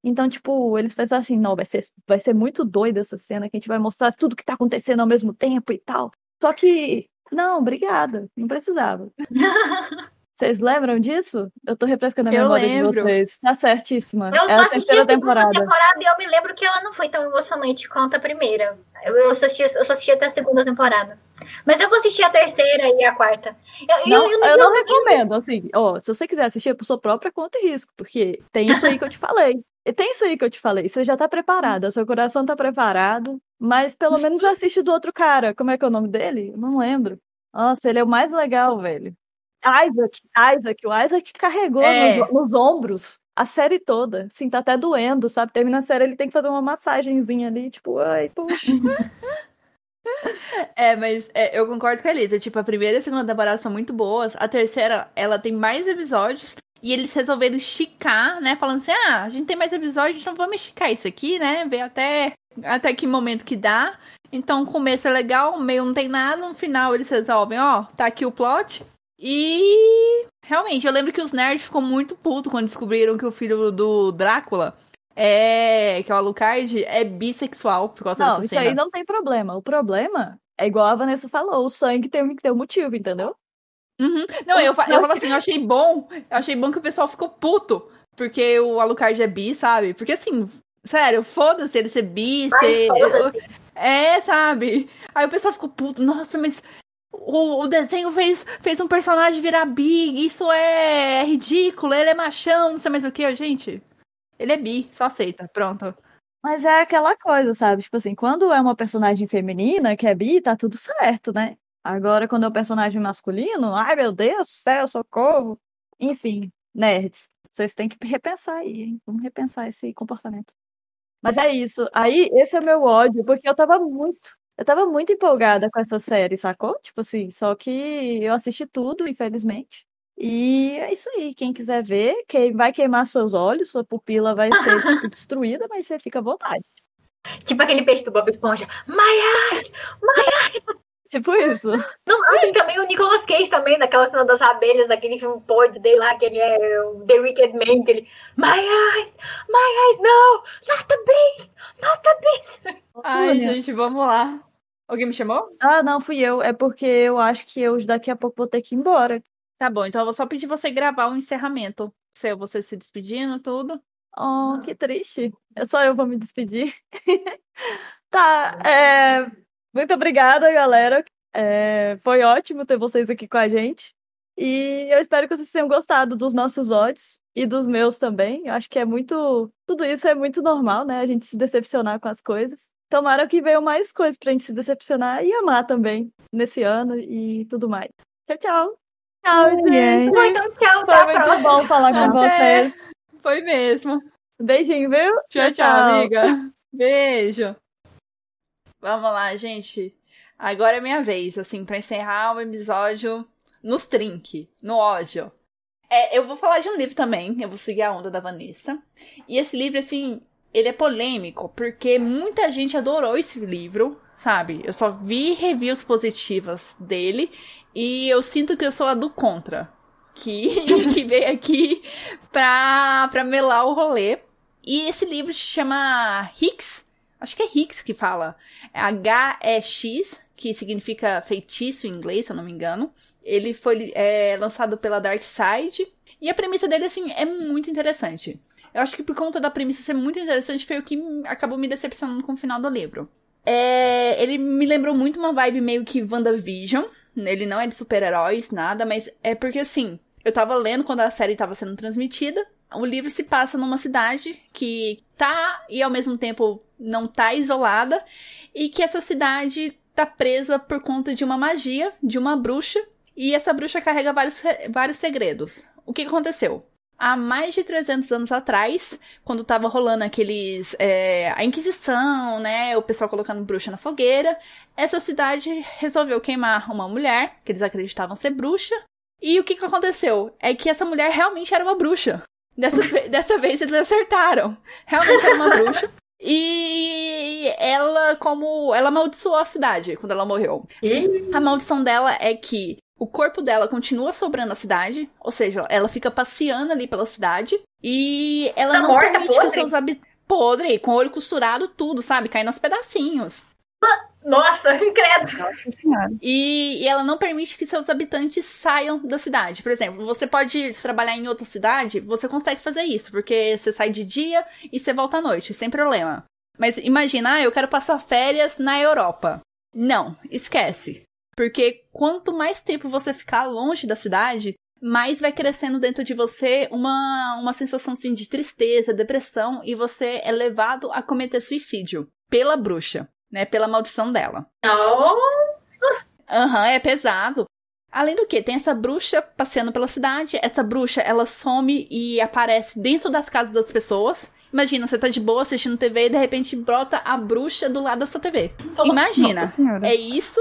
Então, tipo, eles pensam assim, não, vai ser, vai ser muito doida essa cena, que a gente vai mostrar tudo que tá acontecendo ao mesmo tempo e tal. Só que, não, obrigada, não precisava. Vocês lembram disso? Eu tô refrescando a Eu memória lembro. de vocês. Tá certíssima. Eu é a terceira segunda temporada. temporada e eu me lembro que ela não foi tão emocionante quanto a primeira. Eu, eu, só, assisti, eu só assisti até a segunda temporada. Mas eu vou assistir a terceira e a quarta. Eu, Não, eu, eu não recomendo, assim, ó, se você quiser assistir é por sua própria conta e risco, porque tem isso aí que eu te falei. Tem isso aí que eu te falei, você já tá preparada, seu coração tá preparado, mas pelo menos assiste do outro cara. Como é que é o nome dele? Não lembro. Nossa, ele é o mais legal, velho. Isaac, Isaac, o Isaac carregou É. nos, nos ombros a série toda. Assim, tá até doendo, sabe? Termina a série, ele tem que fazer uma massagenzinha ali, tipo, ai, poxa. É, mas é, eu concordo com a Elisa. Tipo, a primeira e a segunda temporada são muito boas. A terceira, ela tem mais episódios. E eles resolveram esticar, né? Falando assim, ah, a gente tem mais episódios, então vamos esticar isso aqui, né? Ver até, até que momento que dá. Então, o começo é legal, o meio não tem nada. No final, eles resolvem, ó, tá aqui o plot. E... Realmente, eu lembro que os nerds ficou muito puto quando descobriram que o filho do Drácula... É, que é o Alucard, é bissexual por causa Não, dessa isso cena. aí não tem problema. O problema é igual a Vanessa falou, o sangue tem que ter um motivo, entendeu? Uhum. Não, eu, fa- eu falo assim, eu achei bom. Eu achei bom que o pessoal ficou puto. Porque o Alucard é bi, sabe? Porque assim, sério, foda-se ele ser bi, ser. É, sabe? Aí o pessoal ficou puto. Nossa, mas o, o desenho fez, fez um personagem virar bi. Isso é ridículo. Ele é machão, não sei mais o que. Gente, ele é bi, só aceita. Pronto. Mas é aquela coisa, sabe? Tipo assim, quando é uma personagem feminina que é bi, tá tudo certo, né? Agora, quando é um personagem masculino, ai meu Deus do céu, socorro. Enfim, nerds, vocês têm que repensar aí, hein? Vamos repensar esse comportamento. Mas é isso. Aí, esse é o meu ódio, porque eu tava muito. Eu tava muito empolgada com essa série, sacou? Tipo assim, só que eu assisti tudo, infelizmente. E é isso aí. Quem quiser ver, quem vai queimar seus olhos, sua pupila vai ser tipo, destruída, mas você fica à vontade. Tipo aquele peixe do Bob Esponja. My eyes! Tipo isso. Não, ah, tem também o Nicolas Cage também, daquela cena das abelhas, daquele filme pod dele lá, que ele é o The Wicked Man, que ele. My eyes! My eyes, no! Not the bee! Not the bee! Ai, Olha. gente, vamos lá. Alguém me chamou? Ah, não, fui eu. É porque eu acho que eu daqui a pouco vou ter que ir embora. Tá bom, então eu vou só pedir você gravar um encerramento. Seu, você se despedindo, tudo. Oh, que triste. É só eu vou me despedir. tá, é... muito obrigada, galera. É, Foi ótimo ter vocês aqui com a gente. E eu espero que vocês tenham gostado dos nossos odds e dos meus também. Eu acho que é muito. Tudo isso é muito normal, né? A gente se decepcionar com as coisas. Tomara que venham mais coisas pra gente se decepcionar e amar também nesse ano e tudo mais. Tchau, tchau. Tchau, gente. Bom, então tchau, Foi muito próxima. bom falar com Até. vocês. Foi mesmo. Beijinho, viu? Tchau, tchau, amiga. Beijo. Vamos lá, gente. Agora é minha vez, assim, pra encerrar o episódio nos trinque, no ódio. É, eu vou falar de um livro também, eu vou seguir a onda da Vanessa. E esse livro, assim, ele é polêmico, porque muita gente adorou esse livro, sabe? Eu só vi reviews positivas dele e eu sinto que eu sou a do contra, que, que veio aqui pra, pra melar o rolê. E esse livro se chama Hicks, acho que é Hicks que fala, H-E-X, que significa feitiço em inglês, se eu não me engano. Ele foi é, lançado pela Dark Side. E a premissa dele, assim, é muito interessante. Eu acho que por conta da premissa ser muito interessante, foi o que acabou me decepcionando com o final do livro. É, ele me lembrou muito uma vibe meio que WandaVision. Ele não é de super-heróis, nada, mas é porque, assim, eu tava lendo quando a série tava sendo transmitida. O livro se passa numa cidade que tá e ao mesmo tempo não tá isolada. E que essa cidade tá presa por conta de uma magia, de uma bruxa, e essa bruxa carrega vários, vários segredos. O que aconteceu? Há mais de 300 anos atrás, quando tava rolando aqueles. É, a Inquisição, né? O pessoal colocando bruxa na fogueira, essa cidade resolveu queimar uma mulher, que eles acreditavam ser bruxa. E o que, que aconteceu? É que essa mulher realmente era uma bruxa. Dessa, dessa vez eles acertaram. Realmente era uma bruxa. E ela, como. Ela amaldiçoou a cidade quando ela morreu. A maldição dela é que o corpo dela continua sobrando na cidade, ou seja, ela fica passeando ali pela cidade. E ela Tá não morta, permite que podre? os seus habitantes. Podre, com o olho costurado, tudo, sabe? Caindo aos pedacinhos. Nossa, senhora. E, e ela não permite que seus habitantes saiam da cidade. Por exemplo, você pode trabalhar em outra cidade, você consegue fazer isso, porque você sai de dia e você volta à noite, sem problema. Mas imagina, ah, eu quero passar férias na Europa. Não, esquece. Porque quanto mais tempo você ficar longe da cidade, mais vai crescendo dentro de você uma, uma sensação assim, de tristeza, depressão, e você é levado a cometer suicídio pela bruxa, né? Pela maldição dela. Aham, é pesado. Além do que, tem essa bruxa passeando pela cidade. Essa bruxa, ela some e aparece dentro das casas das pessoas. Imagina, você tá de boa assistindo TV e de repente brota a bruxa do lado da sua TV. Imagina. Nossa. É isso.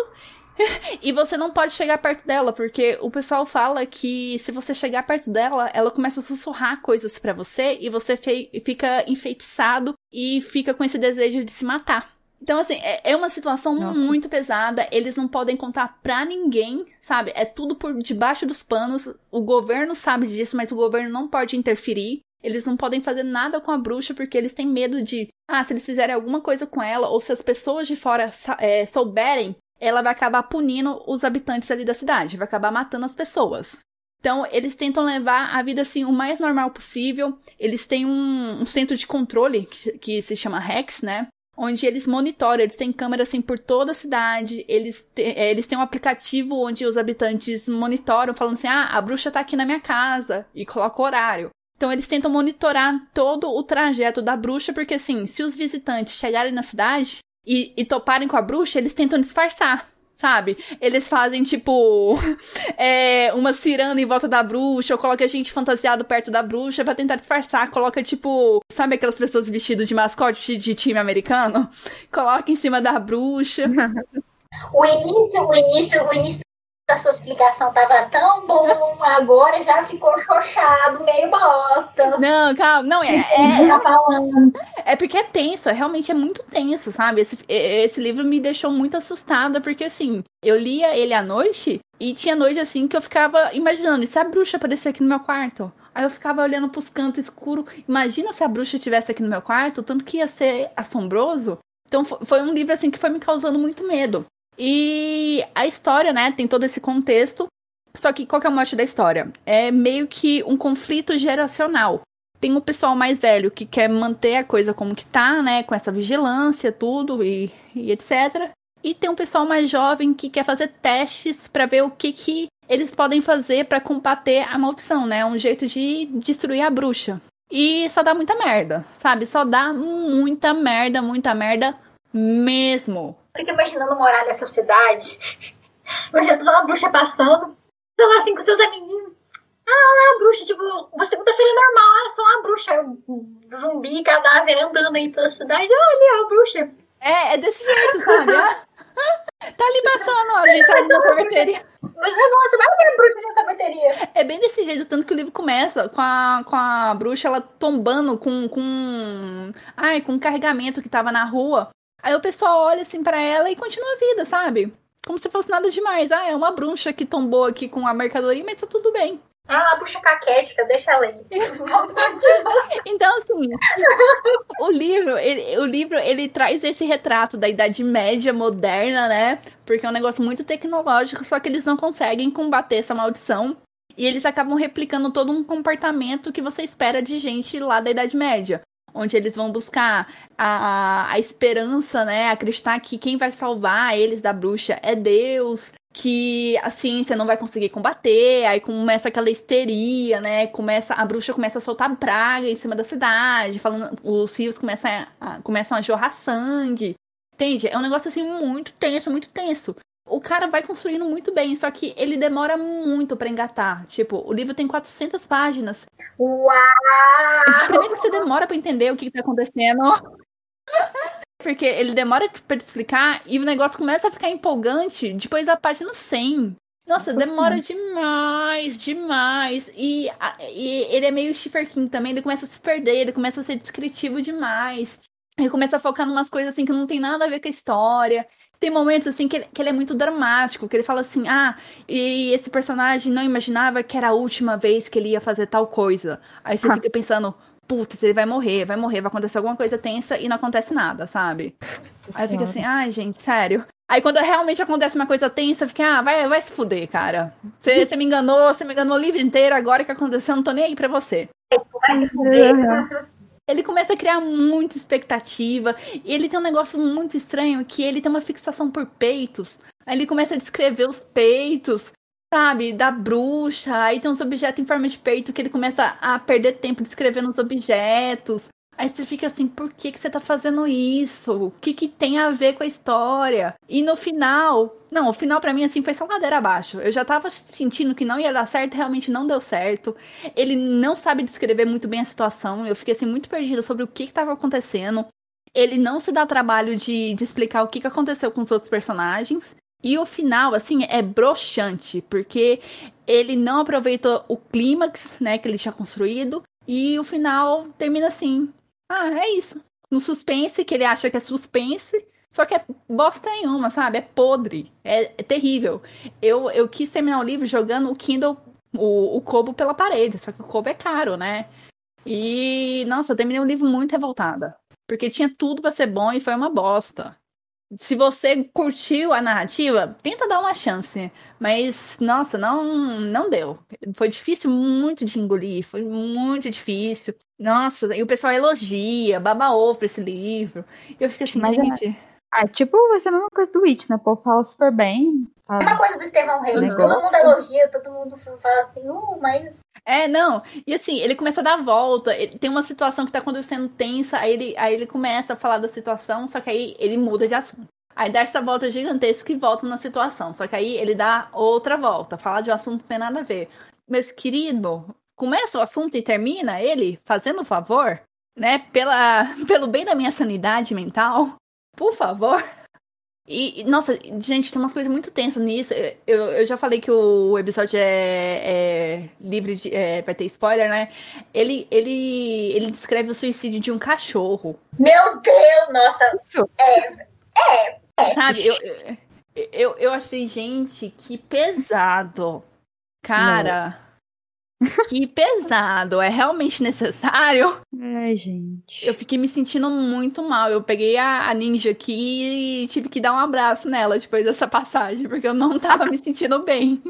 e você não pode chegar perto dela, porque o pessoal fala que se você chegar perto dela, ela começa a sussurrar coisas pra você e você fica enfeitiçado e fica com esse desejo de se matar. Então, assim, é é uma situação Nossa. muito pesada. Eles não podem contar pra ninguém, sabe? É tudo por debaixo dos panos. O governo sabe disso, mas o governo não pode interferir. Eles não podem fazer nada com a bruxa porque eles têm medo de. Ah, se eles fizerem alguma coisa com ela, ou se as pessoas de fora é, souberem, ela vai acabar punindo os habitantes ali da cidade, vai acabar matando as pessoas. Então, eles tentam levar a vida assim o mais normal possível. Eles têm um, um centro de controle que, que se chama Rex, né? Onde eles monitoram, eles têm câmeras assim por toda a cidade. Eles, te- é, eles têm um aplicativo onde os habitantes monitoram, falando assim: ah, a bruxa tá aqui na minha casa, e coloca o horário. Então eles tentam monitorar todo o trajeto da bruxa, porque assim, se os visitantes chegarem na cidade e, e toparem com a bruxa, eles tentam disfarçar, sabe? Eles fazem tipo é, uma ciranda em volta da bruxa, ou coloca gente fantasiado perto da bruxa pra tentar disfarçar. Coloca tipo, sabe aquelas pessoas vestidas de mascote de time americano? Coloca em cima da bruxa. O início, o início, o início da sua explicação tava tão bom, agora já ficou xoxado, meio bosta. Não, calma, não, é, é, tá falando. É porque é tenso, é realmente é muito tenso, sabe? Esse, esse livro me deixou muito assustada, porque assim, eu lia ele à noite e tinha noite assim que eu ficava imaginando, e se a bruxa aparecer aqui no meu quarto? Aí eu ficava olhando pros cantos escuros. Imagina se a bruxa estivesse aqui no meu quarto, tanto que ia ser assombroso. Então fo- foi um livro assim que foi me causando muito medo. E a história, né, tem todo esse contexto. Só que qual que é o mote da história? É meio que um conflito geracional tem o pessoal mais velho que quer manter a coisa como que tá, né? Com essa vigilância, tudo e, e etc. E tem um pessoal mais jovem que quer fazer testes pra ver o que, que eles podem fazer pra combater a maldição, né? Um jeito de destruir a bruxa. E só dá muita merda, sabe? Só dá muita merda, muita merda mesmo. Fico imaginando morar nessa cidade. Imaginando uma bruxa passando. Sei lá, assim, com seus amiguinhos. Ah, lá, a bruxa. Tipo, uma segunda-feira normal. Ah, só uma bruxa zumbi, cadáver andando aí pela cidade. Olha ali, a bruxa. É, é desse jeito, sabe? tá ali passando, ó, a gente tá na sorveteria. Mas nossa, vai ver a bruxa na sorveteria. É bem desse jeito, tanto que o livro começa com a, com a bruxa ela tombando com, com. Ai, com um carregamento que tava na rua. Aí o pessoal olha assim para ela e continua a vida, sabe? Como se fosse nada demais. Ah, é uma bruxa que tombou aqui com a mercadoria, mas tá tudo bem. Ah, a bruxa caquética, deixa ela aí. então, assim, o livro, ele, o livro, ele traz esse retrato da Idade Média moderna, né? Porque é um negócio muito tecnológico, só que eles não conseguem combater essa maldição. E eles acabam replicando todo um comportamento que você espera de gente lá da Idade Média onde eles vão buscar a, a esperança, né? Acreditar que quem vai salvar eles da bruxa é Deus, que a ciência não vai conseguir combater, aí começa aquela histeria, né? Começa a bruxa começa a soltar praga em cima da cidade, falando, os rios começam a, começam a jorrar sangue. Entende? É um negócio assim muito tenso, muito tenso cara vai construindo muito bem, só que ele demora muito para engatar. Tipo, o livro tem 400 páginas. Uau! Primeiro que você demora para entender o que, que tá acontecendo. Porque ele demora para explicar e o negócio começa a ficar empolgante depois da página 100. Nossa, Nossa demora sim. demais, demais. E, e, ele é meio Stephen King também, ele começa a se perder, ele começa a ser descritivo demais. Ele começa a focar em umas coisas assim que não tem nada a ver com a história. Tem momentos assim que ele, que ele é muito dramático, que ele fala assim: ah, e esse personagem não imaginava que era a última vez que ele ia fazer tal coisa. Aí você fica pensando, putz, ele vai morrer, vai morrer, vai acontecer alguma coisa tensa e não acontece nada, sabe? Aí fica assim, ai, gente, sério. Aí quando realmente acontece uma coisa tensa, fica, ah, vai, vai se fuder, cara. Você, você me enganou, você me enganou o livro inteiro, agora que aconteceu, eu não tô nem aí pra você. Vai se fuder. Ele começa a criar muita expectativa. E ele tem um negócio muito estranho que ele tem uma fixação por peitos. Aí ele começa a descrever os peitos, sabe, da bruxa. Aí tem uns objetos em forma de peito que ele começa a perder tempo descrevendo os objetos. Aí você fica assim, por que, que você tá fazendo isso? O que, que tem a ver com a história? E no final, não, o final para mim assim foi só ladeira abaixo. Eu já tava sentindo que não ia dar certo, realmente não deu certo. Ele não sabe descrever muito bem a situação. Eu fiquei assim muito perdida sobre o que que tava acontecendo. Ele não se dá trabalho de, de explicar o que, que aconteceu com os outros personagens. E o final, assim, é broxante, porque ele não aproveitou o clímax, né, que ele tinha construído. E o final termina assim. Ah, é isso. No suspense, que ele acha que é suspense, só que é bosta nenhuma, sabe? É podre. É, é terrível. Eu, eu quis terminar o livro jogando o Kindle, o, o Kobo pela parede, só que o Kobo é caro, né? E, nossa, eu terminei o livro muito revoltada. Porque tinha tudo para ser bom e foi uma bosta se você curtiu a narrativa, tenta dar uma chance. Mas, nossa, não, não deu. Foi difícil muito de engolir, foi muito difícil. Nossa, e o pessoal elogia, baba ovo pra esse livro. E eu fico assim, mas é gente. É... Ah, tipo, vai ser a mesma coisa do It, né? O povo fala super bem. A mesma coisa do Estevão Reis. Uhum. Todo mundo elogia, todo mundo fala assim, uh, mas é, não. E assim, ele começa a dar a volta. Ele, tem uma situação que tá acontecendo tensa, aí ele, aí ele começa a falar da situação, só que aí ele muda de assunto. Aí dá essa volta gigantesca e volta na situação. Só que aí ele dá outra volta, fala de um assunto que não tem nada a ver. Meus querido, começa o assunto e termina ele fazendo favor, né? Pela, pelo bem da minha sanidade mental. Por favor. E, nossa, gente, tem umas coisas muito tensas nisso. Eu, eu já falei que o episódio é, é livre de. É, vai ter spoiler, né? Ele, ele, ele descreve o suicídio de um cachorro. Meu Deus, nossa! É, é, é. Sabe, eu, eu, eu achei, gente, que pesado. Cara. Não. Que pesado, é realmente necessário? Ai, gente. Eu fiquei me sentindo muito mal. Eu peguei a, a ninja aqui e tive que dar um abraço nela depois dessa passagem, porque eu não tava me sentindo bem.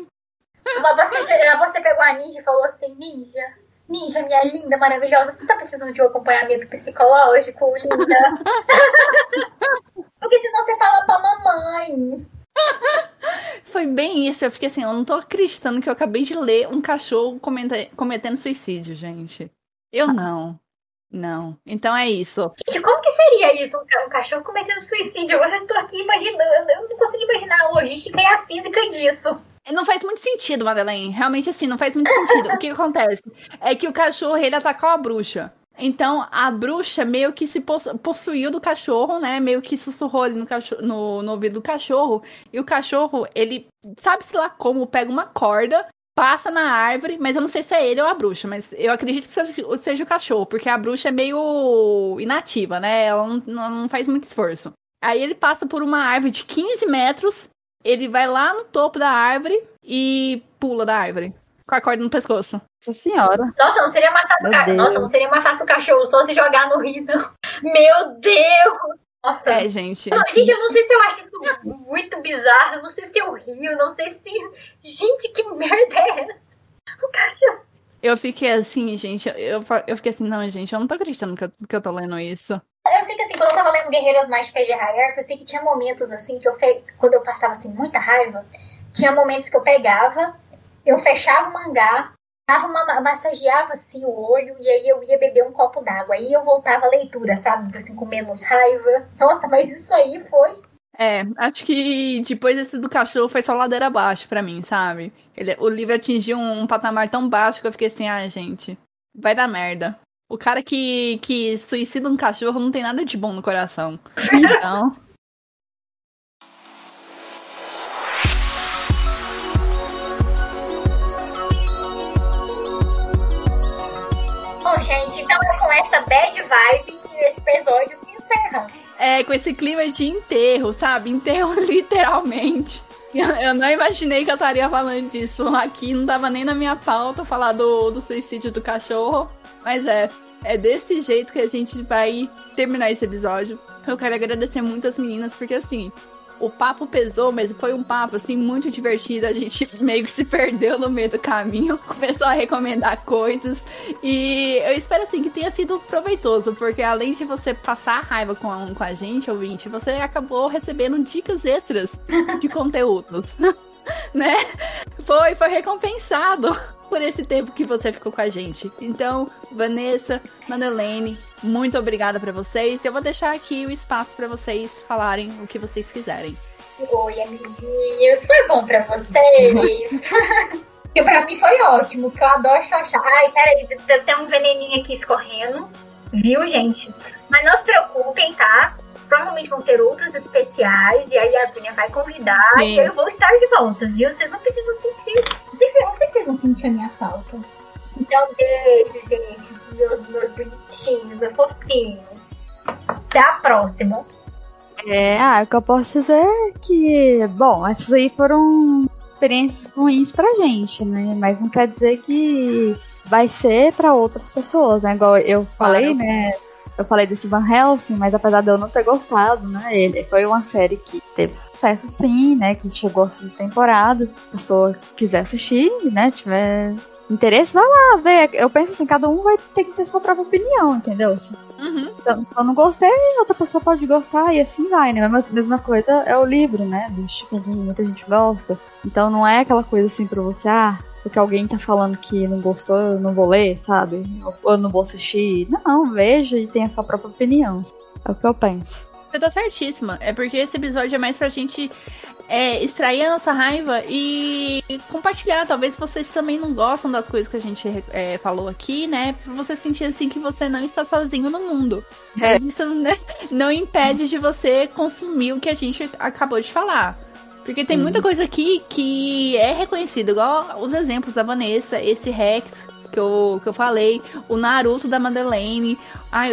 Mas você, você pegou a ninja e falou assim: Ninja, Ninja, minha linda, maravilhosa, você tá precisando de um acompanhamento psicológico, linda? Porque senão você fala pra mamãe. Foi bem isso. Eu fiquei assim, eu não tô acreditando que eu acabei de ler um cachorro cometendo suicídio, gente. Eu não. Não. Então é isso. Gente, como que seria isso? Um cachorro cometendo suicídio? Eu já estou aqui imaginando. Eu não consigo imaginar a logística e a física disso. Não faz muito sentido, Madeleine. Realmente, assim, não faz muito sentido. o que, que acontece? É que o cachorro, ele atacou a bruxa. Então, a bruxa meio que se possuiu do cachorro, né? Meio que sussurrou ali no, cachorro, no, no ouvido do cachorro. E o cachorro, ele, sabe-se lá como, pega uma corda, passa na árvore, mas eu não sei se é ele ou a bruxa, mas eu acredito que seja, seja o cachorro, porque a bruxa é meio inativa, né? Ela não, não faz muito esforço. Aí ele passa por uma árvore de 15 metros, ele vai lá no topo da árvore e pula da árvore. Com a corda no pescoço. Nossa senhora. Nossa, não seria mais fácil, ca... Nossa, não seria mais fácil o cachorro só se jogar no rio, não. Meu Deus! Nossa. É, gente. Não, gente, eu não sei se eu acho isso muito bizarro, eu não sei se eu rio, não sei se. Gente, que merda é essa? O cachorro. Eu fiquei assim, gente, eu, eu fiquei assim, não, gente, eu não tô acreditando que eu, que eu tô lendo isso. Eu sei que assim, quando eu tava lendo Guerreiras Mágicas de Rayarth, eu sei que tinha momentos assim que eu quando eu passava assim muita raiva, tinha momentos que eu pegava, eu fechava o mangá, dava uma, massageava assim o olho e aí eu ia beber um copo d'água. Aí eu voltava à leitura, sabe? Assim, com menos raiva. Nossa, mas isso aí foi. É, acho que depois desse do cachorro foi só ladeira abaixo para mim, sabe? Ele, o livro atingiu um, um, patamar tão baixo que eu fiquei assim, ah, gente, vai dar merda. O cara que, que suicida um cachorro não tem nada de bom no coração. Então. Gente, então é com essa bad vibe que esse episódio se encerra. É, com esse clima de enterro, sabe? Enterro literalmente. Eu, não imaginei que eu estaria falando disso aqui, não tava nem na minha pauta falar do, do suicídio do cachorro. Mas é, é desse jeito que a gente vai terminar esse episódio. Eu quero agradecer muito as meninas, porque assim, o papo pesou, mas foi um papo assim muito divertido. A gente meio que se perdeu no meio do caminho, começou a recomendar coisas e eu espero assim que tenha sido proveitoso, porque além de você passar raiva com a, com a gente, ouvinte, você acabou recebendo dicas extras de conteúdos. né? Foi, foi recompensado por esse tempo que você ficou com a gente. Então, Vanessa, Madeleine, muito obrigada para vocês. Eu vou deixar aqui o espaço para vocês falarem o que vocês quiserem. Oi, amiguinhos. Foi bom para vocês? e pra mim foi ótimo, porque eu adoro xoxar. Ai, peraí, tem um veneninho aqui escorrendo. Viu, gente? Mas não se preocupem, tá? provavelmente vão ter outros especiais, e aí a Vinha vai convidar, Sim. e eu vou estar de volta, viu? Vocês não precisam sentir, certeza vão sentir a minha falta. Então beijo, gente, meus, meus bonitinhos, meus fofinhos. Até a próxima. É, ah, o que eu posso dizer é que, bom, essas aí foram experiências ruins pra gente, né? Mas não quer dizer que vai ser para outras pessoas, né? Igual eu falei, claro. né? Eu falei desse Van Helsing, mas apesar de eu não ter gostado, né, ele foi uma série que teve sucesso sim, né, que chegou a cinco temporadas. Se a pessoa quiser assistir, né, tiver interesse, vai lá ver. Eu penso assim, cada um vai ter que ter sua própria opinião, entendeu? Uhum. Se eu não gostei, outra pessoa pode gostar e assim vai, né? Mas a mesma coisa é o livro, né? Do que muita gente gosta. Então não é aquela coisa assim pra você, ah, porque alguém tá falando que não gostou, eu não vou ler, sabe? Ou eu não vou assistir. Não, veja e tenha a sua própria opinião. É o que eu penso. Você tá certíssima. É porque esse episódio é mais pra gente é, extrair a nossa raiva e compartilhar. Talvez vocês também não gostam das coisas que a gente é, falou aqui, né? Pra você sentir assim que você não está sozinho no mundo. É. Isso né, não impede de você consumir o que a gente acabou de falar. Porque tem muita coisa aqui que é reconhecida, igual os exemplos da Vanessa, esse Rex que eu, que eu falei, o Naruto da Madeleine, ai,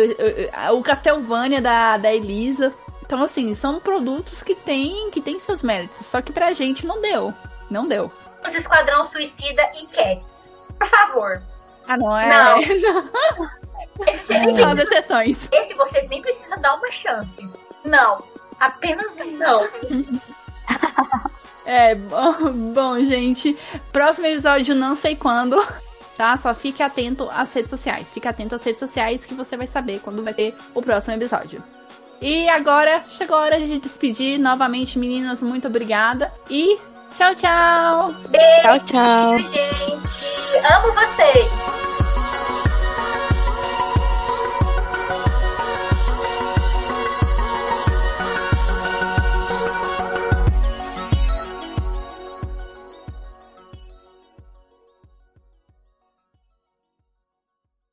o Castlevania da, da Elisa. Então, assim, são produtos que tem, que tem seus méritos. Só que pra gente não deu. Não deu. Os Esquadrão Suicida e Cat. Por favor. Ah, não é? Não. não. São as exceções. Esse vocês nem precisam dar uma chance. Não. Apenas não. É, bom, bom, gente. Próximo episódio, não sei quando. Tá? Só fique atento às redes sociais. Fique atento às redes sociais que você vai saber quando vai ter o próximo episódio. E agora chegou a hora de despedir. Novamente, meninas, muito obrigada. E tchau, tchau. Beijo, tchau, tchau. gente. Amo vocês.